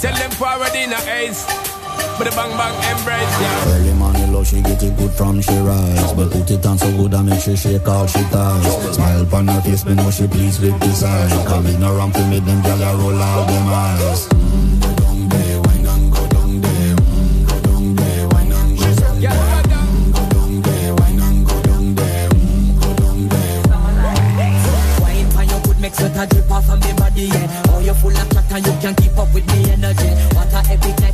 Tell them forward in a ace. But the bang bang embrace, yeah. Early morning love, she get it good from she rise But put it on so good I make she shake all she ties Smile upon her face, me know she pleased with this eye Come ignorant to me, them gyal a roll out them eyes mm, Go down there, wine and go down there mm, Go down there, wine and go down there mm, Go down there, wine and go down there mm, Go down there Wine for your good make sweat a drip off of me body, yeah. Oh, you full of chat and you can't keep up with me energy. What a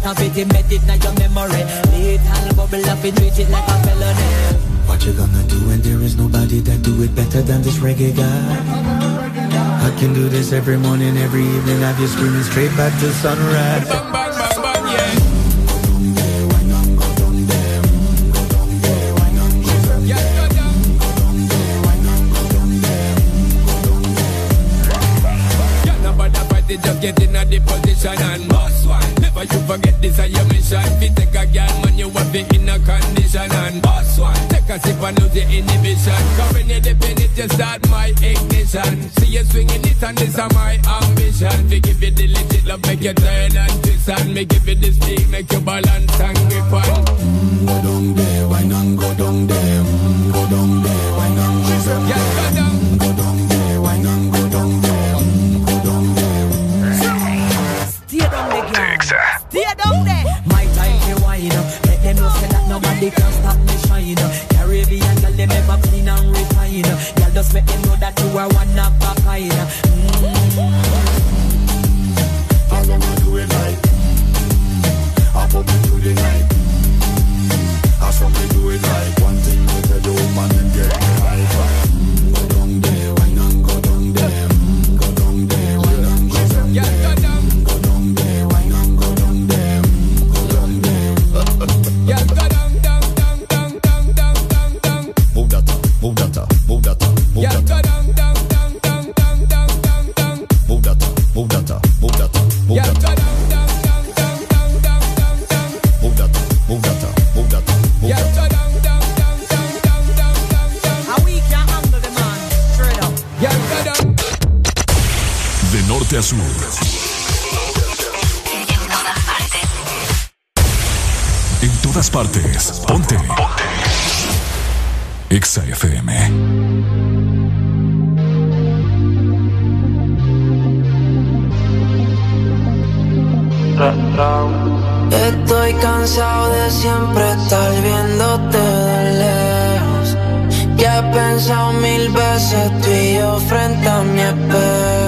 epic night of it, embedded in your memory. Little bubble up, it treat it like a felony. What you gonna do when there is nobody that do it better than this reggae guy? I can do this every morning, every evening, have you screaming straight back to sunrise. Yeah, nobody fight it, just get in a the position and boss one. Never you forget this is your mission. Fi take a girl, man, you have it in a condition and boss one. Take a sip and lose your inhibition. Cause when you dip in it, you start my ignition. See you swinging it and this is my ambition. We give you the legit love, make you turn and twist and me give you the stick, make you balance and grip on. Mm, go down there, wine and go down there. Mm, go down there, wine and go down there. Go just make them know that you are one of a kind. I wanna do it like mm, I put me through the night. Mm, I saw me Norte a sur. En todas partes. Ponte. Ponte. Exa FM. Estoy cansado de siempre estar viéndote de lejos. Ya he pensado mil veces tú y yo frente a mi espejo.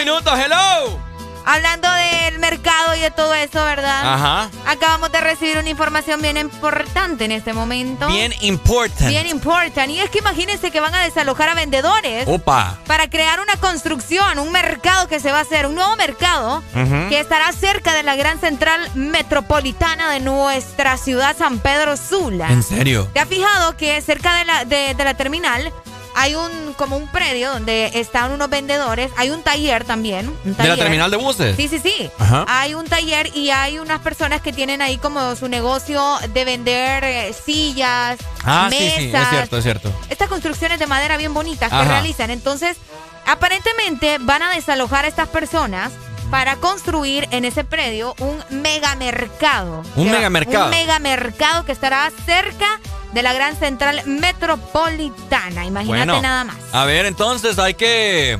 minutos, hello. Hablando del mercado y de todo eso, ¿verdad? Ajá. Acabamos de recibir una información bien importante en este momento. Bien important. Bien important. Y es que imagínense que van a desalojar a vendedores Opa. para crear una construcción, un mercado que se va a hacer, un nuevo mercado que estará cerca de la gran central metropolitana de nuestra ciudad San Pedro Sula. ¿En serio? ¿Te has fijado que cerca de la, de, de la terminal hay un como un predio donde están unos vendedores, hay un taller también, un ¿De la terminal de buses? Sí, sí, sí. Ajá. Hay un taller y hay unas personas que tienen ahí como su negocio de vender eh, sillas, Ah, sí, mesas. sí, es cierto, es cierto. Estas construcciones de madera bien bonitas que realizan. Entonces, aparentemente van a desalojar a estas personas para construir en ese predio un megamercado. ¿Un Que va- megamercado? Un megamercado que estará cerca de la gran central metropolitana. Imagínate Bueno, nada más. a ver, entonces hay que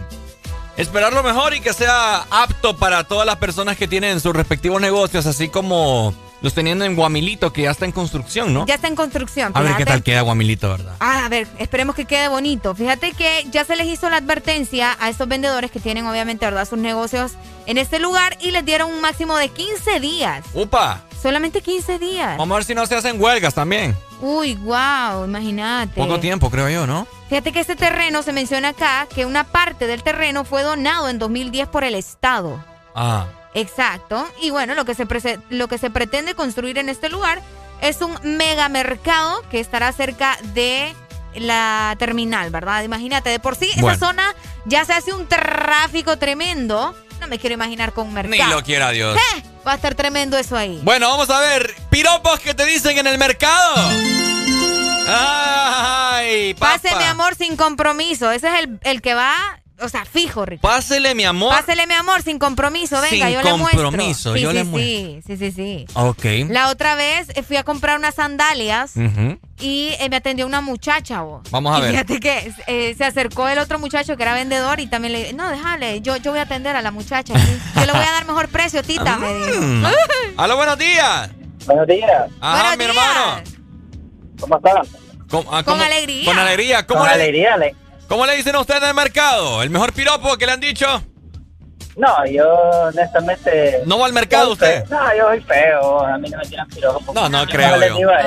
esperar lo mejor y que sea apto para todas las personas que tienen sus respectivos negocios, así como los teniendo en Guamilito, que ya está en construcción, ¿no? Ya está en construcción. A ver qué tal queda Guamilito, ¿verdad? Ah, a ver, esperemos que quede bonito. Fíjate que ya se les hizo la advertencia a estos vendedores que tienen obviamente, ¿verdad?, sus negocios en este lugar y les dieron un máximo de 15 días. ¡Upa! Solamente 15 días. Vamos a ver si no se hacen huelgas también. Uy, wow, imagínate. Poco tiempo, creo yo, ¿no? Fíjate que este terreno, se menciona acá, que una parte del terreno fue donado en 2010 por el Estado. Ah. Exacto. Y bueno, lo que se, lo que se pretende construir en este lugar es un megamercado que estará cerca de la terminal, ¿verdad? Imagínate, de por sí Bueno. esa zona ya se hace un tráfico tremendo. No me quiero imaginar con un Ni mercado. lo quiera Dios. ¡Eh! Va a estar tremendo eso ahí. Bueno, vamos a ver. Piropos que te dicen en el mercado. Ay, papá. Pase mi amor sin compromiso. Ese es el, el que va, o sea, fijo, Ricardo. Pásele mi amor. Pásele mi amor sin compromiso, venga, Sin yo le muestro. compromiso, Sí, yo sí, le muestro. Sí, sí, sí. Ok. La otra vez fui a comprar unas sandalias y eh, me atendió una muchacha, vos. Vamos a Y ver. Fíjate que eh, se acercó el otro muchacho que era vendedor y también le dije, no, déjale, yo, yo voy a atender a la muchacha. Yo le voy a dar mejor precio, tita, me dijo. Mm. Aló, buenos días. Buenos días. Ajá, Buenos mi días. hermano. ¿Cómo están? ¿Cómo- ah, Con cómo- alegría. Con alegría. ¿Cómo Con le, alegría, le- ¿Cómo le dicen a ustedes en el mercado? ¿El mejor piropo que le han dicho? No, yo honestamente... ¿No va al mercado usted? No, yo soy feo, a mí no me tiran piropos. No, no Yo creo les yo. digo a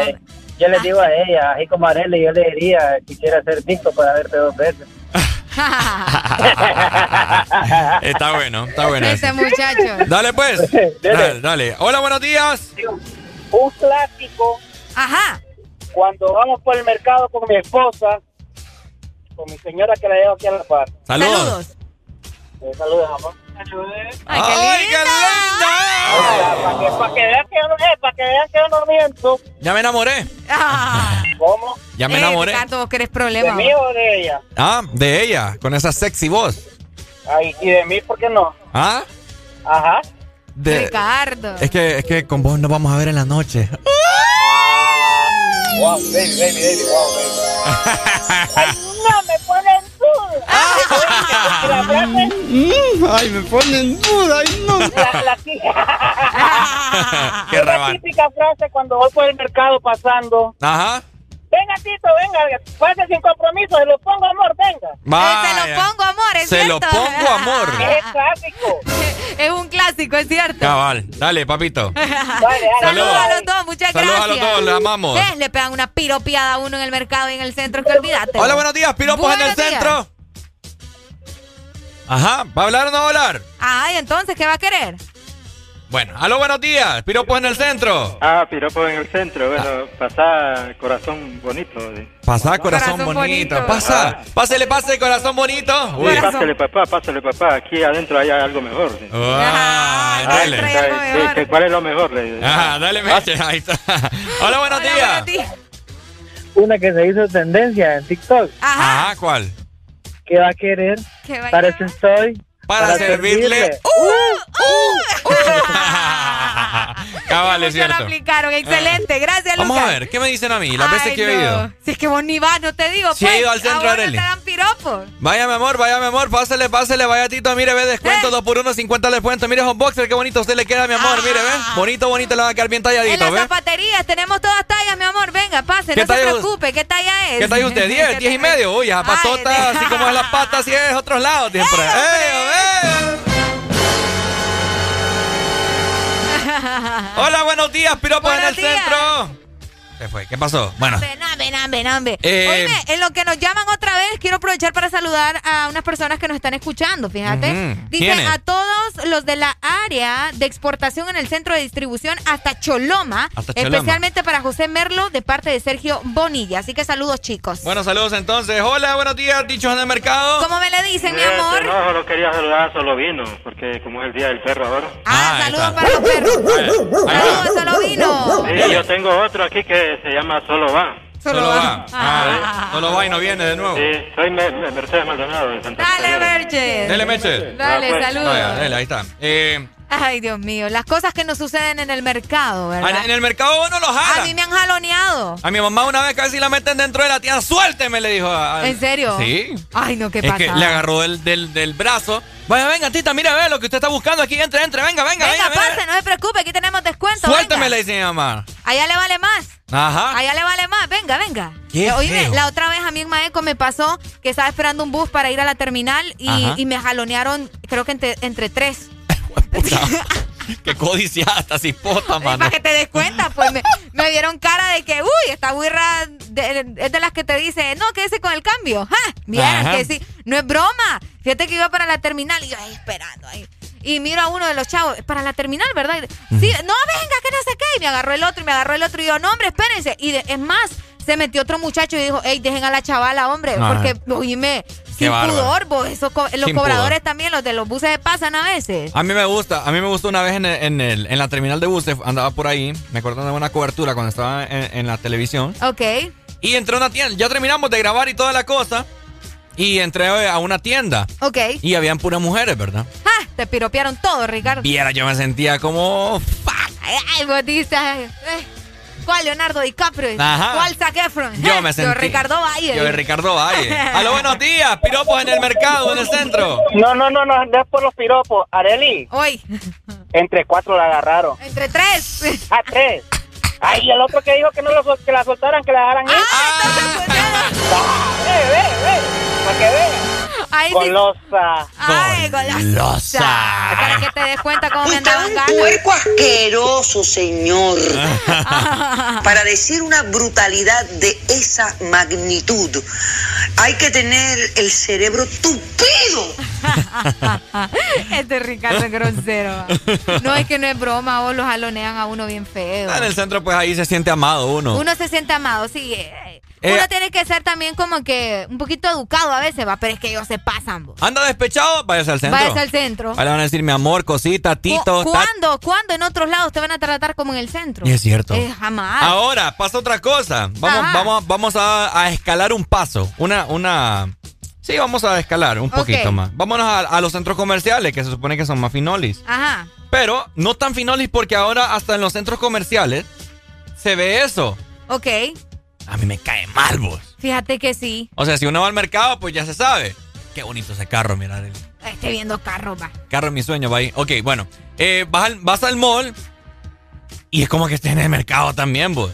yo les digo a ella, así como a Arely, yo le diría que quiera ser visto para verte dos veces. Está bueno, está bueno. Ese muchacho. Dale pues. Dale, dale. Hola, buenos días. Un clásico Ajá. cuando vamos por el mercado con mi esposa, con mi señora que la llevo aquí a la par. Saludos. Saludos. Eh, saludos, amor. Ay, qué linda. Para que, pa' que vean que yo no, eh, para que vean que yo no miento. Ya me enamoré. Ah. ¿Cómo? Ya me Eh, enamoré. Ricardo, vos querés ¿De mí o de ella? Ah, de ella, con esa sexy voz. Ay, ¿y de mí por qué no? ¿Ah? Ajá. De- Ricardo. Es que, es que con vos nos vamos a ver en la noche. Wow, baby, baby, baby, wow, baby. Ay, no, me ponen duda. La frase, Mm, ay, me pone en duda. Ay, no. La, la tí- Qué la reban. típica frase cuando voy por el mercado pasando. Ajá. Venga, Tito, venga, pase sin compromiso, se lo pongo, amor, venga. Vaya. Se lo pongo amor, es Se lo cierto. pongo amor. Es clásico. es un clásico, es cierto. Cabal. Dale, papito. Saludos a los dos, muchas Saludos a gracias. los dos, le amamos. ¿Ves? Le pegan una piropiada a uno en el mercado y en el centro, que olvídate. Hola, buenos días, piropos en el días. centro. Ajá, ¿va a hablar o no va a hablar? Ay, entonces, ¿qué va a querer? Bueno, aló, buenos días, piropos en el centro. Ah, piropo en el centro. Bueno, pasá corazón bonito. eh. Pasá, corazón, Corazón bonito. bonito. Pasa, pásele, pase, corazón bonito. Uy, pásale papá, pásale papá. Aquí adentro hay algo mejor. sí. Ah, dale. Sí, ¿Cuál es lo mejor? Le- Ajá, dale, meche, ahí está. Hola, buenos días. Una que se hizo tendencia en TikTok. Ajá, ¿cuál? ¿Qué va a querer? ¿Qué va a Para eso estoy. Para, servirle. Cabal, es Ya lo cierto. aplicaron, excelente, gracias, Vamos a Lucas. ver, ¿qué me dicen a mí? Las veces que he no. ido. Si es que vos ni vas, no te digo. Sí he pues, ido al centro, a vos no Arely. te dan piropos. Vaya, mi amor, vaya, mi amor, pásele, pásele, vaya, Tito, mire, ve, Eh. descuento, 2 por 1 50 descuento. Mire, Hotboxer, qué bonito usted le queda, mi amor, mire, ve. Bonito, bonito, le va a quedar bien Ah. En talladito, las ¿ve? zapaterías tenemos todas tallas, mi amor. Venga, pase, ¿Qué no se talla- preocupe. ¿Qué talla es? ¿Qué talla usted? ¿10? ¿10 y medio? Uy, esa patota, así como es las patas, así es otros lados, dicen por Hola, buenos días, piropos en el días. centro. Se fue, ¿qué pasó? Bueno, Nambe, nambe, nambe. Eh, Oíme, en lo que nos llaman otra vez, quiero aprovechar para saludar a unas personas que nos están escuchando, fíjate. Ujú. Dice a todos los de la área de exportación en el centro de distribución hasta Choloma, Hasta Choloma. especialmente para José Merlo de parte de Sergio Bonilla. Así que saludos, chicos. bueno, saludos entonces. Hola, buenos días, dichos en el mercado. ¿Cómo me le dicen, mi Este, amor? No, solo quería saludar, solo vino, porque como es el día del perro ahora. Ah, saludos para los perros. Saludos, solo vino. Sí, yo tengo otro aquí que se llama Solo Va. Solo va. Ah, solo va y no viene de nuevo. Sí, soy Me- Me- Mercedes Maldonado de Santa Dale. Merche. Dele, Meche. Dale, Ah, pues. saludos. Dele, ahí está. Eh, Ay, Dios mío, las cosas que nos suceden en el mercado, ¿verdad? en el mercado uno lo A jala. mí me han jaloneado. A mi mamá una vez casi la meten dentro de la tienda. ¡Suélteme! Le dijo. a- a- ¿En serio? Sí. Ay, no, qué es pasa. que le agarró del, del, del brazo. Vaya, venga, tita, mira, ve lo que usted está buscando aquí. Entre, entre, venga, venga, Venga, venga. pase, no se preocupe, aquí tenemos descuento. Suélteme, le dice mi mamá. Allá le vale más. Ajá. Allá le vale más. Venga, venga. Qué Eh, Oíme, la otra vez a mí en Maeco me pasó que estaba esperando un bus para ir a la terminal y, y me jalonearon, creo que entre, entre tres. Qué codiciada esta cipota, mano. Para que te des cuenta, pues me, me dieron cara de que, uy, esta burra de- es de las que te dice, no, quédese con el cambio. ¡Ja! Que sí, no es broma. Fíjate que iba para la terminal y yo ahí esperando ahí. Y miro a uno de los chavos, para la terminal, ¿verdad? Y, Sí, no, venga, que no sé qué. Y me agarró el otro y me agarró el otro y yo, no, hombre, espérense. Y de- es más, se metió otro muchacho y dijo, hey, dejen a la chavala, hombre, Ajá. porque, oíme, Qué sin bárbaro. pudor, vos, esos co- los Sin cobradores pudor. también, los de los buses pasan a veces. A mí me gusta, a mí me gustó una vez en, el- en, el- en la terminal de buses, andaba por ahí, me acuerdo de una cobertura cuando estaba en, en la televisión. Ok. Y entré a una tienda, ya terminamos de grabar y toda la cosa. Y entré a una tienda. Ok. Y habían puras mujeres, ¿verdad? ¡Ja! Te piropearon todo, Ricardo. Viera, yo me sentía como. Ay, ay, vos dices, ay, eh, ¿cuál Leonardo DiCaprio? Ajá. ¿Cuál Zac Efron? Yo Eh, me sentí. Ricardo Valle. Yo, Ricardo Valle. Aló, buenos días. Piropos en el mercado, en el centro. No, no, no, no, no es por los piropos. Areli. Hoy. Entre cuatro la agarraron. Entre tres. A tres. Ay, y el otro que dijo que no lo, que la soltaran, que la dejaran ir. Ah, ve, ve, ve. Para que vean. Ay. Golosa. Ay, golosa. Para que te des cuenta cómo me andaban ganas. Puerco asqueroso, señor. Para decir una brutalidad de esa magnitud, hay que tener el cerebro tupido. este Ricardo es grosero. No, es que no es broma, vos los jalonean a uno bien feo. Ah, En el centro, pues ahí se siente amado uno. Uno se siente amado, sí. Eh, Eh, Uno tiene que ser también como que un poquito educado a veces, va, pero es que ellos se pasan, vos. Anda despechado, váyase al centro. Váyase al centro. Ahí le van a decir mi amor, cosita, tito. ¿Cu- ¿Cuándo? ¿Cuándo en otros lados te van a tratar como en el centro? Y es cierto. Eh, jamás. Ahora, pasa otra cosa. Vamos, Ajá. vamos, vamos a, a escalar un paso. Una, una, Sí, vamos a escalar un poquito más. Vámonos a, a los centros comerciales, que se supone que son más finolis. Ajá. Pero no tan finolis porque ahora hasta en los centros comerciales se ve eso. Ok. A mí me cae mal, vos. Fíjate que sí. O sea, si uno va al mercado, pues ya se sabe. Qué bonito ese carro, mira. El Estoy viendo carro, va. carro es mi sueño, va ahí. Ok, bueno. Eh, vas, al, vas al mall y es como que estés en el mercado también, vos.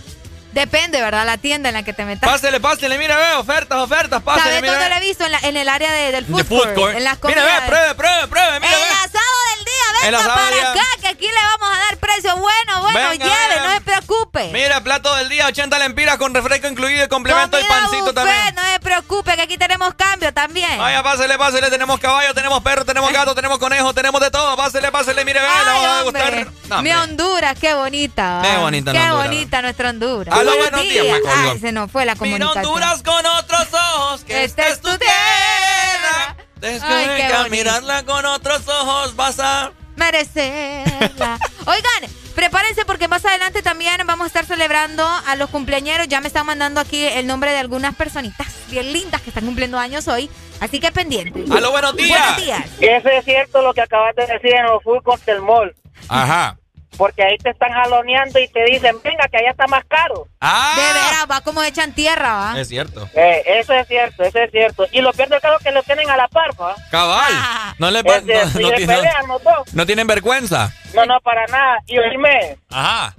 Depende, ¿verdad? La tienda en la que te metas. Pásele, pásele, mira, ve, ofertas, ofertas, pásele, ¿Sabes dónde ve. lo he visto? En, la- en el área de- del food, food court. En las Mira, ve, comidas. pruebe, pruebe, pruebe, mira, el ve. asado del día, venga para día. acá, que aquí le vamos a dar precio bueno, bueno, Venga, lleve, venga. no se preocupe. Mira, plato del día, 80 lempiras con refresco incluido y complemento y pancito buffet, también. no se preocupe, que aquí tenemos cambio también. Vaya, pásele, pásele, tenemos caballo, tenemos perro, tenemos gato, tenemos conejo, tenemos de todo. Pásele, pásele, mire, ve, le Ay, va a gustar. No, Mi. Honduras, qué bonita. Qué bonita Qué Honduras. bonita nuestra Honduras. Aló, buenos días, me colgó. Ay, se nos fue la Mira comunicación. Honduras con otros ojos, que esta es tu tierra. Desde bonito. mirarla con otros ojos vas a... merecerla. Oigan, prepárense porque más adelante también vamos a estar celebrando a los cumpleañeros. Ya me están mandando aquí el nombre de algunas personitas bien lindas que están cumpliendo años hoy. Así que pendiente. Aló, buenos días. Buenos días. Eso es cierto lo que acabas de decir en los food court del mall. Ajá. Porque ahí te están jaloneando y te dicen, venga, que allá está más caro. Ah. De veras, va como echan tierra, va. Es cierto. Eh, eso es cierto, eso es cierto. Y lo peor del caso es que lo tienen a la par, ¿va? Cabal. Ah. No le Es cierto, no, y no se tienen- pelean los dos. no tienen vergüenza. No, no, para nada. Y oíme, Ajá.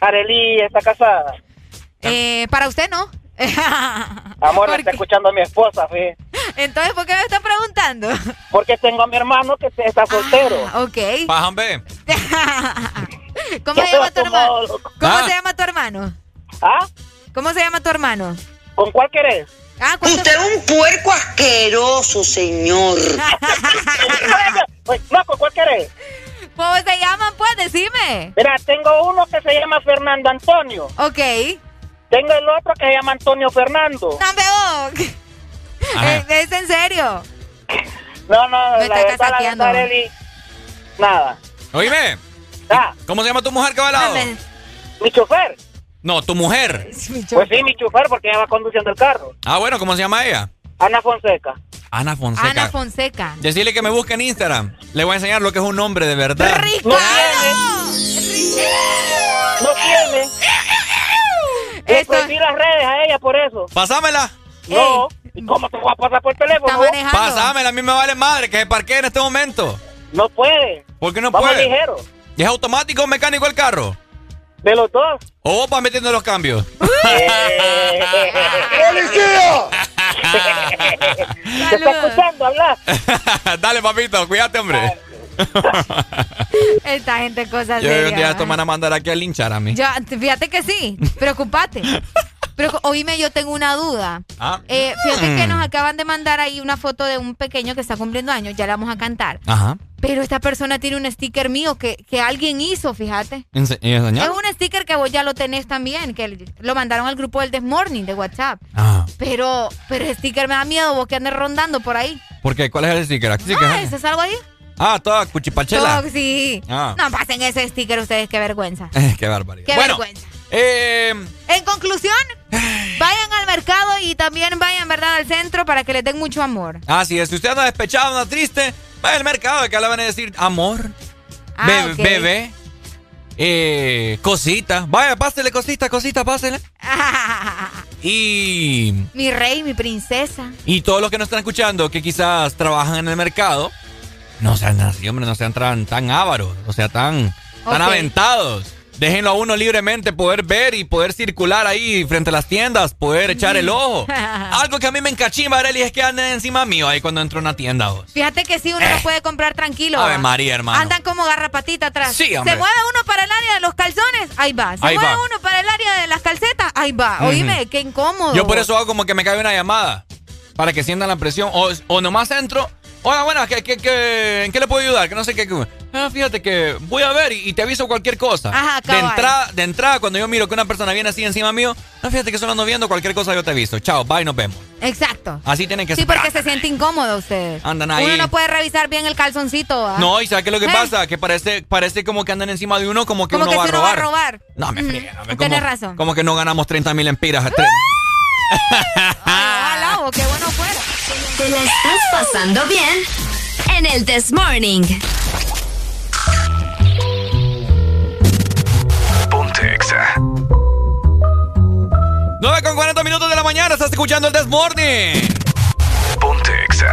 Arely está casada. Eh, para usted no. Amor, ¿Por me está escuchando a mi esposa, fíjate. Entonces, ¿por qué me está preguntando? Porque tengo a mi hermano que está soltero. Ah, ok. Pajan, ve. ¿Cómo se llama tu hermano? ¿Cómo Ah. se llama tu hermano? ¿Ah? ¿Cómo se llama tu hermano? ¿Con cuál querés? Ah, ¿cuánto- Usted es un puerco asqueroso, señor. No, ¿con cuál querés? ¿Cómo se llaman? Pues decime. Mira, tengo uno que se llama Fernando Antonio. Ok. Tengo el otro que se llama Antonio Fernando. No, veo. Ajá. ¿Es, es en serio? No, no, Me la está verdad, la verdad, nada. Oíme. Ah, ¿Cómo se llama tu mujer, cabalado? Dame. mi chofer. No, tu mujer. Pues sí, mi chofer, porque ella va conduciendo el carro. Ah, bueno, ¿cómo se llama ella? Ana Fonseca. Ana Fonseca. Ana Fonseca. Decirle que me busque en Instagram. Le voy a enseñar lo que es un hombre de verdad. No tiene. No tiene. Le Esto- prohibí las redes a ella por eso. Pásamela. No. ¿Y cómo te voy a pasar por teléfono? manejando. Pásamela, a mí me vale madre que se parquee en este momento. No puede. ¿Por qué no Vamos puede? ligero. ¿Y es automático o mecánico el carro? De los dos. ¿O vos vas metiendo los cambios? ¡Policía! ¿Te está escuchando hablar? Dale, papito, cuídate, hombre. Esta gente cosas Yo un día me van a mandar aquí a linchar a mí. Ya, fíjate que sí. Preocupate. Pero oíme, yo tengo una duda. Ah. Eh, fíjate que Mm. nos acaban de mandar ahí una foto de un pequeño que está cumpliendo años. Ya la vamos a cantar. Ajá. Pero esta persona tiene un sticker mío que, que alguien hizo, fíjate. Ense- ¿y enseñar? Es un sticker que vos ya lo tenés también, que lo mandaron al grupo del This Morning de WhatsApp. Ah. Pero, pero el sticker me da miedo, vos que andes rondando por ahí. ¿Por qué? ¿Cuál es el sticker? Aquí sí que Ah, es- ¿ese es algo ahí? Ah, toda cuchipachela. Oh, sí. Ah. No pasen ese sticker ustedes, qué vergüenza. qué barbaridad. Qué bueno, vergüenza. eh, En conclusión, vayan al mercado y también vayan, ¿verdad?, al centro para que les den mucho amor. así es. Si usted anda despechado, anda triste, vaya al mercado que le van a decir amor, Ah, bebé, eh, cosita. Vaya, pásele cosita, cosita, pásele. Y, Mi rey, mi princesa. y todos los que nos están escuchando que quizás trabajan en el mercado, no sean así, hombre, no sean tan, tan ávaros, o sea, tan, tan aventados. Déjenlo a uno libremente poder ver y poder circular ahí frente a las tiendas, poder echar el ojo. Algo que a mí me encachimba, Arely, es que anden encima mío ahí cuando entro a una tienda. vos. Fíjate que sí, uno lo puede comprar tranquilo. Eh. Ave ¿va? María, hermano. Andan como garrapatita atrás. Sí, hombre. Se mueve uno para el área de los calzones, ahí va. Se Ahí mueve va. uno para el área de las calcetas, ahí va. Oíme, qué incómodo. Yo por eso hago como que me cae una llamada. Para que sientan la presión. O, o nomás entro. Oiga, bueno, ¿qué, qué, qué- en qué le puedo ayudar? Que no sé qué. Ah, fíjate que voy a ver y, y te aviso cualquier cosa. Ajá, de, cabal. entrada, de entrada, cuando yo miro que una persona viene así encima mío, no, fíjate que solo ando viendo cualquier cosa yo te aviso. Chao, bye, nos vemos. Exacto. Así tienen que Sí, ser. porque se siente incómodo ustedes. Andan ahí. Uno no puede revisar bien el calzoncito. ¿va? No, y ¿sabes qué es lo que Eh. pasa? Que parece, parece como que andan encima de uno como que Como uno que va, si a uno va robar. a robar. No, me friegan, hombre, Tienes razón. Como que no ganamos 30 mil empiras. Ojalá, o qué bueno fuera. ¿Te la estás pasando bien? En el This Morning. Ponte Exa. 9 con 40 minutos de la mañana, estás escuchando el This Morning. Ponte Exa.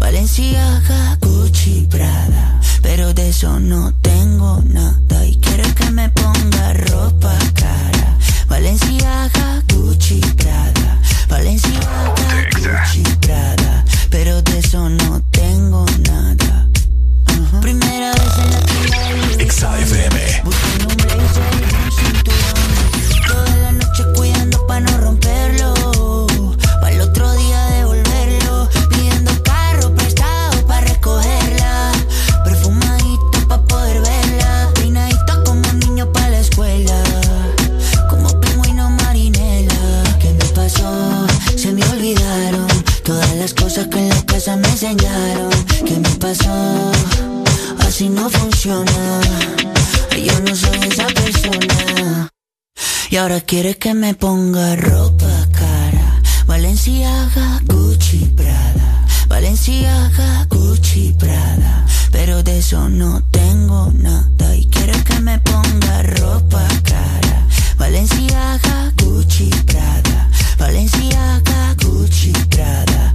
Valenciaga, Gucci, Prada. Pero de eso no tengo nada. Y quiere que me ponga ropa cara. Valenciaga, Gucci, Prada. Valenciaga, Gucci, Prada. Pero de eso no tengo nada. Primera vez en la que XAFM Cosas que en la casa me enseñaron. ¿Qué me pasó? Así no funciona. Yo no soy esa persona. Y ahora quiere que me ponga ropa cara. Valenciaga, Gucci, Prada. Valenciaga, Gucci, Prada. Pero de eso no tengo nada. Y quiere que me ponga ropa cara. Valenciaga, Gucci, Prada. Valenciaga, Gucci, Prada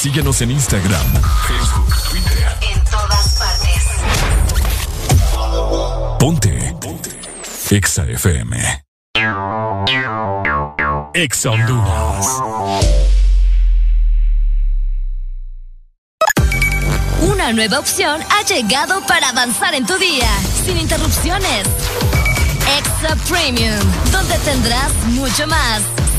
Síguenos en Instagram, Facebook, Twitter. En todas partes. Ponte. Ponte. Exa FM. Exa Honduras. Una nueva opción ha llegado para avanzar en tu día, sin interrupciones. Extra Premium, donde tendrás mucho más,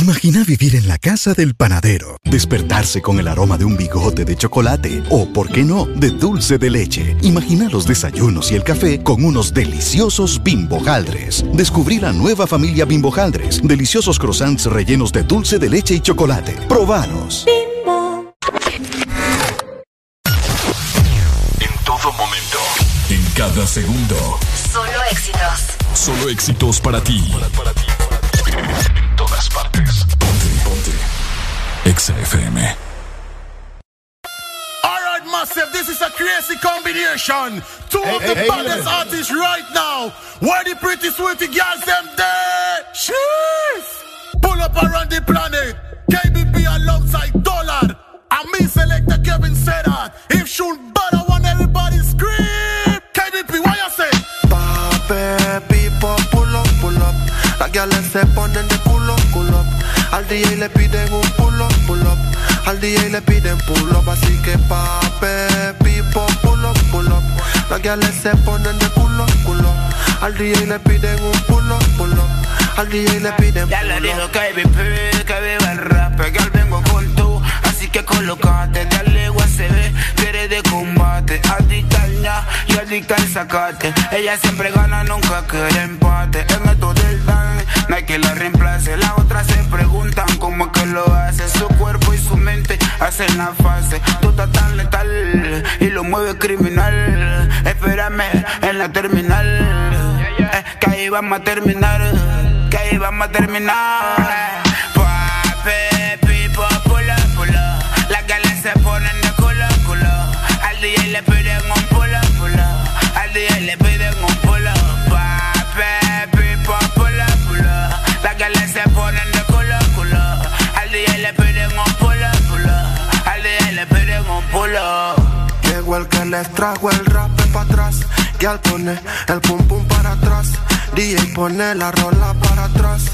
Imagina vivir en la casa del panadero, despertarse con el aroma de un bigote de chocolate o, por qué no, de dulce de leche. Imagina los desayunos y el café con unos deliciosos bimbojaldres. Descubrí la nueva familia bimbojaldres, deliciosos croissants rellenos de dulce de leche y chocolate. Probanos. En todo momento. En cada segundo. Solo éxitos. Solo éxitos para ti. En todas Exa FM. Alright, massive, this is a crazy combination. Two of the hey, baddest hey. artists right now. Where the pretty sweetie girls them there? Sheesh! Pull up around the planet. KBP alongside Dollar. And me selector Kevin said that. If shoot better, want everybody scream. KBP, what you say? Pape, people, pull up, pull up. Las gales se ponen pull up, pull up. Al DJ le piden un pull up, pull up. Al DJ le piden pull up. Así que pape, people, pull up, pull up. Las guiales se ponen de culo, culo. Al DJ le piden un pulo, pulo. Al DJ le piden Ya le digo que vive, que vive el rap, que al que colocate, dale ve, quiere de combate. Adicta al ña y adicta al sacate. Ella siempre gana, nunca quiere empate. En esto del dan, no hay que la reemplace. Las otras se preguntan cómo que lo hace. Su cuerpo y su mente hacen la fase. Tú estás tan letal y lo mueve criminal. Espérame en la terminal. Eh, que ahí vamos a terminar. Que ahí vamos a terminar. Llegó el que les trajo el rap para atrás. Y al pone el pum pum para atrás. DJ pone la rola para atrás.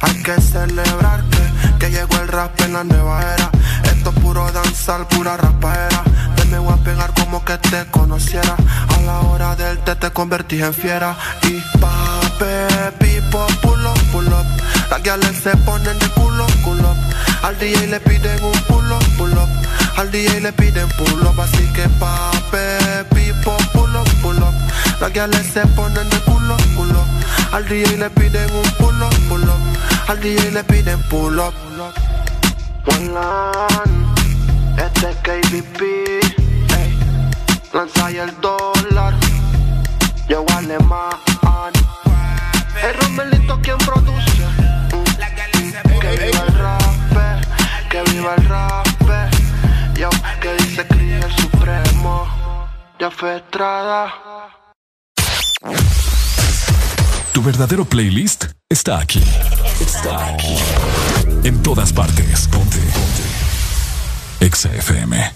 Hay que celebrar que, que llegó el rap en la nueva era. Esto es puro danzar, pura rapaera. De me voy a pegar como que te conociera. A la hora del té te convertí en fiera. Y pape, pipo, pull up, pull up. Las guiales se ponen de culo, culo. Al DJ le piden un pull up, pull up. Al DJ le piden pull up. Así que pape, pipo, pull up, pull up. Las guiales se ponen de culo, culo. Al DJ le piden un pull up, pull up. Al DJ le piden pull up. One este es KBP. Lanza ahí el dólar. Yo alemán. El Romelito quien produce. Que viva el rap, que viva el rap. Yo, que dice Cris el supremo. Ya fue Estrada. Tu verdadero playlist está aquí. Está aquí. En todas partes. Ponte. Ponte. Exa FM.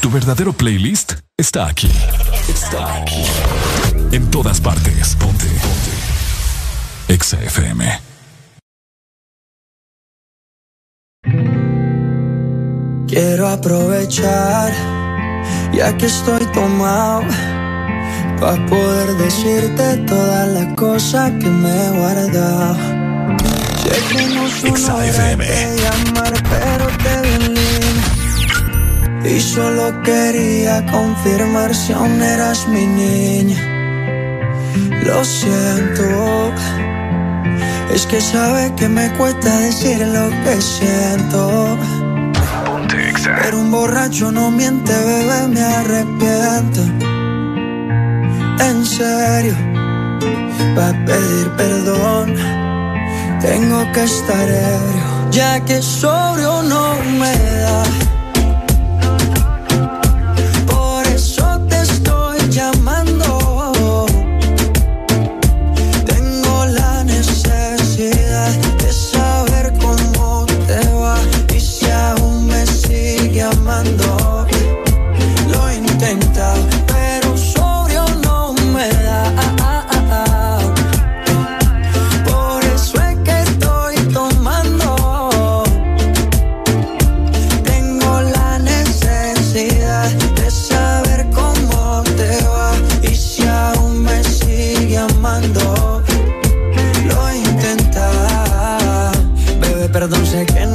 Tu verdadero playlist está aquí. Está aquí. En todas partes. Ponte. Ponte. Exa FM. Quiero aprovechar, ya que estoy tomado, para poder decirte todas las cosas que me he guardado. Sé que no llamar, pero te. Y solo quería confirmar si aún eras mi niña. Lo siento, es que sabe que me cuesta decir lo que siento. Pero un borracho no miente, bebé, me arrepiento. En serio, para pedir perdón, tengo que estar ebrio, ya que sobrio no me da.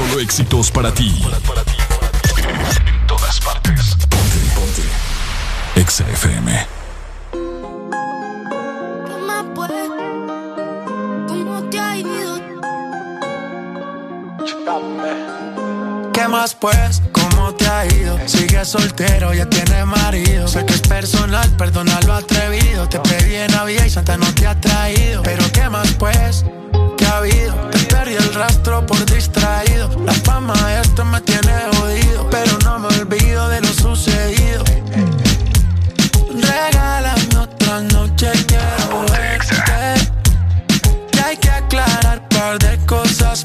Solo éxitos para ti. En todas partes. Ponte, ponte. Exa FM. ¿Qué más pues? ¿Cómo te ha ido? ¿Qué más pues? ¿Cómo te ha ido? Sigues soltero, ya tienes marido. Sé que es personal, perdona lo atrevido. Te pedí en Navidad y Santa no te ha traído. Pero ¿qué más pues? ¿Qué ha habido? Perdí el rastro por distraído. La fama esto me tiene jodido. Pero no me olvido de lo sucedido. Regálame otra noche, quiero verte. Que hay que aclarar par de cosas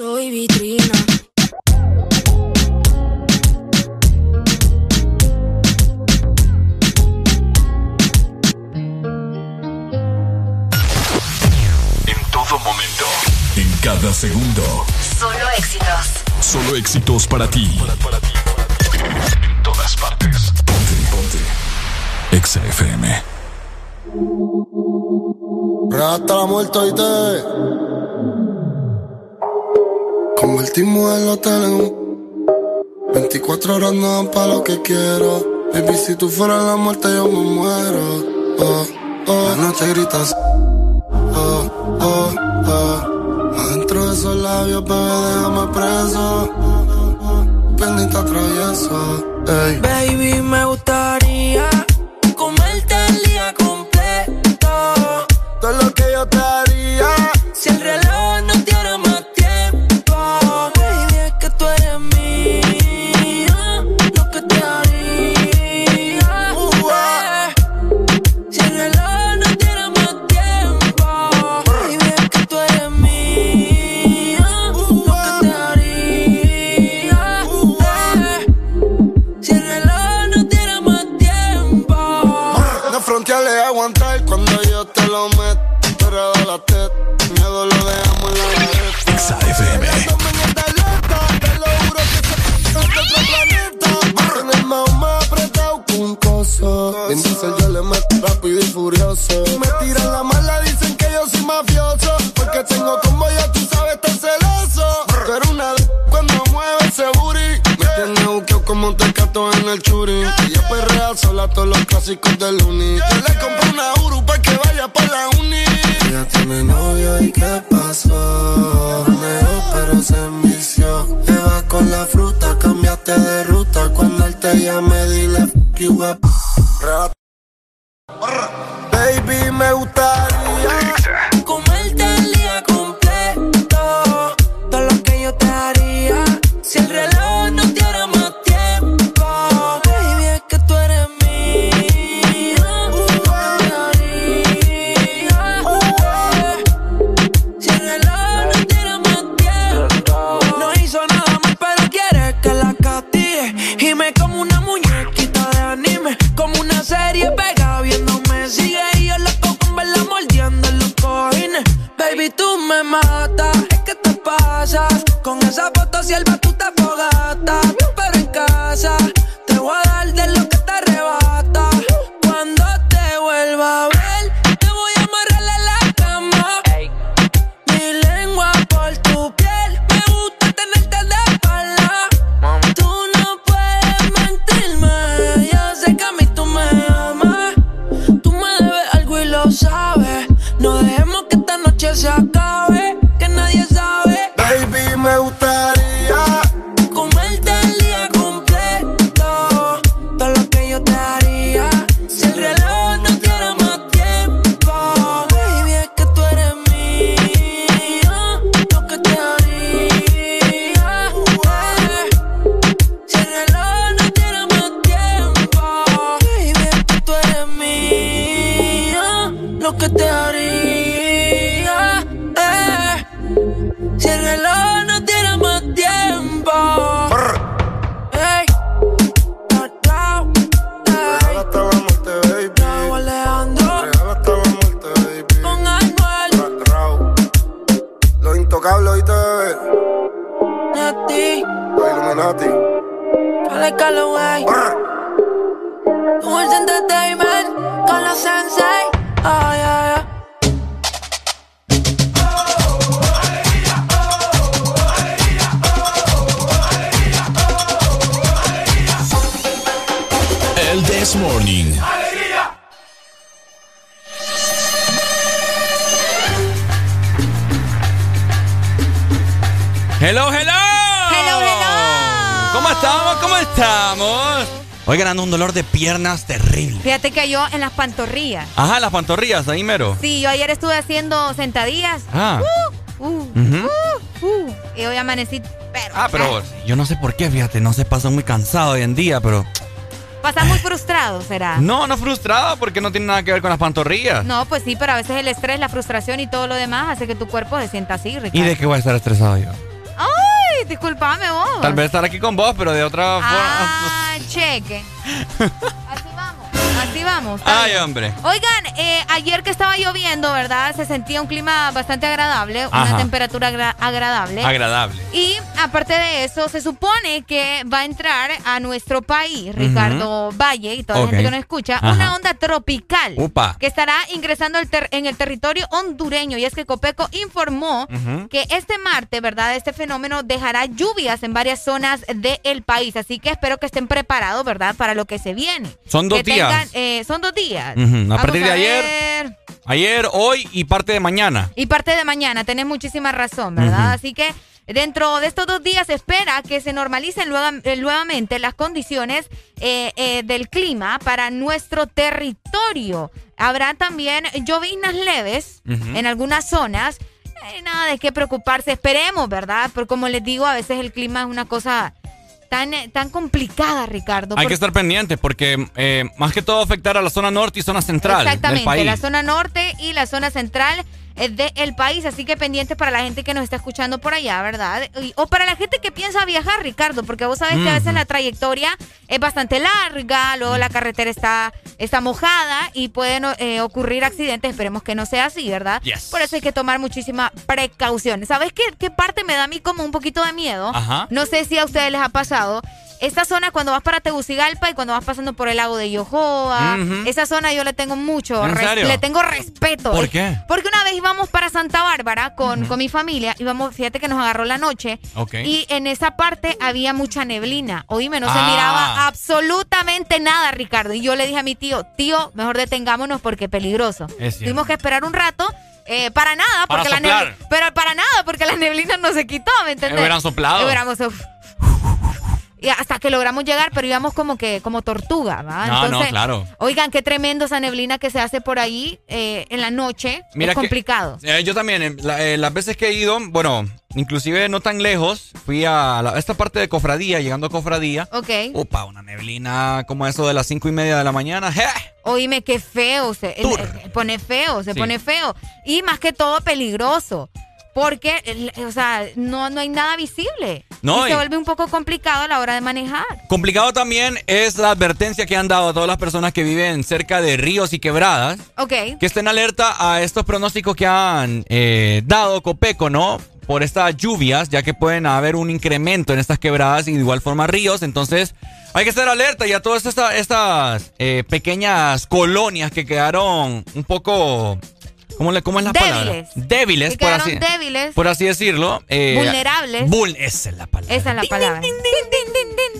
Soy vitrina. En todo momento. En cada segundo. Solo éxitos. Solo éxitos para ti. En todas partes. Ponte, ponte. Exa FM. Hasta la muerte y te Convertimos el hotel en un 24 horas no dan pa' lo que quiero. Baby, si tú fueras la muerte yo me muero. Oh, oh. La noche gritas Oh, oh, oh. Adentro de esos labios, bebé, déjame preso. Pendiente travieso. Ey. Baby, me gustaría piernas terrible. Fíjate que yo en las pantorrillas. Ajá, las pantorrillas, ahí mero. Sí, yo ayer estuve haciendo sentadillas. Ah. Uh, uh, uh, uh. Y hoy amanecí, pero. Ah, pero yo no sé por qué, fíjate, no se pasa muy cansado hoy en día, pero... Pasas muy frustrado, ¿será? No, no frustrado porque no tiene nada que ver con las pantorrillas. No, pues sí, pero a veces el estrés, la frustración y todo lo demás hace que tu cuerpo se sienta así, Ricardo. ¿Y de qué voy a estar estresado yo? Ay, discúlpame vos. Tal vez estar aquí con vos, pero de otra forma... Ah, cheque. Vamos, Ay, bien. hombre. Oigan, eh, ayer que estaba lloviendo, ¿verdad? Se sentía un clima bastante agradable, una temperatura agra- agradable. Agradable. Y aparte de eso, se supone que va a entrar a nuestro país, Ricardo Valle y toda Ok. la gente que nos escucha, Ajá. una onda tropical Upa. que estará ingresando el en el territorio hondureño. Y es que Copeco informó que este martes, ¿verdad? Este fenómeno dejará lluvias en varias zonas del país. Así que espero que estén preparados, ¿verdad? Para lo que se viene. Son dos Que días. tengan, eh, son dos días. A Vamos partir de ayer. Ayer, hoy y parte de mañana. Y parte de mañana, tenés muchísima razón, ¿verdad? Así que dentro de estos dos días se espera que se normalicen eh, nuevamente las condiciones eh, eh, del clima para nuestro territorio. Habrá también lloviznas leves Ujú. en algunas zonas. Eh, nada de qué preocuparse, esperemos, ¿verdad? Porque como les digo, a veces el clima es una cosa tan, tan complicada, Ricardo. Hay porque- que estar pendientes porque eh, más que todo afectar a la zona norte y zona central del Exactamente, país. la zona norte y la zona central del país, así que pendientes para la gente que nos está escuchando por allá, ¿verdad? Y- o para la gente que piensa viajar, Ricardo, porque vos sabés que a veces la trayectoria es bastante larga, luego la carretera está, está mojada y pueden eh, ocurrir accidentes, esperemos que no sea así, ¿verdad? Yes. Por eso hay que tomar muchísima precaución. ¿Sabes qué, qué parte me da a mí como un poquito de miedo? Ajá. No sé si a ustedes les ha pasado esta zona cuando vas para Tegucigalpa y cuando vas pasando por el lago de Yohoa, Ujú. esa zona yo le tengo mucho, ¿En serio? le tengo respeto. ¿Por qué? Porque una vez íbamos para Santa Bárbara con, con mi familia, íbamos, fíjate que nos agarró la noche Ok. y en esa parte había mucha neblina. Oíme, no se Ah. miraba absolutamente nada, Ricardo. Y yo le dije a mi tío, tío, mejor detengámonos porque es peligroso. Es. Tuvimos que esperar un rato. eh, para nada, Para porque la neblina, pero para nada, porque la neblina no se quitó, ¿me entiendes? Hubieran soplado. Hubiéramos sof- y hasta que logramos llegar, pero íbamos como que como tortuga, ¿va? No, no, claro. Oigan, qué tremendo esa neblina que se hace por ahí eh, en la noche. Mira es que- complicado. Eh, yo también, eh, la- eh, las veces que he ido, bueno, inclusive no tan lejos, fui a la- esta parte de Cofradía, llegando a Cofradía. Ok. Opa, una neblina como eso de las cinco y media de la mañana. ¡je! Oíme, qué feo. Se pone feo, se Sí. pone feo. Y más que todo peligroso. Porque, o sea, no, no hay nada visible. No, y se vuelve un poco complicado a la hora de manejar. Complicado también es la advertencia que han dado a todas las personas que viven cerca de ríos y quebradas. Ok. Que estén alerta a estos pronósticos que han eh, dado Copeco, ¿no? Por estas lluvias, ya que pueden haber un incremento en estas quebradas y de igual forma ríos. Entonces, hay que estar alerta y a todas esta- estas eh, pequeñas colonias que quedaron un poco. ¿Cómo, le, cómo es la palabra? Débiles. Débiles, Que por así, débiles. por así decirlo. eh, Vulnerables. vul- esa es la palabra. Esa es la palabra.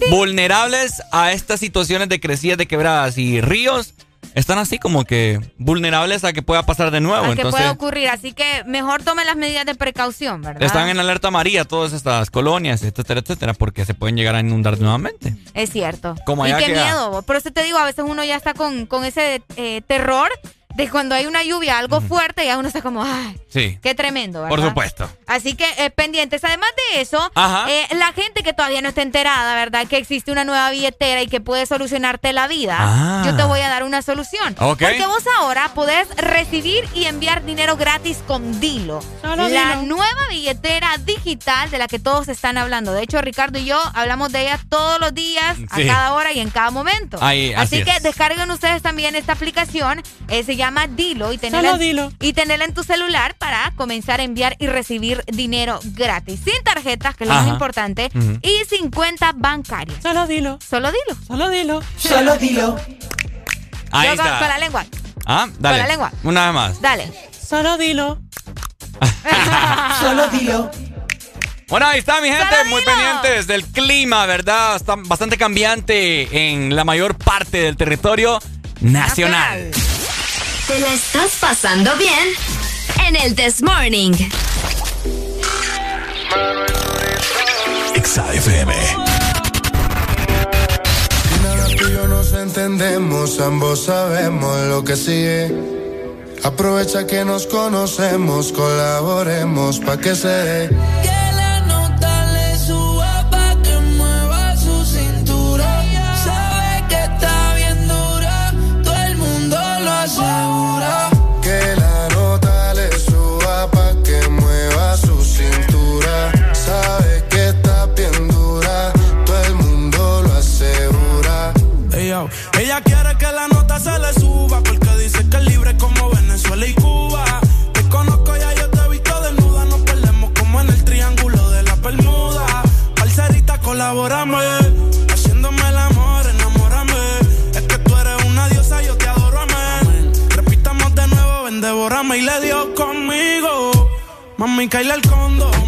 Vulnerables a estas situaciones de crecidas de quebradas y ríos. Están así como que vulnerables a que pueda pasar de nuevo. Que Entonces, puede ocurrir. Así que mejor tomen las medidas de precaución, ¿verdad? están en alerta amarilla todas estas colonias, etcétera, etcétera, porque se pueden llegar a inundar nuevamente. Es cierto. Como y qué queda. miedo. Por eso te digo, a veces uno ya está con, con ese eh, terror de cuando hay una lluvia, algo fuerte, ya uno está como, ay, Sí. qué tremendo, ¿verdad? Por supuesto. Así que eh, pendientes. Además de eso, eh, la gente que todavía no está enterada, ¿verdad? Que existe una nueva billetera y que puede solucionarte la vida. Ah. Yo te voy a dar una solución. Porque vos ahora podés recibir y enviar dinero gratis con Dilo. Solo la Dilo. nueva billetera digital de la que todos están hablando. De hecho, Ricardo y yo hablamos de ella todos los días, a cada hora y en cada momento. Ahí, así que es. descarguen ustedes también esta aplicación. eh, se llama Dilo y tenerla, Dilo. y tenerla en tu celular para comenzar a enviar y recibir dinero gratis. Sin tarjetas, que es lo más importante, y sin cuenta bancaria. Solo dilo. Solo dilo. Solo dilo. Solo dilo. Ahí Yo con, está. con la lengua. Ah, dale. Con la lengua. Una vez más. Dale. Solo dilo. Solo dilo. Bueno, ahí está, mi gente, muy pendientes del clima, ¿verdad? Está bastante cambiante en la mayor parte del territorio nacional. ¿Te la estás pasando bien? En el This Morning. Exa FM. Nada tú y yo nos entendemos, ambos sabemos lo que sigue. Aprovecha que nos conocemos, colaboremos pa' que se dé. Nota se le suba porque dice que es libre como Venezuela y Cuba. Te conozco ya yo te he visto desnuda, nos perdemos como en el triángulo de la Bermuda. Parcerita, colaborame, haciéndome el amor, enamórame. Es que tú eres una diosa, yo te adoro, amén. Repitamos de nuevo, ven, devórame y le dio conmigo. Mami, caíle al condominio.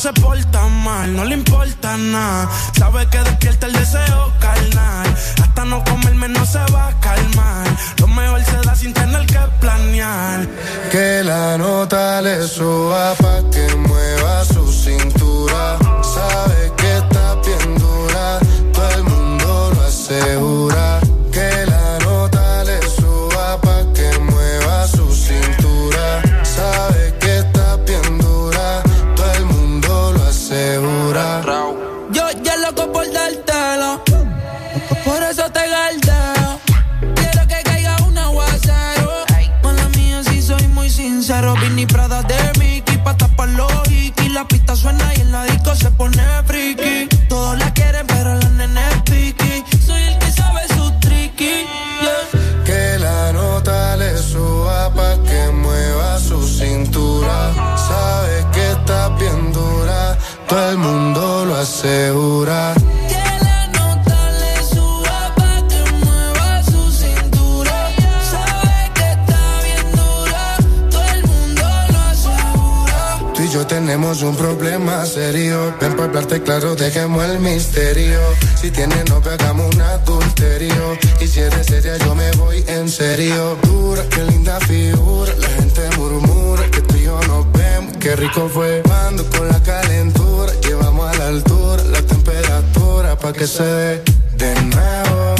Se porta mal, no le importa nada. Sabe que despierta el deseo carnal. Hasta no comerme no se va a calmar. Lo mejor se da sin tener que planear. Que la nota le suba pa' que mueva su cintura. Tenemos un problema serio. Ven para hablarte claro, dejemos el misterio. Si tienes novia, hagamos un adulterio. Y si eres seria, yo me voy en serio. Dura, qué linda figura. La gente murmura que tú y yo nos vemos. Qué rico fue cuando con la calentura. Llevamos a la altura la temperatura pa' que se dé de nuevo.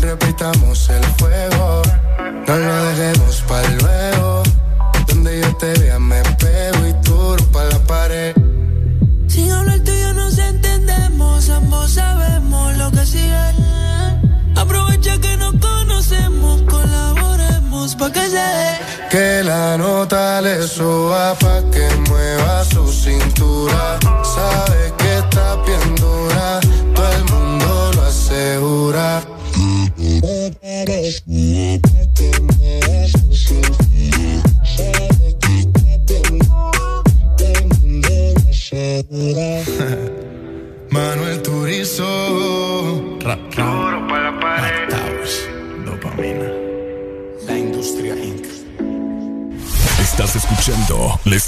Repitamos el fuego. No lo dejemos para la nota le pa' que mueva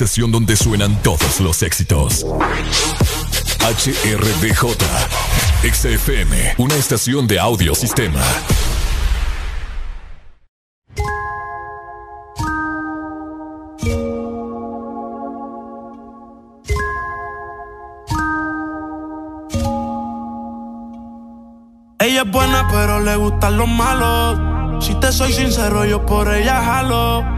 estación donde suenan todos los éxitos. HRDJ, XFM, una estación de audio sistema. Ella es buena, pero le gustan los malos. Si te soy sincero, yo por ella jalo.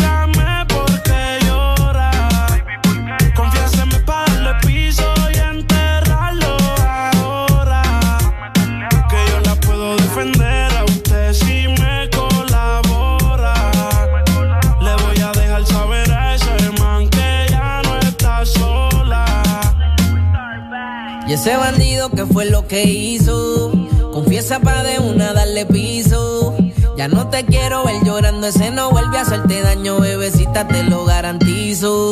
ese man que ya no está sola. Y ese bandido que fue lo que hizo, confiesa pa' de una darle piso. Ya no te quiero ver llorando, ese no vuelve a hacerte daño, bebecita, te lo garantizo.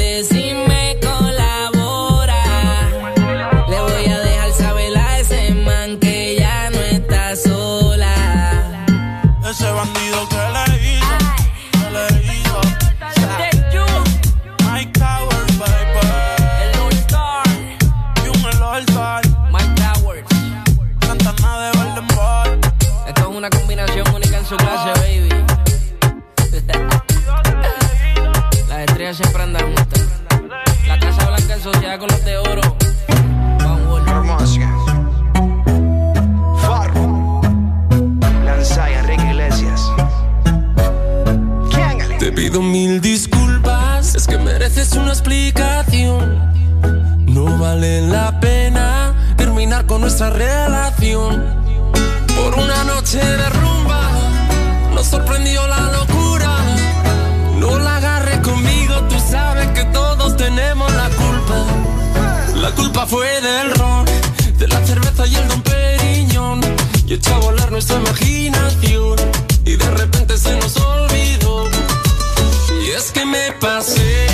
siempre anda junta. La casa blanca en sociedad con los de oro. Farro. Lanzaya, Enrique Iglesias. Te pido mil disculpas, es que mereces una explicación. No vale la pena terminar con nuestra relación. Por una noche de rumba, nos sorprendió la locura. La culpa fue del ron, de la cerveza y el don Periñón. Y echó a volar nuestra imaginación. Y de repente se nos olvidó. Y es que me pasé,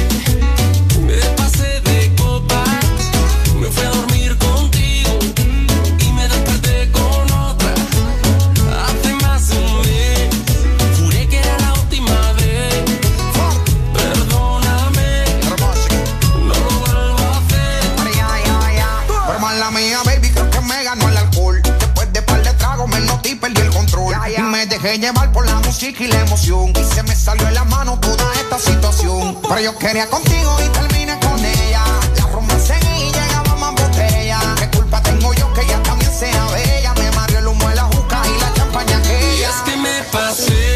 dejé llevar por la música y la emoción. Y se me salió en la mano toda esta situación. Pero yo quería contigo y terminé con ella. La rumba seguía y llegaba más botella. ¿Qué culpa tengo yo que ella también sea bella? Me mareó el humo de la juca y la champaña Y aquella. es que me pasé,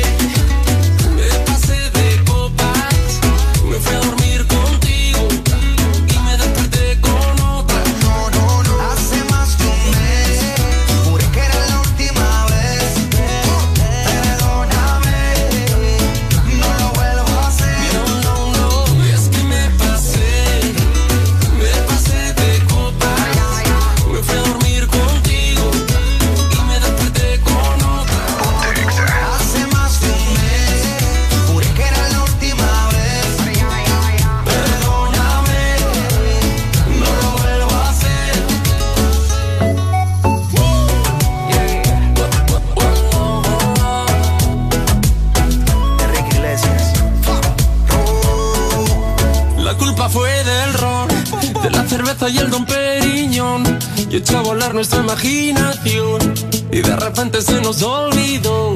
cerveza y el don Periñón. Y echó a volar nuestra imaginación. Y de repente se nos olvidó.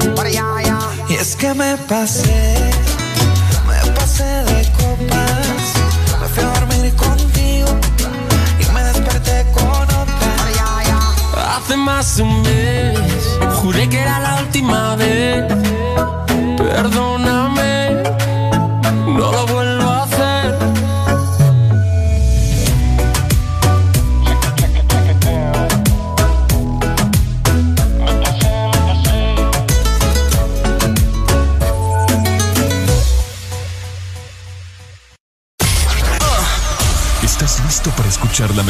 Y es que me pasé. Me pasé de copas. Me fui a dormir contigo. Y me desperté con otra. Hace más de un mes, juré que era la última vez. Perdóname,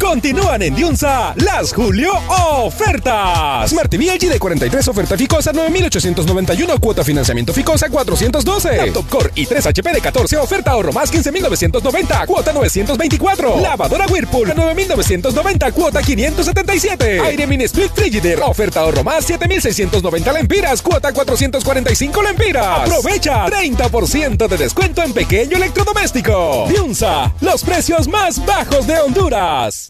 Continúan en Diunsa las Julio ofertas. Smart TV LG de 43 oferta Ficosa 9891 cuota financiamiento Ficosa 412. Laptop Core i 3 HP de 14 oferta ahorro más 15990 cuota 924. Lavadora Whirlpool 9990 cuota 577. Aire mini split Frigidaire oferta ahorro más 7690 lempiras cuota 445 lempiras. Aprovecha 30% de descuento en pequeño electrodoméstico. Diunsa, los precios más bajos de Honduras.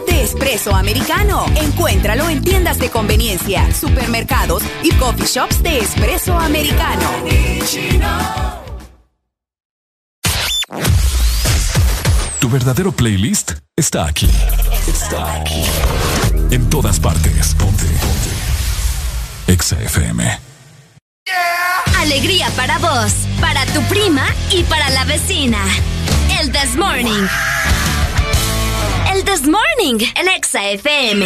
de espresso americano. Encuéntralo en tiendas de conveniencia, supermercados y coffee shops de espresso americano. Tu verdadero playlist está aquí. Está aquí. En todas partes. Ponte. Ponte. Exa FM. Alegría para vos, para tu prima y para la vecina. El This Morning. This Morning, el Exa FM.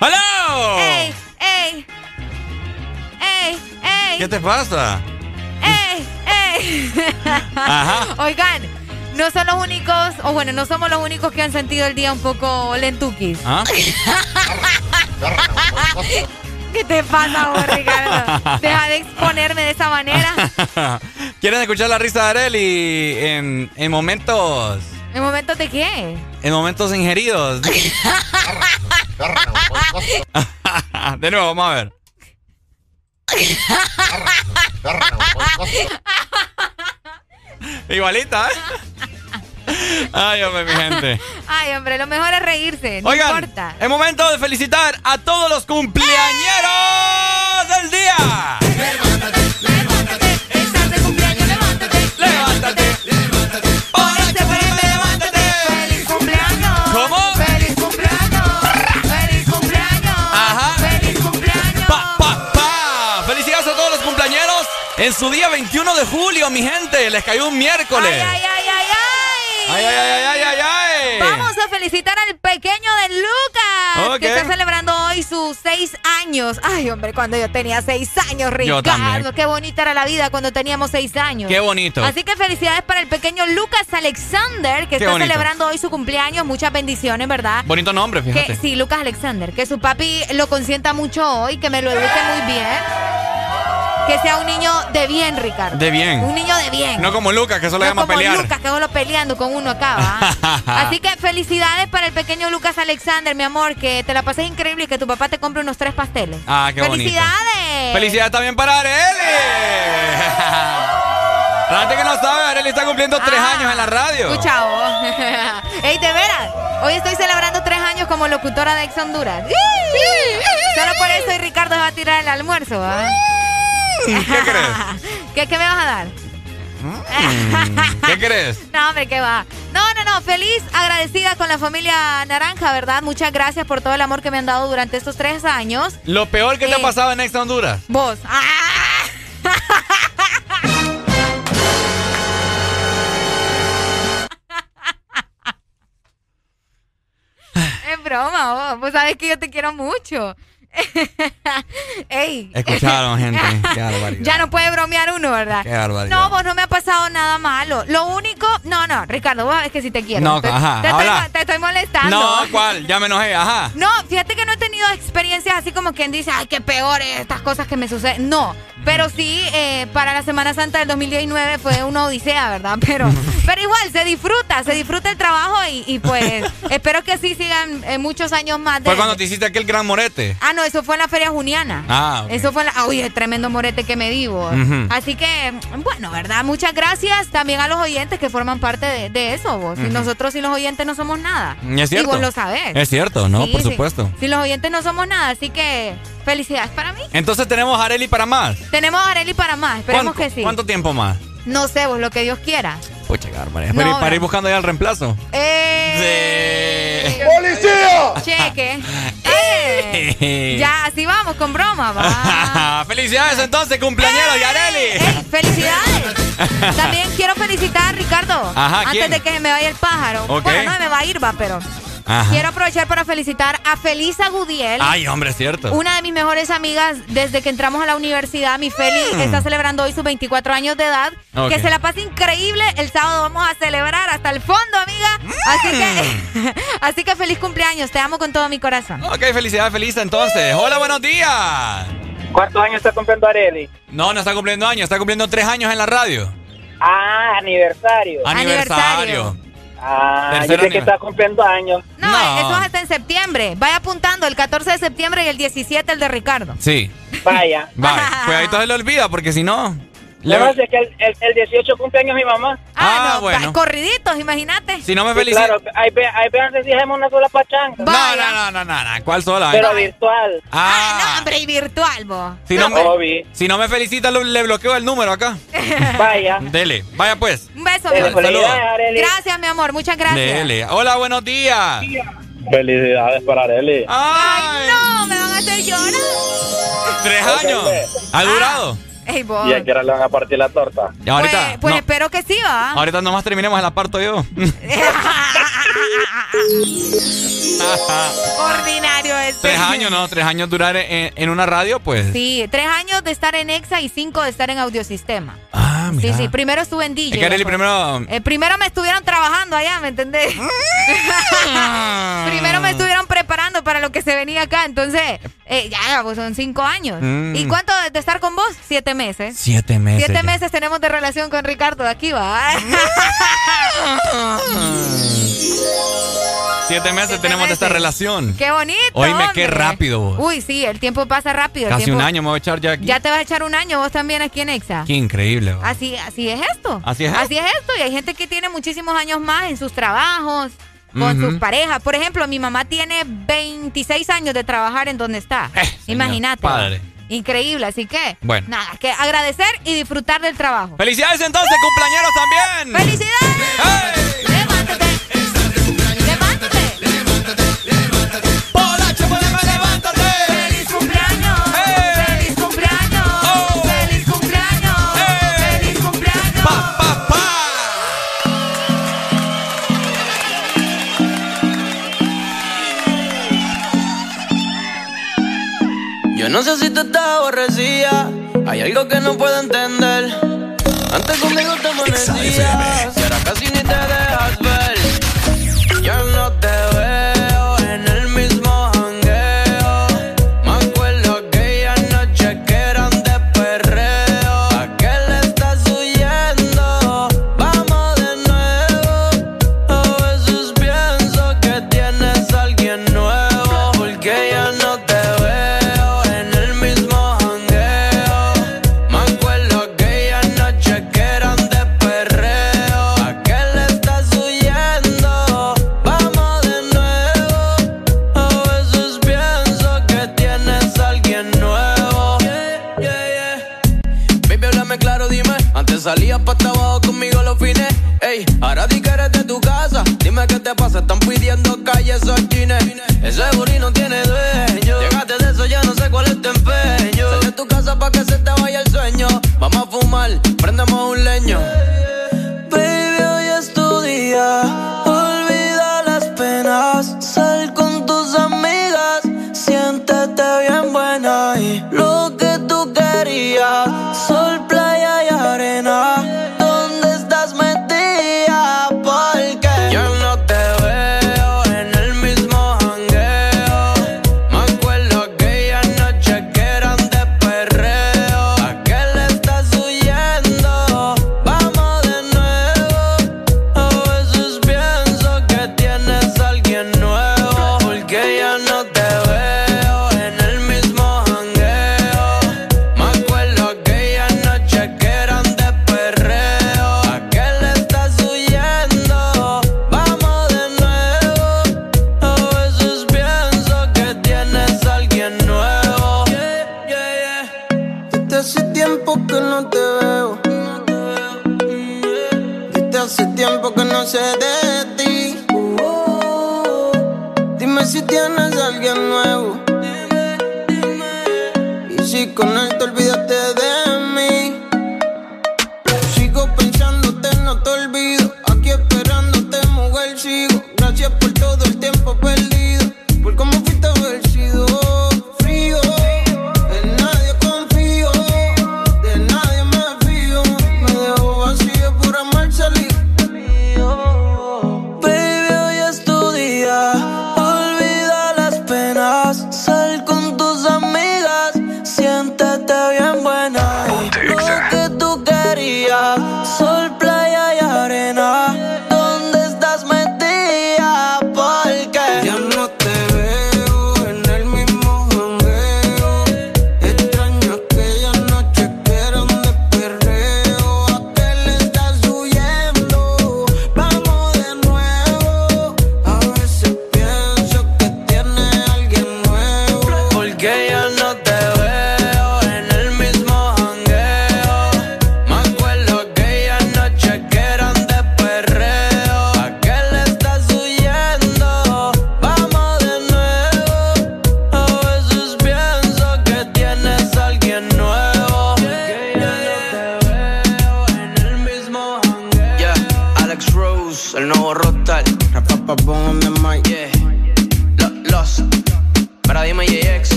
¡Hello! ¡Ey! ¡Ey! ¡Ey! ¡Ey! ¿Qué te pasa? ¡Ey! ¡Ey! Ajá. Oigan, no son los únicos, o bueno, no somos los únicos que han sentido el día un poco lentuquis. ¿Ah? ¿Qué te pasa, vos, Ricardo? Deja de exponerme de esa manera. ¿Quieren escuchar la risa de Areli en, en momentos ¿En momentos de qué? en momentos ingeridos? de nuevo, vamos a ver. Igualita, ¿eh? Ay, hombre, mi gente. Ay, hombre, lo mejor es reírse, no Oigan, importa. es momento de felicitar a todos los cumpleañeros del día. Levántate. ¡Feliz cumpleaños! ¿Cómo? ¡Feliz cumpleaños! ¡Feliz cumpleaños! Ajá. ¡Feliz cumpleaños! Pa, pa, pa. Felicidades a todos los cumpleañeros en su día 21 de julio, mi gente. Les cayó un miércoles. ¡Ay, ay, ay, ay, ay! Ay, ay, ay, ay, ay, ay. Vamos a felicitar al pequeño de Lucas, que está celebrando hoy sus seis años. Ay, hombre, cuando yo tenía seis años, Ricardo. Qué bonita era la vida cuando teníamos seis años. Qué bonito. Así que felicidades para el pequeño Lucas Alexander, que Qué está bonito. celebrando hoy su cumpleaños. Muchas bendiciones, ¿verdad? Bonito nombre, fíjate. Que, sí, Lucas Alexander. Que su papi lo consienta mucho hoy, que me lo eduque muy bien. Que sea un niño de bien, Ricardo. De bien. Un niño de bien. No como Lucas, que eso le No llama como pelear. Lucas, que solo peleando con uno acá, ¿va? Así que felicidades para el pequeño Lucas Alexander, mi amor, que te la pases increíble y que tu papá te compre unos tres pasteles. Ah, qué bonito. ¡Felicidades! Felicidades también para Areli. La gente que no sabe, Areli está cumpliendo tres Ah, años en la radio. Escucha vos. Ey, de veras, hoy estoy celebrando tres años como locutora de Ex Honduras. Solo por eso y Ricardo se va a tirar el almuerzo, ¿va? ¿Qué crees? ¿Qué, ¿Qué me vas a dar? ¿Qué crees? No, hombre, ¿qué va? No, no, no, feliz, agradecida con la familia Naranja, ¿verdad? Muchas gracias por todo el amor que me han dado durante estos tres años. Lo peor que te ha Eh. pasado en Exa Honduras. Vos. ¡Ah! Es broma, vos. Vos sabés que yo te quiero mucho. Ey. Escucharon, gente. Qué. Ya no puede bromear uno, ¿verdad? Qué barbaridad. No, vos no me ha pasado nada malo. Lo único, no, no, Ricardo, vos sabés que sí te quiero. No, te, ajá, te estoy, te estoy molestando. No, ¿cuál? Ya me enojé, ajá. No, fíjate que no he tenido experiencias así como quien dice, ay, qué peores estas cosas que me suceden. No, pero sí, eh, para la Semana Santa del 2019 fue una odisea, ¿verdad? Pero, pero igual, se disfruta, se disfruta el trabajo y, y pues espero que así sigan eh, muchos años más. de- Fue cuando te hiciste aquel gran morete. Ah, no, eso fue en la Feria Juniana. Ah. Eso fue en la... ah, Oye, tremendo morete que me di, vos. Ujú. Así que, bueno, ¿verdad? Muchas gracias también a los oyentes que forman parte de, de eso, vos. Nosotros y los oyentes no somos nada. Es cierto. Y vos lo sabés. Es cierto, ¿no? Sí, Por sí. supuesto. Si los oyentes no somos nada, así que felicidades para mí. Entonces tenemos a Areli para más. Tenemos a Areli para más, esperemos ¿Cuánto, que sí. ¿Cuánto tiempo más? No sé, vos, lo que Dios quiera. Pucha, qué barbaridad. No, para, ir- para no. ir buscando ya el reemplazo. ¡Eh! ¡Policía! Cheque. Eh, Ya, así vamos, con broma, va. Felicidades entonces, cumpleañero de Areli. ¡Felicidades! También quiero felicitar a Ricardo. Ajá, antes ¿quién? de que se me vaya el pájaro. Ok. Bueno, no me va a ir, va, pero. Ajá. Quiero aprovechar para felicitar a Felisa Gudiel. Ay, hombre, es cierto. Una de mis mejores amigas desde que entramos a la universidad, mi Feli, Mm. está celebrando hoy sus 24 años de edad. Que se la pase increíble. El sábado vamos a celebrar hasta el fondo, amiga. Así que, así que feliz cumpleaños. Te amo con todo mi corazón. Ok, felicidades, feliz entonces. Hola, buenos días. ¿Cuántos años está cumpliendo Areli? No, no está cumpliendo años, está cumpliendo tres años en la radio. Ah, aniversario. Aniversario. Ah, yo sé que está cumpliendo años. No, No. eso es hasta en septiembre. Vaya apuntando el 14 de septiembre y el 17 el de Ricardo. Sí. Vaya. Vale, cuidadito se le olvida porque si no. Le... No, es que el, el, 18 cumpleaños mi mamá. Ah, ah bueno. Corriditos, imagínate. Si no me felicita. claro, hay, hay veces dejemos una sola pachanga. No, no, no, no, no, ¿cuál sola? Pero virtual. Ah. ah, no, hombre, y virtual, vos. Si no, me, si no me felicita, le bloqueo el número acá. Vaya. Dele, vaya pues. Un beso, mi amor. Gracias, mi amor, muchas gracias. Dele. Hola, buenos días. Felicidades para Areli. Ay, no, me van a hacer llorar. Tres años. ¿Ha durado? ¿Y a qué hora le van a partir la torta? ahorita, pues, pues espero que sí, va. Ahorita nomás terminemos, la parto yo. Ordinario este. Tres años, ¿no? Tres años durar en, una radio, pues. Sí, tres años de estar en EXA y cinco de estar en Audiosistema. Ah, mira. Sí, sí, primero estuve en DJ. Es que primero... Eh, primero me estuvieron trabajando allá, ¿me entendés? primero me estuvieron preparando para lo que se venía acá, entonces, eh, ya, pues son cinco años. Mm. ¿Y cuánto de estar con vos? Siete meses. Siete meses. Siete meses tenemos de relación con Ricardo, de aquí va. Siete meses tenemos de esta relación. Qué bonito. Oíme, qué rápido vos. Uy, sí, el tiempo pasa rápido. Casi un año me voy a echar ya aquí. Ya te vas a echar un año vos también aquí en Exa. Qué increíble. Así, así es esto. Así es. Así es esto. Y hay gente que tiene muchísimos años más en sus trabajos, con sus parejas. Por ejemplo, mi mamá tiene 26 años de trabajar en donde está. Eh, Imagínate. Padre. Increíble, así que. Bueno. Nada, que agradecer y disfrutar del trabajo. ¡Felicidades entonces, cumpleañeros también! ¡Felicidades! Yo no sé si te estás aborrecida. Hay algo que no puedo entender. Antes conmigo te amanecías. Y ahora casi ni te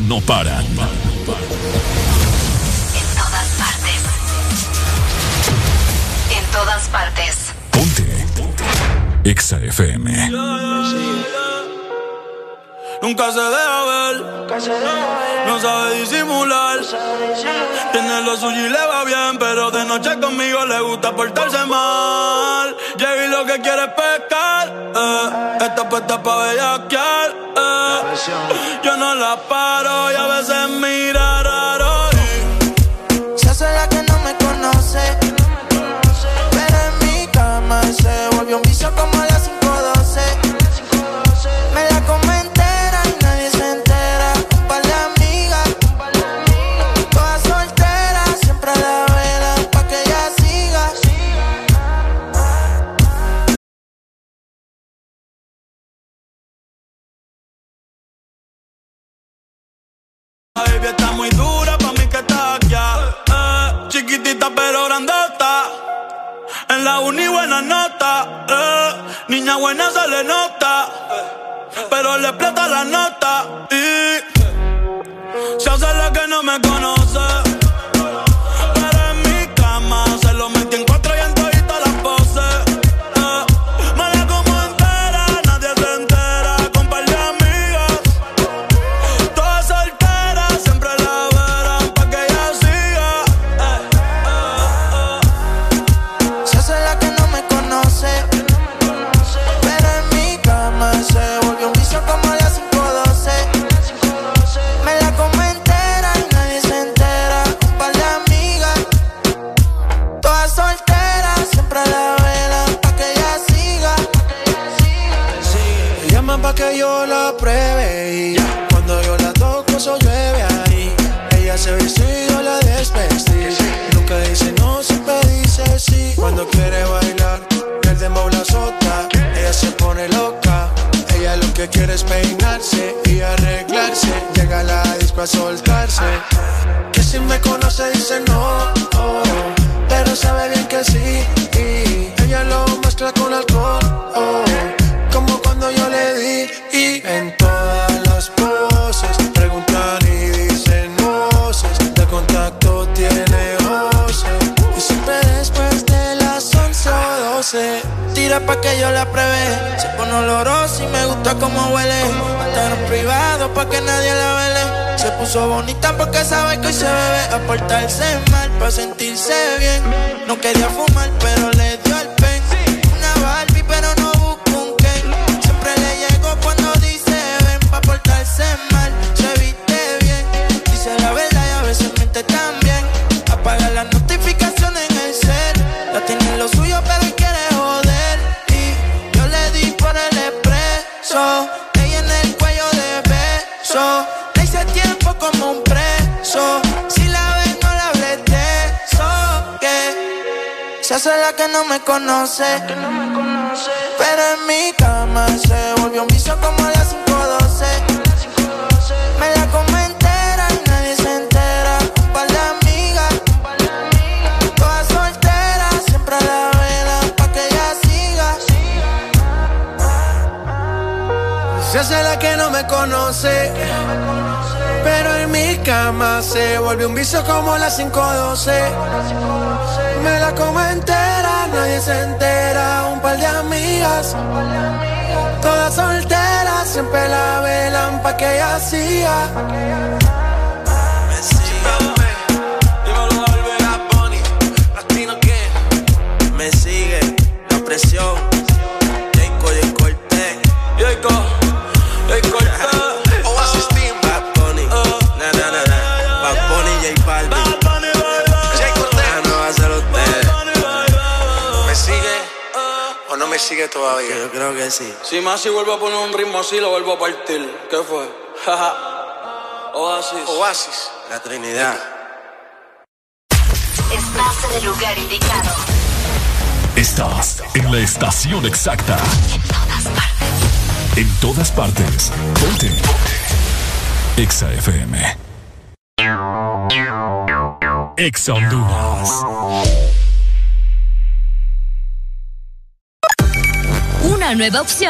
No paran. En todas partes. En todas partes. Ponte. Exa FM. Nunca se deja ver. No sabe disimular. No sabe. Tiene lo suyo y le va bien, pero de noche conmigo le gusta portarse mal. Llega lo que quiere pescar. Eh. Esta puesta pa' bellaquear. Yo no la paro y a veces mira.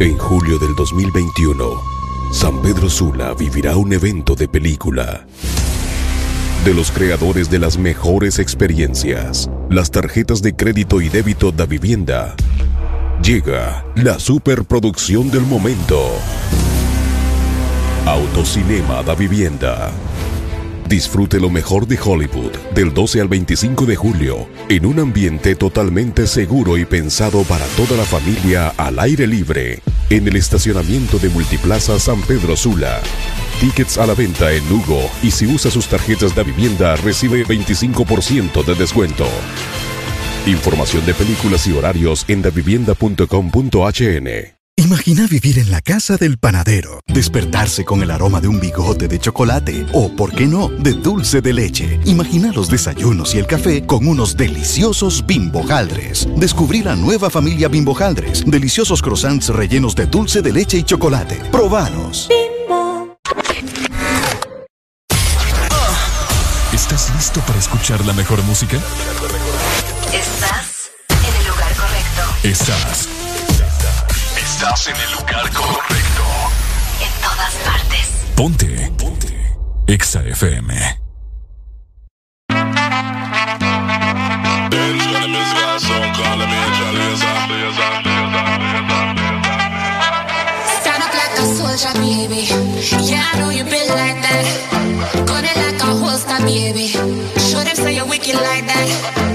En julio del 2021, San Pedro Sula vivirá un evento de película. De los creadores de las mejores experiencias, las tarjetas de crédito y débito da vivienda, llega la superproducción del momento. Autocinema da vivienda. Disfrute lo mejor de Hollywood del 12 al 25 de julio en un ambiente totalmente seguro y pensado para toda la familia al aire libre en el estacionamiento de Multiplaza San Pedro Sula. Tickets a la venta en Lugo y si usa sus tarjetas de vivienda recibe 25% de descuento. Información de películas y horarios en davivienda.com.hn. Imagina vivir en la casa del panadero, despertarse con el aroma de un bigote de chocolate o, por qué no, de dulce de leche. Imagina los desayunos y el café con unos deliciosos bimbojaldres. Descubrí la nueva familia bimbojaldres, deliciosos croissants rellenos de dulce de leche y chocolate. Probanos. ¿Estás listo para escuchar la mejor música? Estás en el lugar correcto. Estás. Estás en el lugar correcto. En todas partes. Ponte. Ponte. Exa FM. Stand up like a soldier, baby. Yeah, I know you been like that. Gun it like a holster, baby. Show them say you're wicked like that.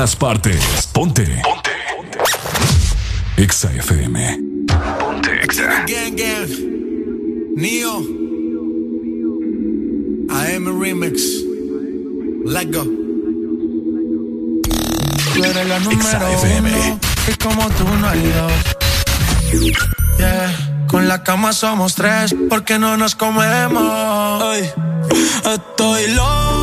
Todas partes. Ponte. Ponte. Exa FM. Ponte Exa. Gang, gang. Neo. I am a remix. Let go. Tú eres la número uno. Y como tú no hay dos. Yeah. Con la cama somos tres. Porque no nos comemos. Estoy loco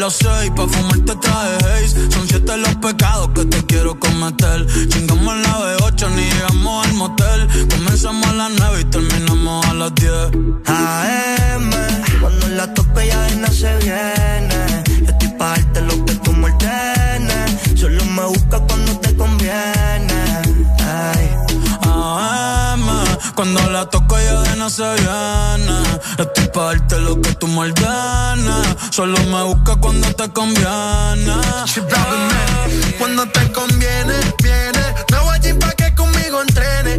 las seis pa' fumarte traje haze. Son siete los pecados que te quiero cometer. Chingamos la B8, ni llegamos al motel. Comenzamos a las nueve y terminamos a las diez. AM, cuando la tope ya nada se viene. Cuando la toco ya de no se viene. Estoy pa' darte lo que tú ordenes. Solo me busca cuando te conviene. Cuando te conviene, viene. No voy a pa' que conmigo entrene.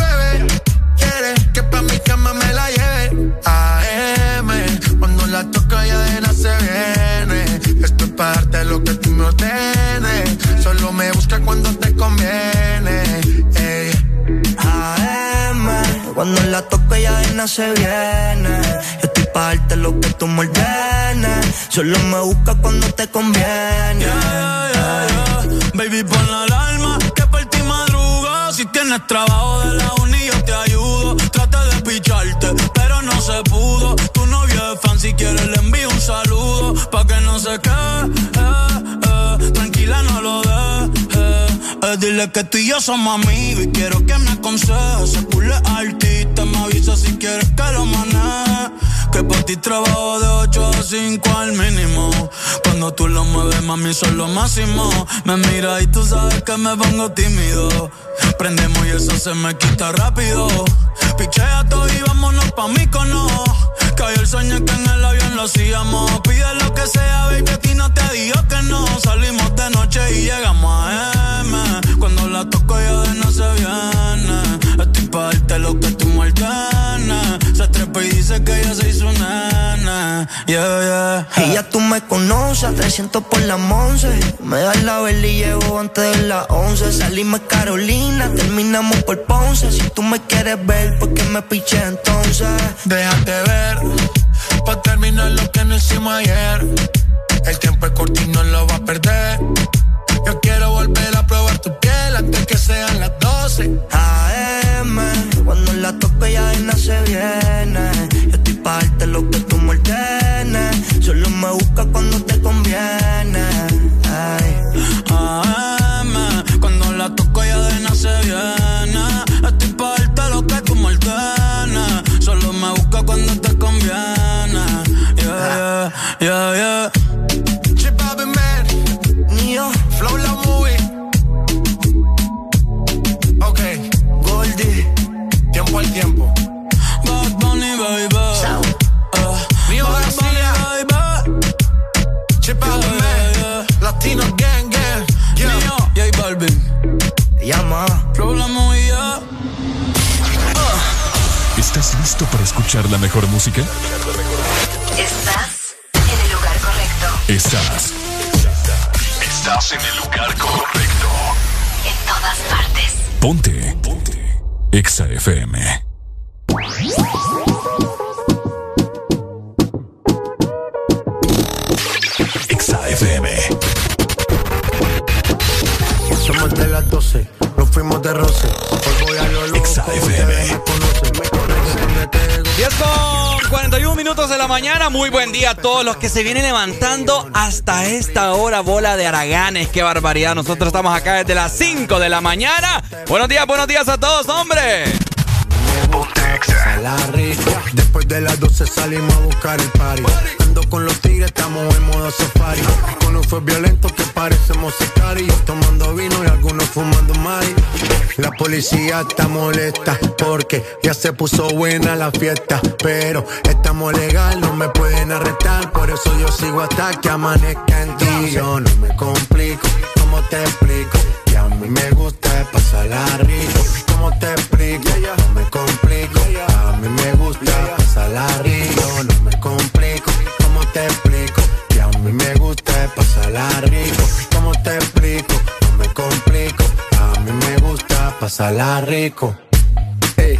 Me la lleve. AM, cuando la toca ya de se viene. Esto es parte de lo que tú me ordenes. Solo me busca cuando te conviene. AM, cuando la toco ya de se viene. Yo estoy pa' darte lo que tú me ordenes. Solo me busca cuando te conviene. Baby, pon la alarma que por ti madruga. Si tienes trabajo de la uni, yo te ayudo. Pero no se pudo. Tu novio es fan, si quieres le envío un saludo. Pa' que no se quede, eh, eh. tranquila, no lo dejes. Eh, dile que tú y yo somos amigos y quiero que me aconsejes. Se culo es artista, me avisa si quieres que lo maneje. Que por ti trabajo de 8 a 5 al mínimo. Cuando tú lo mueves, mami, son lo máximo. Me mira y tú sabes que me pongo tímido. Prendemos y eso se me quita rápido. Pichea todo y vámonos pa' mí cono. Cayó el sueño que en el avión lo hacíamos. Pide lo que sea, baby, a ti no te digo que no. Salimos de noche y llegamos a M. Cuando la toco ya de no se viene. Estoy pa' darte lo que tú me ordenes. Y dice que ya se hizo nana. Yeah, yeah. Y ya tú me conoces, a 300 por la once. Me das la vela y llevo antes de las 11. Salimos Carolina, terminamos por Ponce. Si tú me quieres ver, ¿por qué me piché entonces? Déjate ver, pa' terminar lo que no hicimos ayer. El tiempo es corto y no lo va a perder. Yo quiero volver a probar tu antes que sean las 12. AM, cuando la toco ya nada se viene. Yo estoy pa' darte lo que tú me ordenes. Solo me busca cuando te conviene. Ay. AM, cuando la toco ya de nada se viene. Estoy pa' darte lo que tú me ordenes. Solo me busca cuando te conviene. Yeah, yeah, yeah, yeah. Chip Man, Neo, Flow tiempo al tiempo. Bad Bunny, baby. Uh, Mío Bad García. Chip Bobby Man, Latino Gang Gang. Yeah. Mío, J Balvin. llama. La movía. ¿Estás listo para escuchar la mejor música? Estás en el lugar correcto. Estás. Estás en el lugar correcto. En todas partes. Ponte. Ponte. Exa FM. Exa FM. Somos de las 12, nos fuimos de roce. Hoy voy a lo loco, Exa FM. 10 con 41 minutos de la mañana. Muy buen día a todos los que se vienen levantando hasta esta hora, bola de araganes. Qué barbaridad. Nosotros estamos acá desde las 5 de la mañana. Buenos días, buenos días a todos, hombre. Después de las 12 salimos a buscar el party. Con los tigres, estamos en modo safari. Con un fue violento que parecemos sicarios. Tomando vino y algunos fumando mari. La policía está molesta porque ya se puso buena la fiesta. Pero estamos legal, no me pueden arrestar. Por eso yo sigo hasta que amanezca en ti. Yo no me complico, ¿cómo te explico? Que a mí me gusta pasarla rico. ¿Cómo te explico? No me complico. A mí me gusta pasarla rico. No pasarla rico. ¿Cómo te explico? No me complico. A mí me gusta pasarla rico. Ey,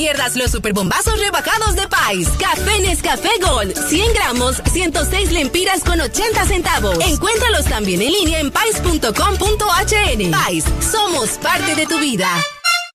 Pierdas los superbombazos rebajados de Pais. Café Nescafé Gold. 100 gramos, 106 lempiras con 80 centavos. Encuéntralos también en línea en pais.com.hn. Pais, somos parte de tu vida.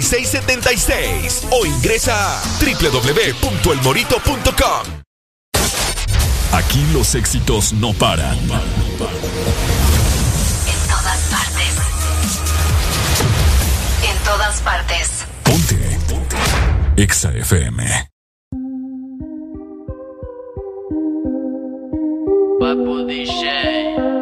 6676 o ingresa a www.elmorito.com. Aquí los éxitos no paran. En todas partes. En todas partes. Ponte. EXA FM. EXA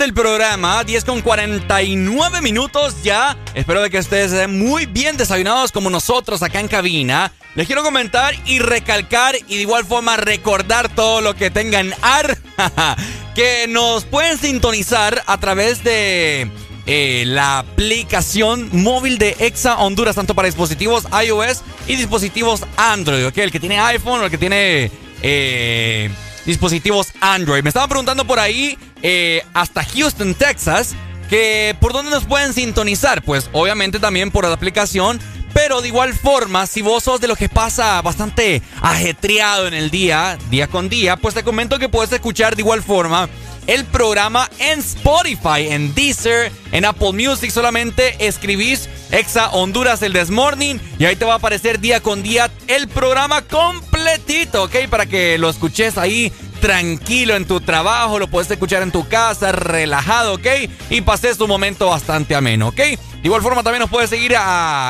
del programa, 10 con 49 minutos ya. Espero de que ustedes estén muy bien desayunados como nosotros acá en cabina. Les quiero comentar y recalcar y de igual forma recordar todo lo que tengan ar que nos pueden sintonizar a través de eh, la aplicación móvil de Exa Honduras, tanto para dispositivos iOS y dispositivos Android, ¿ok? El que tiene iPhone o el que tiene eh, dispositivos Android. Me estaban preguntando por ahí, eh, hasta Houston, Texas, que por dónde nos pueden sintonizar. Pues obviamente también por la aplicación. Pero de igual forma, si vos sos de los que pasa bastante ajetreado en el día, día con día, pues te comento que puedes escuchar de igual forma el programa en Spotify, en Deezer, en Apple Music. Solamente escribís Exa Honduras el Desmorning y ahí te va a aparecer día con día el programa completito, ¿ok? Para que lo escuches ahí tranquilo en tu trabajo, lo puedes escuchar en tu casa, relajado, ¿ok? Y pases tu momento bastante ameno, ¿ok? De igual forma también nos puedes seguir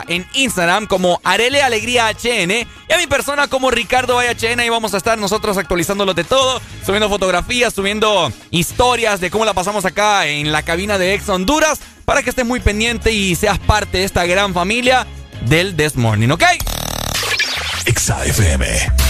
en Instagram como Arele Alegría HN y a mi persona como Ricardo HN. Ahí vamos a estar nosotros actualizándolo de todo, subiendo fotografías, subiendo historias de cómo la pasamos acá en la cabina de Ex Honduras para que estés muy pendiente y seas parte de esta gran familia del This Morning, ¿ok? Exa FM.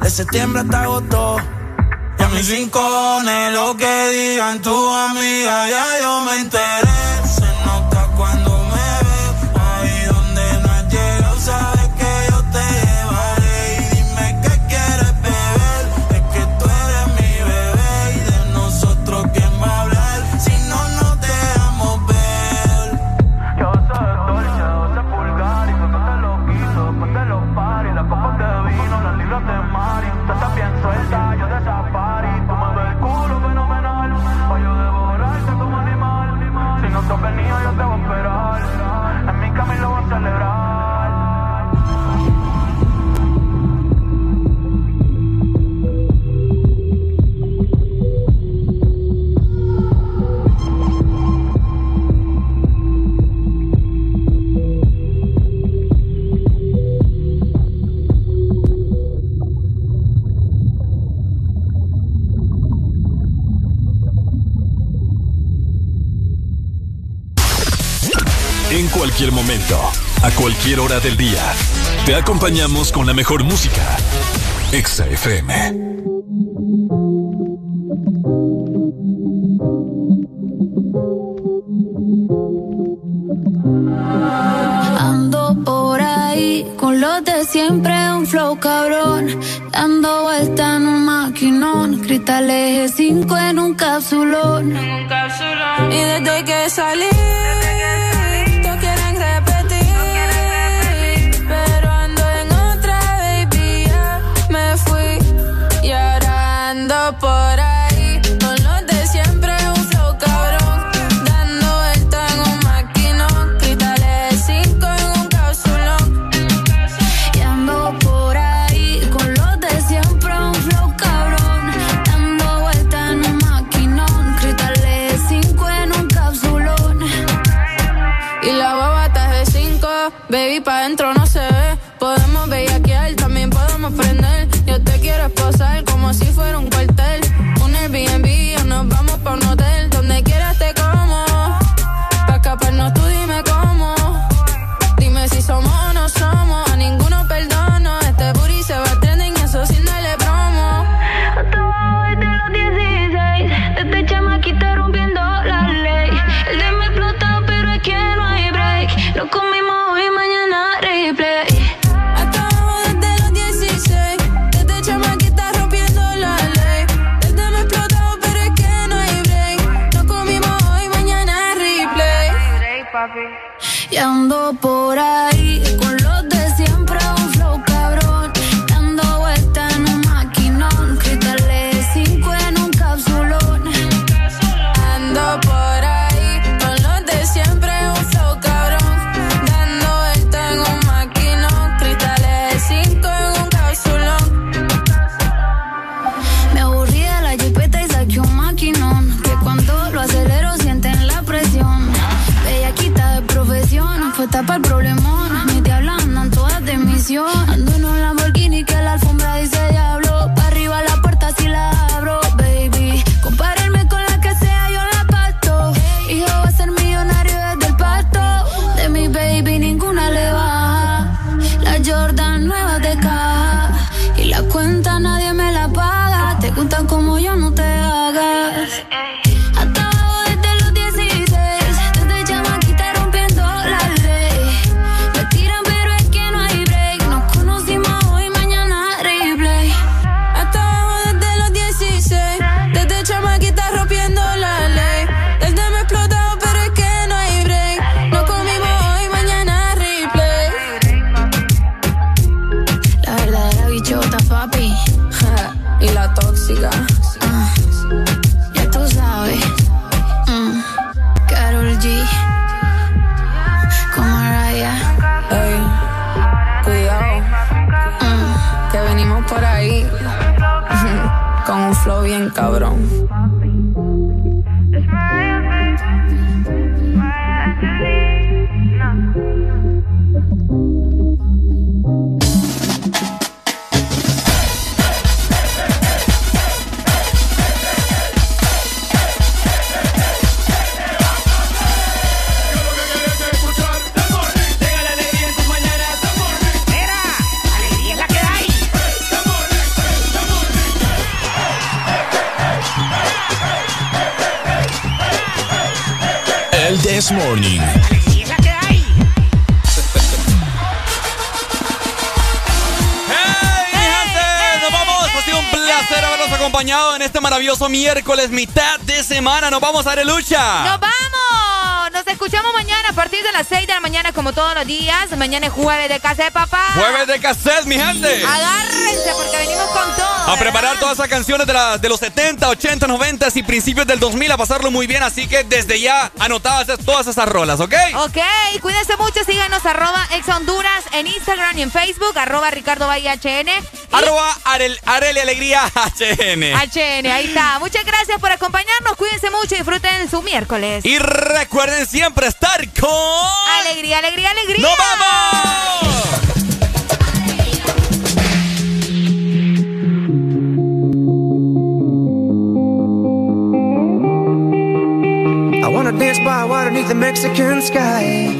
De septiembre hasta agosto. Y a mis rincones, lo que digan tu amiga, ya yo me enteré. Cualquier momento, a cualquier hora del día. Te acompañamos con la mejor música. Exa FM. Ando por ahí con los de siempre, un flow cabrón. Dando vuelta en un maquinón. Cristales 5 en un capsulón. Y desde que salí por como todos los días. Mañana es jueves de cassette, papá. Jueves de cassette, mi gente. Agárrense porque venimos con todo. A preparar todas esas canciones de, de los 70, 80, 90 y principios del 2000 a pasarlo muy bien. Así que desde ya anotadas todas esas rolas, ¿ok? Ok, cuídense mucho. Síganos arroba ex Honduras en Instagram y en Facebook, arroba Ricardo Bahía HN. Arroba Arel, Alegría HN. HN, ahí está. Muchas gracias por acompañarnos. Cuídense mucho y disfruten su miércoles. Y recuerden siempre estar con. Alegría, alegría, alegría. ¡Nos vamos! I wanna dance by water beneath the Mexican sky.